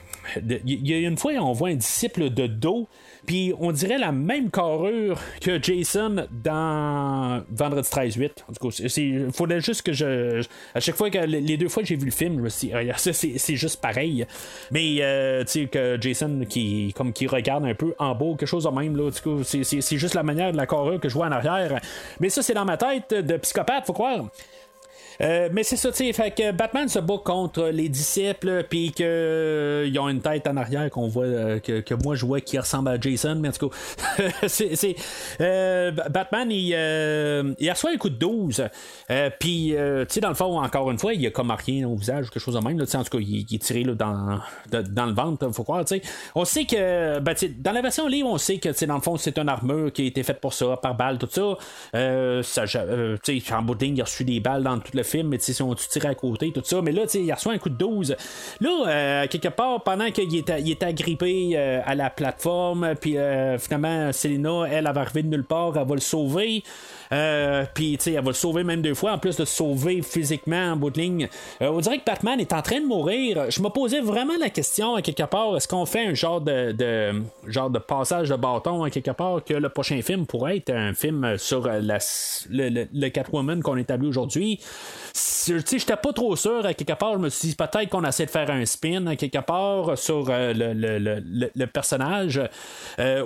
il y a une fois, on voit un disciple de dos. Puis on dirait la même carrure que Jason dans Vendredi 13 8. En tout cas, il faudrait juste que je, À chaque fois que les deux fois que j'ai vu le film, Ah, c'est juste pareil. Mais euh, tu sais, que Jason qui, comme qui regarde un peu en bas, quelque chose de même, là. C'est juste la manière de la carrure que je vois en arrière. Mais ça, c'est dans ma tête de psychopathe, faut croire. Euh, mais c'est ça, tu sais, fait que Batman se bat contre les disciples, puis qu'ils ils ont une tête en arrière qu'on voit, euh, que, que moi je vois qui ressemble à Jason, mais en tout cas, c'est, euh, Batman, il, euh, il reçoit un coup de 12, euh, puis, euh, tu sais, dans le fond, encore une fois, il a comme rien au visage, quelque chose de même, là, en tout cas, il, est tiré là, dans, de- dans le ventre, faut croire, tu sais. On sait que, ben, dans la version livre, on sait que, tu sais, dans le fond, c'est une armure qui a été faite pour ça, par balle, tout ça. Euh, euh, tu sais, en il a reçu des balles dans tout film, mais si on tire à côté, tout ça. Mais là, il reçoit un coup de 12. Là, euh, quelque part, pendant qu'il est, il agrippé euh, à la plateforme, puis euh, finalement, Selena, elle, elle va arriver de nulle part, elle va le sauver. Euh, puis, tu sais, elle va le sauver même deux fois, en plus de se sauver physiquement en bout de ligne. Euh, on dirait que Batman est en train de mourir. Je me posais vraiment la question, à quelque part, est-ce qu'on fait un genre de, genre de passage de bâton, à quelque part, que le prochain film pourrait être un film sur la, le, le- le Catwoman qu'on établit aujourd'hui? Tu sais, j'étais pas trop sûr, à quelque part, je me suis dit peut-être qu'on essaie de faire un spin, à quelque part, sur euh, le, le- personnage,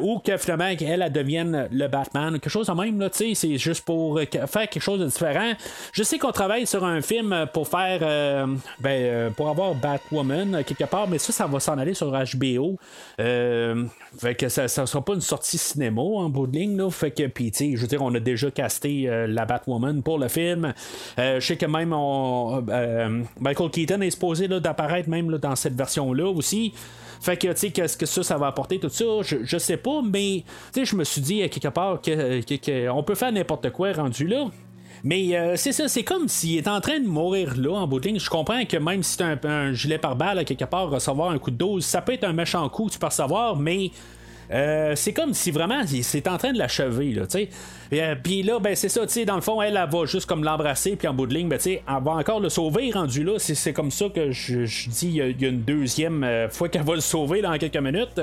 ou que finalement, qu'elle elle devienne le Batman, quelque chose de même, là, tu sais, c'est juste pour euh, faire quelque chose de différent. Je sais qu'on travaille sur un film pour faire, euh, ben, euh, pour avoir Batwoman, euh, quelque part, mais ça, ça va s'en aller sur HBO. Euh, fait que ça, ça sera pas une sortie cinéma en bout de ligne, là. Fait que, puis, je veux dire, on a déjà casté euh, la Batwoman pour le film. Euh, je sais que même on, euh, Michael Keaton est supposé d'apparaître même là, dans cette version-là aussi. Fait que, tu sais, qu'est-ce que ça, va apporter, tout ça, je, je sais pas, mais, tu sais, je me suis dit, à quelque part, que, que- que on peut faire n'importe quoi rendu là. Mais euh, c'est ça, c'est comme s'il est en train de mourir là en bout. Je comprends que même si c'est un, gilet par balle, à quelque part, recevoir un coup de dose, ça peut être un méchant coup, tu peux recevoir, mais euh, c'est comme si vraiment c'est en train de l'achever, là, tu sais. Euh, Puis là, ben c'est ça, tu sais, dans le fond, elle, va juste comme l'embrasser, puis en bout de ligne, ben tu sais, elle va encore le sauver rendu là. C'est, comme ça que je, je dis, il y, a- une deuxième euh, fois qu'elle va le sauver dans quelques minutes.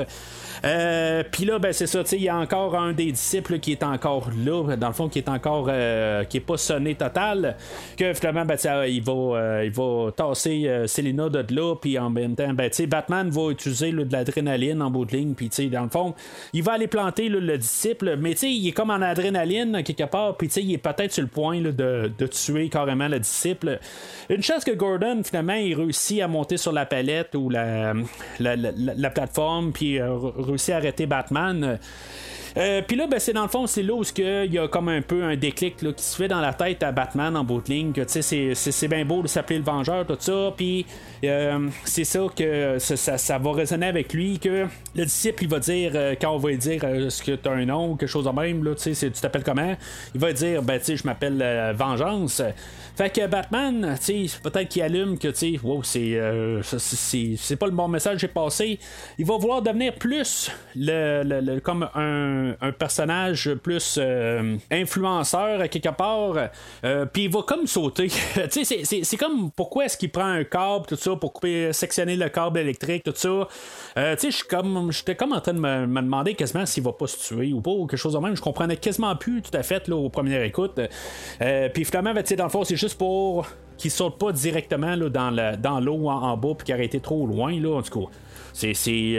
Euh, puis là, ben c'est ça, tu sais, il y a encore un des disciples qui est encore là, dans le fond, qui est encore, euh, qui est pas sonné total, que finalement, ben tu sais, il va, il va tasser Selena de là, puis en même temps, ben tu sais, Batman va utiliser de l'adrénaline en bout de ligne, puis tu sais, dans le fond, il va aller planter le disciple, mais il est comme en adrénaline quelque part, puis il est peut-être sur le point de, tuer carrément le disciple. Une chance que Gordon, finalement, il réussit à monter sur la palette ou la, la, plateforme, puis réussit à arrêter Batman. Euh, puis là, ben, c'est dans le fond, c'est là où il y a comme un peu un déclic qui se fait dans la tête à Batman en bout de ligne. C'est bien beau de s'appeler le Vengeur, tout ça. Puis euh, c'est ça que ça, va résonner avec lui. Que le disciple, il va dire, euh, quand on va lui dire est-ce que tu as un nom ou quelque chose de même, là, tu t'appelles comment? Il va dire ben, je m'appelle Vengeance. Fait que Batman, peut-être qu'il allume que wow, c'est, c'est, pas le bon message que j'ai passé. Il va vouloir devenir plus le comme un un, personnage plus euh, influenceur quelque part, euh, puis il va comme sauter. c'est comme pourquoi est-ce qu'il prend un câble, tout ça, pour couper, sectionner le câble électrique, tout ça. Euh, comme, j'étais comme en train de me, demander quasiment s'il va pas se tuer ou pas, ou quelque chose de même. Je comprenais quasiment plus tout à fait là, aux premières écoutes. puis finalement, ben, dans le fond, c'est juste pour qu'il saute pas directement là, dans l'eau en, bas puis qu'il aurait été trop loin là en tout cas. C'est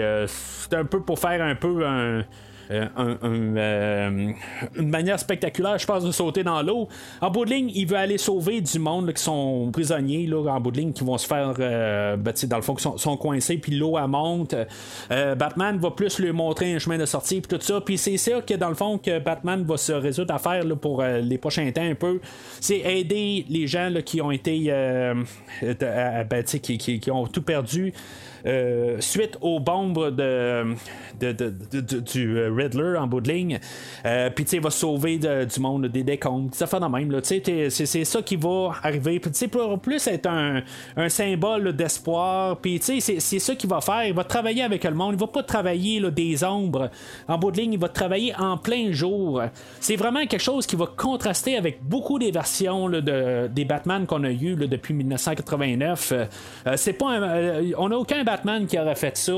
un peu pour faire un peu un, euh, euh, une manière spectaculaire, je pense, de sauter dans l'eau. En bout de ligne, il veut aller sauver du monde qui sont prisonniers, là, en bout de ligne, qui vont se faire, euh, ben, dans le fond, qui sont, coincés, puis l'eau, monte. Batman va plus lui montrer un chemin de sortie, puis tout ça. Puis c'est ça que, dans le fond, que Batman va se résoudre à faire pour les prochains temps un peu. C'est aider les gens qui ont été. Ben, qui, qui, ont tout perdu. Euh, suite aux bombes de, du euh, Riddler en bout de ligne. Euh, puis il va sauver du monde des décomptes. Ça fait de même. C'est ça qui va arriver. Puis pour plus être un, un symbole d'espoir. Puis c'est ça qu'il va faire. Il va travailler avec le monde. Il va pas travailler là, des ombres. En bout de ligne, il va travailler en plein jour. C'est vraiment quelque chose qui va contraster avec beaucoup des versions de, des Batman qu'on a eu depuis 1989. c'est pas on n'a aucun Batman qui aurait fait ça.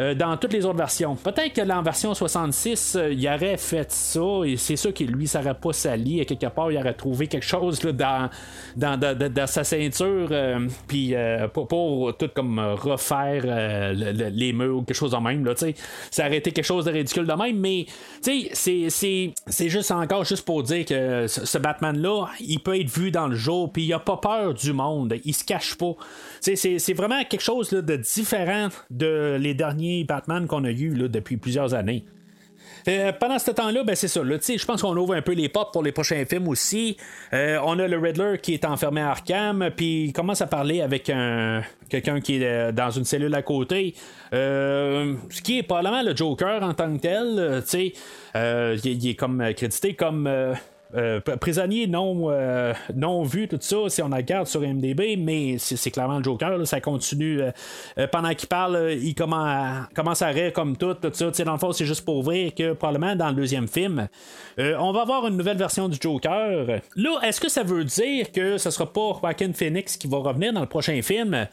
Euh, dans toutes les autres versions. Peut-être que dans version 66, euh, il aurait fait ça, et c'est sûr que lui, ça n'aurait pas sali, et quelque part, il aurait trouvé quelque chose dans, dans, sa ceinture, euh, puis pour, tout comme refaire les murs ou quelque chose de même. Là, ça aurait été quelque chose de ridicule de même, mais c'est juste encore juste pour dire que ce, Batman-là, il peut être vu dans le jour, puis il a pas peur du monde, il se cache pas. C'est vraiment quelque chose de différent de les derniers Batman qu'on a eu depuis plusieurs années. Euh, pendant ce temps-là, ben c'est ça. Je pense qu'on ouvre un peu les portes pour les prochains films aussi. Euh, on a le Riddler qui est enfermé à Arkham, puis il commence à parler avec un quelqu'un qui est euh, dans une cellule à côté. ce qui est probablement le Joker en tant que tel. il, est comme crédité comme euh, prisonnier non, euh, non vu, tout ça, si on la regarde sur MDB, mais c'est clairement le Joker, ça continue. Euh, pendant qu'il parle, il commence, commence à rire comme tout, tout ça. Dans le fond, c'est juste pour voir que probablement dans le deuxième film, on va avoir une nouvelle version du Joker. Là, est-ce que ça veut dire que ce sera pas Joaquin Phoenix qui va revenir dans le prochain film?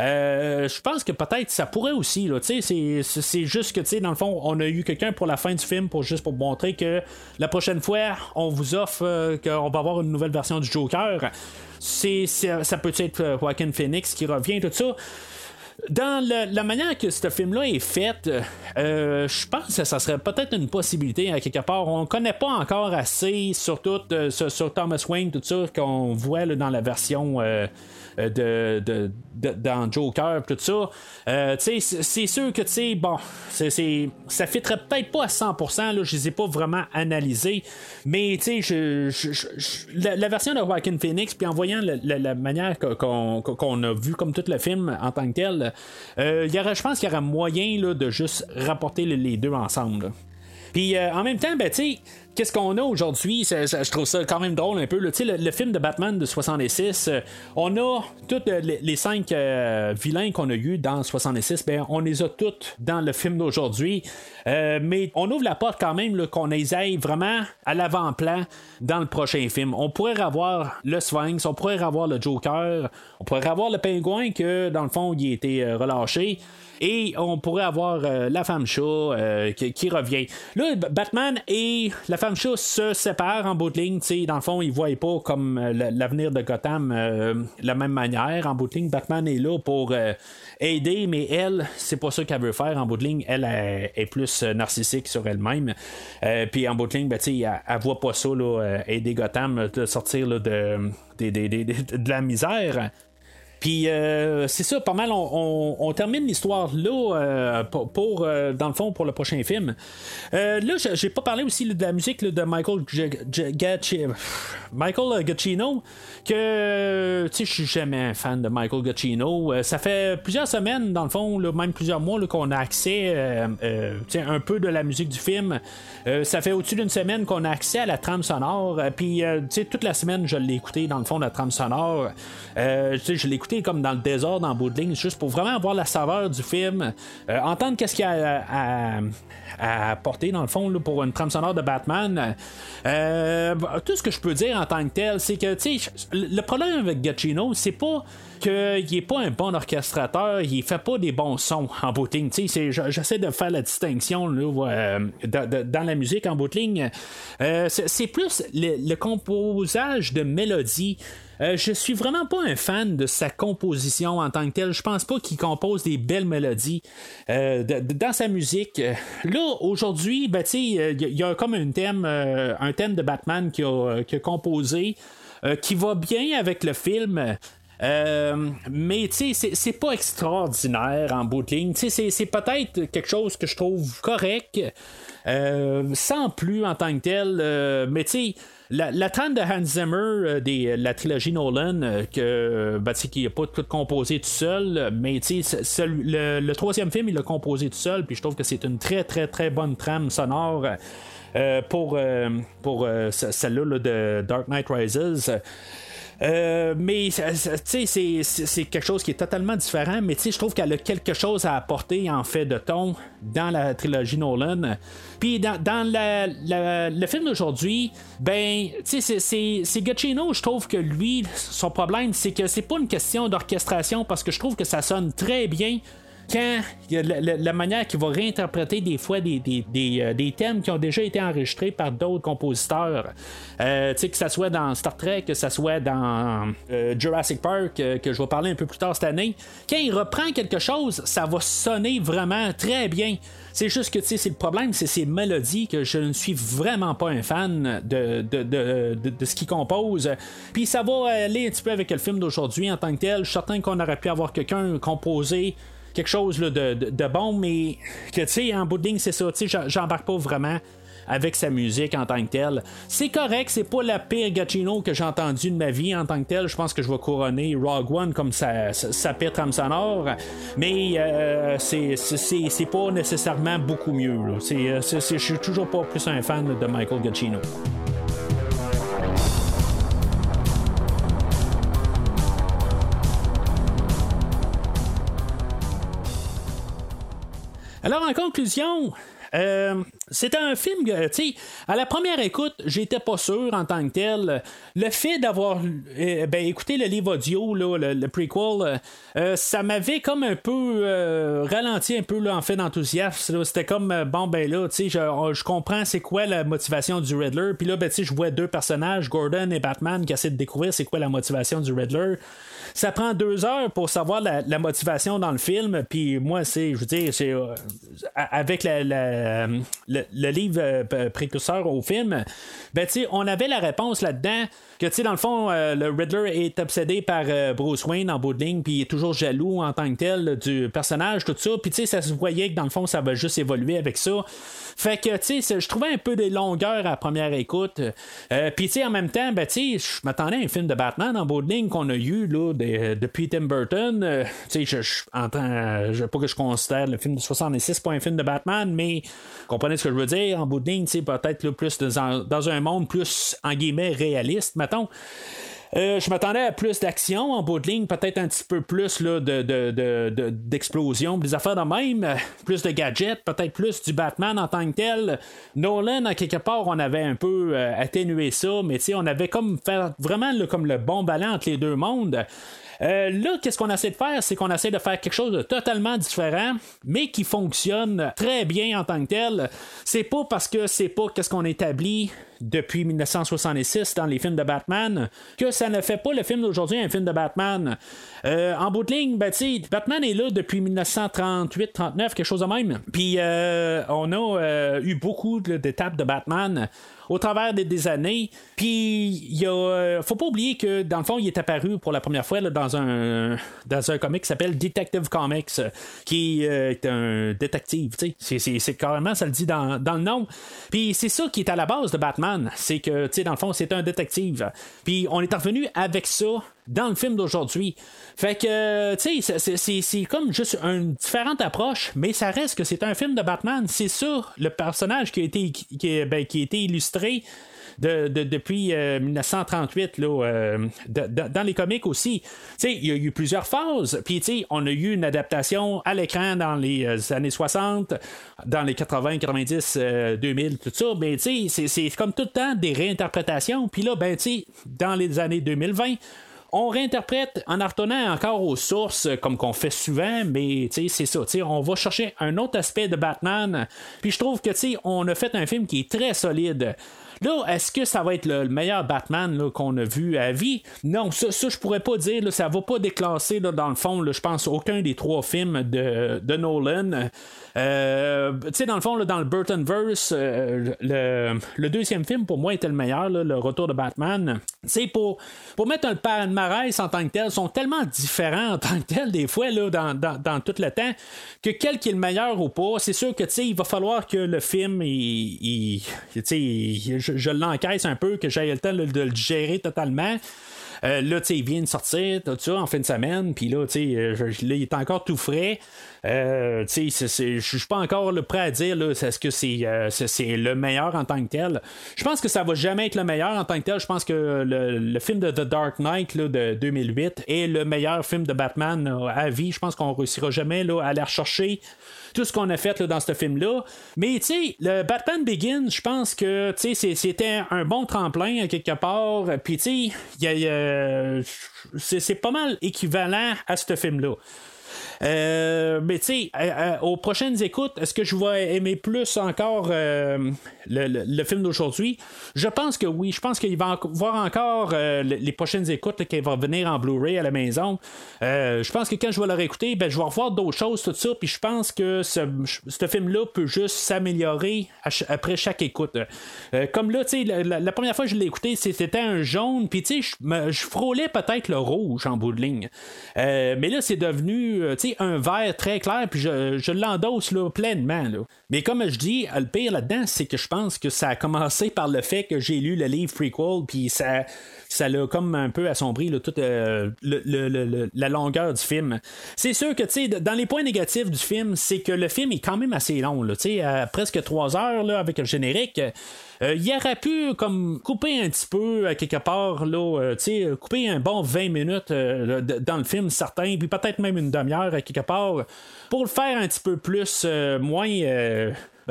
Euh, je pense que peut-être ça pourrait aussi. Là, c'est, c'est juste que dans le fond, on a eu quelqu'un pour la fin du film pour juste pour montrer que la prochaine fois, on vous offre euh, qu'on va avoir une nouvelle version du Joker. C'est, ça peut être euh, Joaquin Phoenix qui revient, tout ça? Dans la manière que ce film-là est fait, je pense que ça serait peut-être une possibilité à quelque part. On connaît pas encore assez, surtout sur, Thomas Wayne, tout ça, qu'on voit dans la version euh, de, dans Joker, tout ça. Euh, c'est sûr que, tu bon, c'est, ça fitterait peut-être pas à 100%, là, je les ai pas vraiment analysés, mais tu sais, la, version de Joaquin Phoenix, puis en voyant la, manière qu'on, a vu comme tout le film en tant que tel, euh, y aurait, je pense qu'il y aurait moyen de juste rapporter les, deux ensemble. Puis en même temps, ben, tu sais, qu'est-ce qu'on a aujourd'hui? Je trouve ça quand même drôle un peu. Le, film de Batman de 66, euh, on a tous euh, les, cinq euh, vilains qu'on a eu dans 66, ben, on les a tous dans le film d'aujourd'hui. mais on ouvre la porte quand même qu'on les aille vraiment à l'avant-plan dans le prochain film. On pourrait avoir le Sphinx, on pourrait avoir le Joker, on pourrait avoir le pingouin que dans le fond il a été relâché. Et on pourrait avoir la femme chat qui, qui, revient. Là, Batman et la femme chat se séparent en bout de ligne. Dans le fond, ils ne voient pas comme l'avenir de Gotham de la même manière. En bout de ligne, Batman est là pour aider, mais elle, c'est pas ça qu'elle veut faire. En bout de ligne, elle, est plus narcissique sur elle-même. Puis en bout de ligne, ben, elle, elle voit pas ça, là, aider Gotham de sortir de, de, la misère. Puis euh, c'est ça, pas mal, on, termine l'histoire là euh, pour, euh, dans le fond, pour le prochain film. là, j'ai pas parlé aussi de la musique de Michael Michael Giacchino, que tu sais, je suis jamais un fan de Michael Giacchino. ça fait plusieurs semaines, dans le fond, même plusieurs mois, qu'on a accès un peu de la musique du film. ça fait au-dessus d'une semaine qu'on a accès à la trame sonore. Puis, tu sais, toute la semaine, je l'ai écouté, dans le fond, la trame sonore. je l'ai écouté comme dans le désordre en bout de juste pour vraiment avoir la saveur du film, euh, entendre qu'est-ce qu'il y a à, apporter dans le fond pour une trame sonore de Batman. Euh, tout ce que je peux dire en tant que tel, c'est que le problème avec Giacchino, c'est pas qu'il n'est pas un bon orchestrateur, il fait pas des bons sons en bout de ligne. J'essaie de faire la distinction euh, dans la musique en bout de ligne. c'est plus le, composage de mélodies. Euh, je suis vraiment pas un fan de sa composition en tant que telle. Je pense pas qu'il compose des belles mélodies euh, dans sa musique. Là, aujourd'hui, ben, il y, a comme un thème, euh, un thème de Batman qui a, composé. qui va bien avec le film. Mais tu sais, c'est pas extraordinaire en bout de ligne. C'est peut-être quelque chose que je trouve correct, sans plus en tant que tel. mais tu sais, la, trame de Hans Zimmer euh, euh, la trilogie Nolan, euh, que, ben, qui n'a pas tout composé tout seul, mais le, le troisième film, il l'a composé tout seul, puis je trouve que c'est une très, très, très bonne trame sonore. pour, pour celle-là de Dark Knight Rises. Euh, mais c'est, c'est quelque chose qui est totalement différent, mais je trouve qu'elle a quelque chose à apporter en fait de ton dans la trilogie Nolan. Puis dans, le film d'aujourd'hui, ben, c'est, c'est Gacchino, je trouve que lui, son problème, c'est que c'est pas une question d'orchestration parce que je trouve que ça sonne très bien quand la, la, manière qu'il va réinterpréter des fois des, euh, des, thèmes qui ont déjà été enregistrés par d'autres compositeurs, euh, que ce soit dans Star Trek, que ce soit dans euh, Jurassic Park, que je vais parler un peu plus tard cette année, quand il reprend quelque chose, ça va sonner vraiment très bien. C'est juste que c'est le problème, c'est ces mélodies que je ne suis vraiment pas un fan de, de, de, de ce qu'il compose. Puis ça va aller un petit peu avec le film d'aujourd'hui en tant que tel. Je suis certain qu'on aurait pu avoir quelqu'un composé quelque chose de, de, bon, mais que tu sais, en bout de ligne, c'est ça, tu sais, j'embarque pas vraiment avec sa musique en tant que telle. C'est correct, c'est pas la pire Gacchino que j'ai entendu de ma vie en tant que tel. Je pense que je vais couronner Rogue One comme sa, sa, pire trame sonore, mais euh, c'est, pas nécessairement beaucoup mieux. Euh, je suis toujours pas plus un fan de Michael Gacchino. Alors, en conclusion, euh, c'était un film, tu sais, à la première écoute, j'étais pas sûr en tant que tel. Le fait d'avoir euh, ben, écouté le livre audio, là, le, prequel, euh, ça m'avait comme un peu ralenti un peu là, en fait d'enthousiasme. C'était comme, bon, ben là, tu sais, je, comprends c'est quoi la motivation du Riddler. Puis là, ben, tu sais, je vois deux personnages, Gordon et Batman, qui essaient de découvrir c'est quoi la motivation du Riddler. Ça prend deux heures pour savoir la, motivation dans le film. Puis moi, c'est, je veux dire, c'est euh, avec le, livre euh, précurseur au film, ben on avait la réponse là-dedans que tu sais dans le fond euh, le Riddler est obsédé par Bruce Wayne en bout de ligne puis il est toujours jaloux en tant que tel du personnage tout ça puis tu sais ça se voyait que dans le fond ça va juste évoluer avec ça fait que, tu sais, je trouvais un peu des longueurs à première écoute. Euh, Puis, tu sais, en même temps, ben, tu sais, je m'attendais à un film de Batman en bout de ligne qu'on a eu, là, depuis Tim Burton. Euh, tu sais, je, je, je, pas que je considère le film de 66 pas un film de Batman, mais comprenez ce que je veux dire? En bout de ligne, tu sais, peut-être plus dans, dans, un monde plus, en guillemets, réaliste, Euh, je m'attendais à plus d'action en bout de ligne, peut-être un petit peu plus de, de, d'explosion, des affaires de même, plus de gadgets, peut-être plus du Batman en tant que tel. Nolan, à quelque part, on avait un peu euh, atténué ça, mais on avait comme fait vraiment comme le bon ballon entre les deux mondes. Euh, là, qu'est-ce qu'on essaie de faire? C'est qu'on essaie de faire quelque chose de totalement différent, mais qui fonctionne très bien en tant que tel. C'est pas parce que c'est pas qu'est-ce qu'on établit depuis 1966 dans les films de Batman que ça ne fait pas le film d'aujourd'hui un film de Batman. Euh, en bout de ligne, ben, Batman est là depuis 1938-39, quelque chose de même. Puis euh, on a eu beaucoup d'étapes de Batman au travers des, années. Puis, il euh, faut pas oublier que, dans le fond, il est apparu pour la première fois dans, un, dans un comic qui s'appelle Detective Comics, qui euh, est un détective. C'est carrément, ça le dit dans, le nom. Puis, c'est ça qui est à la base de Batman. C'est que, tu sais, dans le fond, c'est un détective. Puis, on est revenu avec ça dans le film d'aujourd'hui. Fait que, tu sais, c'est comme juste une différente approche, mais ça reste que c'est un film de Batman. C'est ça, le personnage qui a été, qui, ben, qui a été illustré de, depuis 1938 euh, là, euh, dans les comics aussi. Il y a eu plusieurs phases. Puis on a eu une adaptation à l'écran dans les euh, années 60, dans les 80, 90, 2000, tout ça. Mais c'est comme tout le temps des réinterprétations. Puis là, ben, dans les années 2020, on réinterprète en retournant encore aux sources, comme qu'on fait souvent, mais c'est ça. On va chercher un autre aspect de Batman. Puis je trouve que on a fait un film qui est très solide. Là, est-ce que ça va être le, meilleur Batman qu'on a vu à vie? Non, ça, je pourrais pas dire. Là, ça va pas déclasser dans le fond, je pense, aucun des trois films de Nolan. Euh, tu sais, dans le fond, dans le Burtonverse, euh, le, deuxième film pour moi était le meilleur, le retour de Batman. Pour, pour mettre un palmarès en tant que tel, sont tellement différents en tant que tel, des fois, là, dans, dans, tout le temps, que quel qui est le meilleur ou pas, c'est sûr que, tu il va falloir que le film, il, je, l'encaisse un peu, que j'aille le temps de le gérer totalement. Euh, là, tu sais, il vient de sortir, tout ça, en fin de semaine, puis là, tu sais, euh, il est encore tout frais. Euh, je suis pas encore prêt à dire là, est-ce que c'est, c'est, le meilleur en tant que tel. Je pense que ça va jamais être le meilleur en tant que tel. Je pense que le, film de The Dark Knight là, de 2008 est le meilleur film de Batman à vie. Je pense qu'on réussira jamais là, à aller rechercher tout ce qu'on a fait dans ce film-là. Mais tu sais, le Batman Begins, je pense que c'était un bon tremplin quelque part. Puis tu sais, c'est pas mal équivalent à ce film-là. Euh, mais tu sais, euh, euh, aux prochaines écoutes, est-ce que je vais aimer plus encore le, film d'aujourd'hui? Je pense que oui. Je pense qu'il va y avoir encore les prochaines écoutes qui vont venir en Blu-ray à la maison. je pense que quand je vais le réécouter, ben, je vais revoir d'autres choses, tout ça. Puis je pense que ce, film-là peut juste s'améliorer après chaque écoute. comme là, tu sais, la, première fois que je l'ai écouté, c'était un jaune. Puis tu sais, je frôlais peut-être le rouge en bout de ligne. mais là, c'est devenu, tu sais, un vert très clair, puis je, je l'endosse là, pleinement. Là. Mais comme je dis, le pire là-dedans, c'est que je pense que ça a commencé par le fait que j'ai lu le livre prequel, puis ça ça l'a comme un peu assombri toute euh, la longueur du film. C'est sûr que, dans les points négatifs du film, c'est que le film est quand même assez long, sais, à presque trois heures là, avec le générique. Euh, il aurait pu comme couper un petit peu à quelque part là, euh, sais couper un bon 20 minutes dans le film certain, puis peut-être même une demi-heure à quelque part pour le faire un petit peu plus moins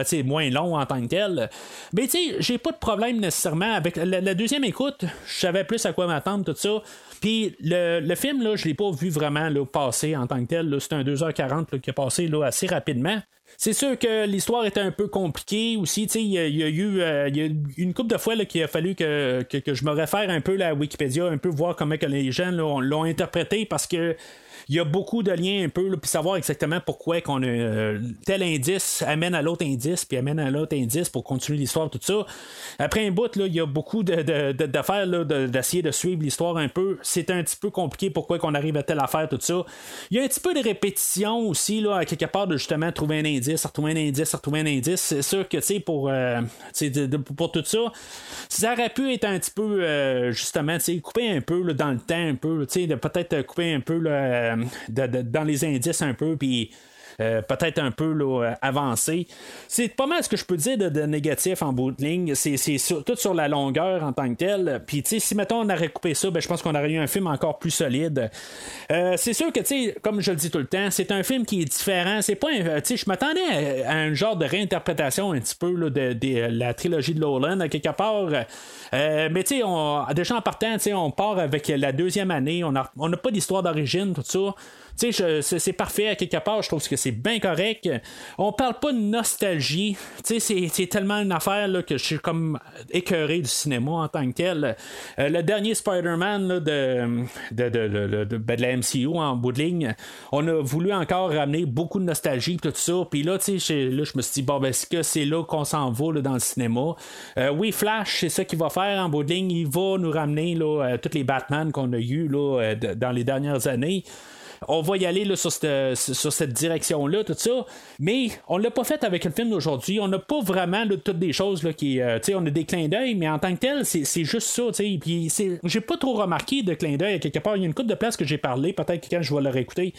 ben, moins long en tant que tel. Mais tu sais, j'ai pas de problème nécessairement avec la, deuxième écoute. Je savais plus à quoi m'attendre, tout ça. Puis le, film, là, je l'ai pas vu vraiment passer en tant que tel. C'est un 2h40 qui a passé là, assez rapidement. C'est sûr que l'histoire était un peu compliquée aussi. Il y, a eu euh, y a une couple de fois qu'il a fallu que, que, je me réfère un peu à Wikipédia, un peu voir comment que les gens l'ont interprété parce que il y a beaucoup de liens un peu, puis savoir exactement pourquoi qu'on a euh, tel indice amène à l'autre indice, puis amène à l'autre indice pour continuer l'histoire, tout ça. Après un bout, là, il y a beaucoup d'affaires de, d'essayer de, suivre l'histoire un peu. C'est un petit peu compliqué pourquoi qu'on arrive à telle affaire, tout ça. Il y a un petit peu de répétition aussi, là, à quelque part, de justement trouver un indice, retrouver un indice, retrouver un indice. C'est sûr que, tu sais, pour, euh, pour tout ça, ça aurait pu être un petit peu, euh, justement, tu sais, couper un peu dans le temps, un peu, tu sais, peut-être couper un peu dans les indices un peu, puis peut-être un peu avancé. C'est pas mal ce que je peux dire de, négatif en bout de ligne. C'est, tout sur la longueur en tant que tel. Puis, si mettons on aurait coupé ça, ben, je pense qu'on aurait eu un film encore plus solide. c'est sûr que, tu comme je le dis tout le temps, c'est un film qui est différent. C'est pas je m'attendais à, un genre de réinterprétation un petit peu de, la trilogie de Lowland, quelque part. mais tu sais, déjà en partant, on part avec la deuxième année, on n'a pas d'histoire d'origine, tout ça. Tu sais, c'est parfait à quelque part, je trouve que c'est bien correct. On parle pas de nostalgie. Tu sais, c'est tellement une affaire que je suis comme écœuré du cinéma en tant que tel. Euh, le dernier Spider-Man de, de, de, de, ben, la MCU en bout de ligne, on a voulu encore ramener beaucoup de nostalgie tout ça. Puis là, tu sais, là, je me suis dit, bon, ben, est-ce que c'est là qu'on s'en va dans le cinéma? Euh, oui, Flash, c'est ça qu'il va faire en bout de ligne. Il va nous ramener euh, tous les Batman qu'on a eu là, dans les dernières années on va y aller là, sur, cette, sur cette direction-là, tout ça. Mais on l'a pas fait avec le film d'aujourd'hui. On n'a pas vraiment toutes des choses là, qui. Euh, on a des clins d'œil, mais en tant que tel, c'est juste ça. Puis j'ai pas trop remarqué de clins d'œil. Quelque part, il y a une coupe de place que j'ai parlé. Peut-être que quand je vais le réécouter,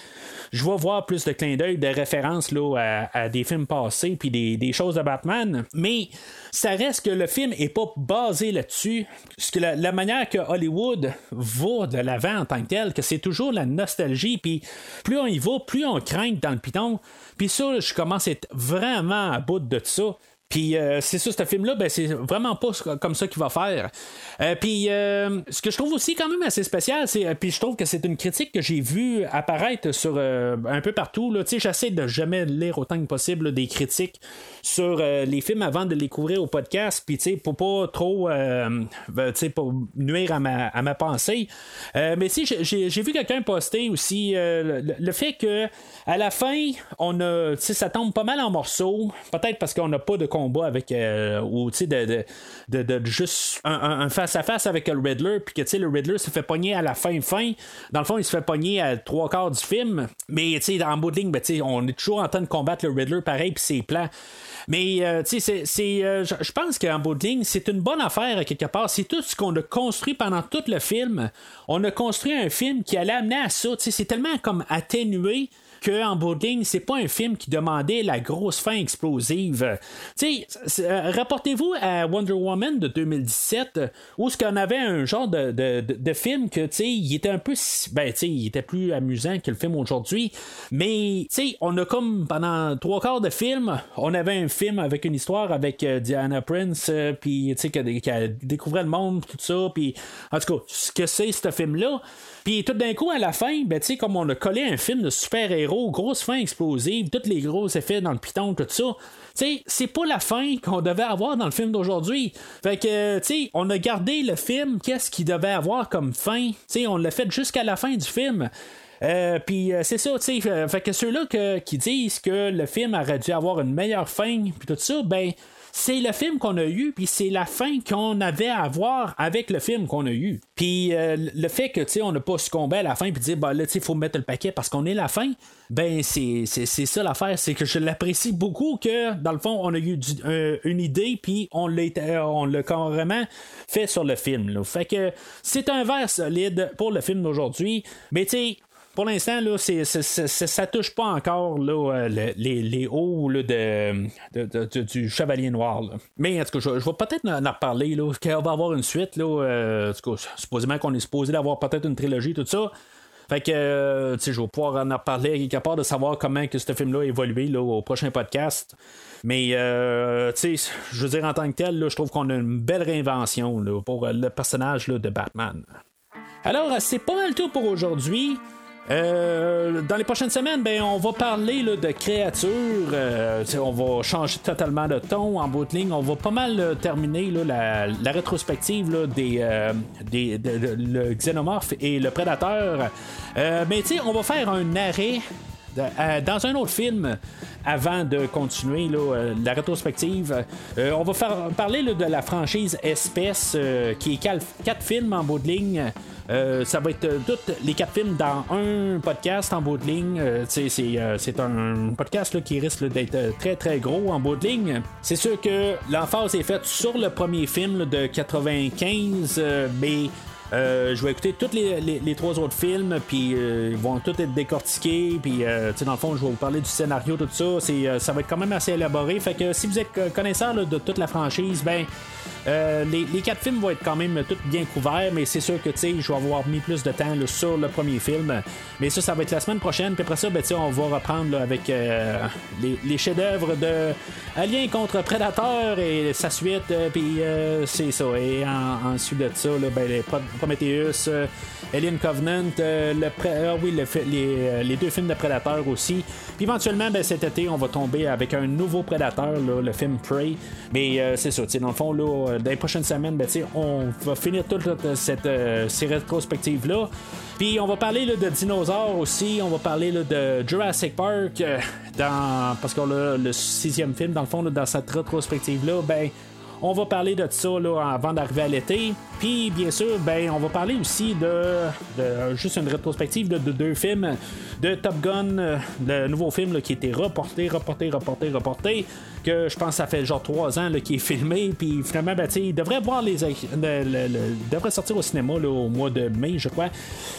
je vais voir plus de clins d'œil, de références là, à, des films passés, puis des, des choses de Batman. Mais ça reste que le film est pas basé là-dessus. Parce que la, manière que Hollywood va de l'avant en tant que tel, que c'est toujours la nostalgie, puis plus on y va, plus on craint dans le piton. Puis ça, je commence à être vraiment à bout de ça. Puis euh, c'est ça, ce film-là, ben, c'est vraiment pas comme ça qu'il va faire. Euh, puis euh, ce que je trouve aussi quand même assez spécial, c'est puis je trouve que c'est une critique que j'ai vue apparaître sur un peu partout. Là. J'essaie de jamais lire autant que possible des critiques sur les films avant de les couvrir au podcast. Puis pour pas trop ben, pour nuire à ma, à ma pensée. mais si j'ai vu quelqu'un poster aussi le, fait que à la fin, on a ça tombe pas mal en morceaux. Peut-être parce qu'on n'a pas de combat avec. Euh, ou, tu sais, de, de, de, juste un face-à-face avec le Riddler, puis que, tu sais, le Riddler se fait pogner à la fin-fin. Dans le fond, il se fait pogner à trois quarts du film. Mais, tu sais, en bout de ligne, ben, on est toujours en train de combattre le Riddler pareil, puis c'est plans. Mais, euh, tu sais, c'est, euh, je pense qu'en bout de ligne, c'est une bonne affaire, quelque part. C'est tout ce qu'on a construit pendant tout le film. On a construit un film qui allait amener à ça. Tu sais, c'est tellement comme atténué que en bout c'est pas un film qui demandait la grosse fin explosive. Euh, rapportez-vous à Wonder Woman de 2017 où ce qu'on avait un genre de, film que tu il était un peu ben tu il était plus amusant que le film aujourd'hui, mais tu on a comme pendant trois quarts de film, on avait un film avec une histoire avec euh, Diana Prince euh, puis tu sais qui a, découvert le monde tout ça puis en tout cas, ce que c'est ce film là puis tout d'un coup, à la fin, ben, comme on a collé un film de super-héros, grosse fin explosive, tous les gros effets dans le piton, tout ça, c'est pas la fin qu'on devait avoir dans le film d'aujourd'hui. Fait que, tu on a gardé le film, qu'est-ce qu'il devait avoir comme fin? sais on l'a fait jusqu'à la fin du film. Euh, puis euh, c'est ça, tu sais, fait que ceux-là qui disent que le film aurait dû avoir une meilleure fin, puis tout ça, ben c'est le film qu'on a eu, puis c'est la fin qu'on avait à voir avec le film qu'on a eu. Puis euh, le fait que, tu sais, on n'a pas succombé à la fin, puis dire, bah là, tu sais, il faut mettre le paquet parce qu'on est la fin, ben c'est, ça l'affaire, c'est que je l'apprécie beaucoup que, dans le fond, on a eu une idée, puis on l'a, carrément fait sur le film. Fait que c'est un verre solide pour le film d'aujourd'hui, mais tu sais, pour l'instant, là, c'est, ça touche pas encore là, euh, les, hauts de, du Chevalier Noir. Mais en tout cas, je, vais peut-être en reparler. Là, qu'on va avoir une suite. Là, euh, en tout cas, supposément qu'on est supposé d'avoir peut-être une trilogie, tout ça. Fait que, euh, sais, je vais pouvoir en reparler quelque part de savoir comment que ce film-là a évolué là, au prochain podcast. Mais, tu sais, je veux dire, en tant que tel, je trouve qu'on a une belle réinvention là, pour le personnage là, de Batman. Alors, c'est pas mal tout pour aujourd'hui. Euh, dans les prochaines semaines, ben, on va parler de créatures. Euh, on va changer totalement de ton en bout de ligne. On va pas mal euh, terminer la, rétrospective des, des le xénomorphe et le prédateur. mais on va faire un arrêt dans un autre film, avant de continuer la rétrospective, on va faire parler de la franchise Espèce, qui est quatre films en bout de ligne. Euh, ça va être euh, tous les quatre films dans un podcast en bout de ligne. Euh, c'est un podcast qui risque d'être très très gros en bout de ligne. C'est sûr que l'emphase est faite sur le premier film de 95, mais Euh, je vais écouter tous les, trois autres films, puis ils vont tous être décortiqués, puis dans le fond, je vais vous parler du scénario, tout ça. ça va être quand même assez élaboré. Fait que si vous êtes connaisseur de toute la franchise, ben euh, les, quatre films vont être quand même tous bien couverts, mais c'est sûr que je vais avoir mis plus de temps sur le premier film. Mais ça, ça va être la semaine prochaine. Puis après ça, ben, on va reprendre avec euh, les, chefs-d'œuvre de Alien contre Predator et sa suite. Euh, puis c'est ça. Et ensuite de ça, ben, les Prometheus. Alien Covenant, le ah oui, les, les, deux films de Predator aussi. Puis éventuellement, ben, cet été, on va tomber avec un nouveau Predator, le film Prey. Mais c'est ça, dans le fond, là, euh, dans les prochaines semaines, ben, on va finir toute cette, euh, ces rétrospectives-là. Puis on va parler de dinosaures aussi, on va parler de Jurassic Park, euh, dans, parce qu'on a le sixième film, dans le fond, dans cette rétrospective-là, ben, on va parler de ça avant d'arriver à l'été. Puis, bien sûr, ben, on va parler aussi de, juste une rétrospective de, deux films de Top Gun, euh, le nouveau film qui été reporté, reporté, reporté, reporté. Que je pense que ça fait genre trois ans qui est filmé. Puis finalement, ben, il devrait voir les. devrait sortir au cinéma au mois de mai, je crois.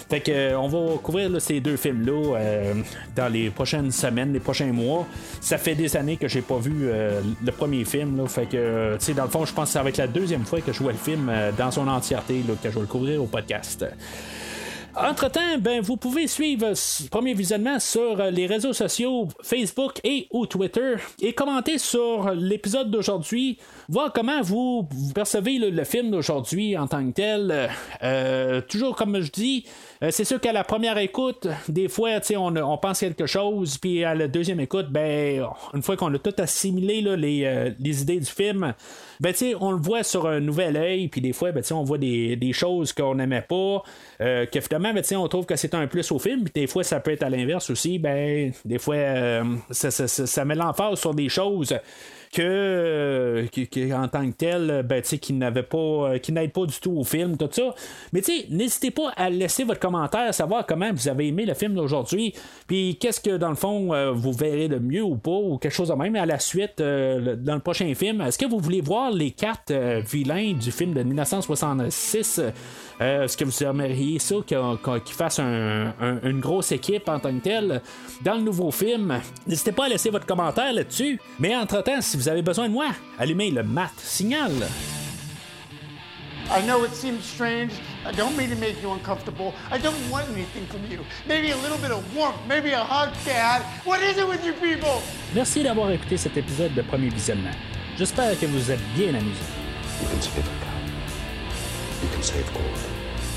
Fait que, euh, on va couvrir ces deux films-là euh, dans les prochaines semaines, les prochains mois. Ça fait des années que j'ai pas vu le premier film. Là, fait que, dans le fond, je pense que ça va être la deuxième fois que je vois le film dans son entièreté que je vais le couvrir au podcast. Entre-temps, ben, vous pouvez suivre ce premier visionnement sur les réseaux sociaux Facebook et ou Twitter et commenter sur l'épisode d'aujourd'hui, voir comment vous, percevez le, film d'aujourd'hui en tant que tel. Euh, toujours comme je dis, euh, c'est sûr qu'à la première écoute, des fois, on, pense quelque chose, puis à la deuxième écoute, ben, une fois qu'on a tout assimilé les, euh, idées du film, ben, on le voit sur un nouvel œil, puis des fois, ben, on voit des, choses qu'on n'aimait pas, euh, que finalement, ben, on trouve que c'est un plus au film, puis des fois, ça peut être à l'inverse aussi, ben, des fois, euh, ça, ça, ça, met l'emphase sur des choses que, en tant que tel, ben, qui n'avait pas, euh, qui n'aide pas du tout au film, tout ça. Mais n'hésitez pas à laisser votre commentaire, savoir comment vous avez aimé le film d'aujourd'hui, puis qu'est-ce que dans le fond euh, vous verrez de mieux ou pas, ou quelque chose de même à la suite euh, dans le prochain film. Est-ce que vous voulez voir les quatre vilains du film de 1966? Est-ce que vous aimeriez ça qu'ils fassent une grosse équipe en tant que telle? Dans le nouveau film? N'hésitez pas à laisser votre commentaire là-dessus. Mais entre-temps, si vous avez besoin de moi, allumez le mat signal. I know it seems strange. I don't mean to make you uncomfortable. I don't want anything from you. Maybe a little bit of warmth, maybe a hug, Dad. What is it with you people? Merci d'avoir écouté cet épisode de Premier Visionnement. J'espère que vous êtes bien amusés. You can save a cow. You can save gold.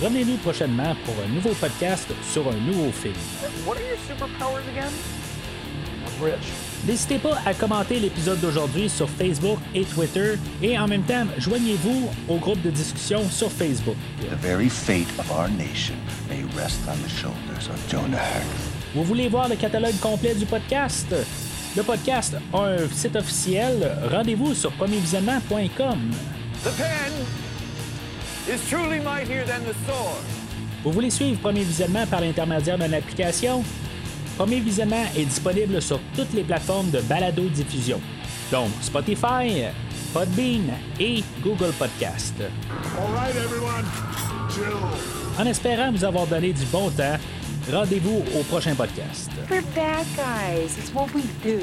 Revenez-nous prochainement pour un nouveau podcast sur un nouveau film. What are your superpowers again? I'm rich. N'hésitez pas à commenter l'épisode d'aujourd'hui sur Facebook et Twitter et en même temps, joignez-vous au groupe de discussion sur Facebook. Vous voulez voir le catalogue complet du podcast? Le podcast a un site officiel. Rendez-vous sur premiervisionnement.com. Vous voulez suivre Premier Visionnement par l'intermédiaire d'une application? Premier visionnement est disponible sur toutes les plateformes de balado-diffusion, donc Spotify, Podbean et Google Podcast. En espérant vous avoir donné du bon temps, rendez-vous au prochain podcast. bad guys. It's what we do.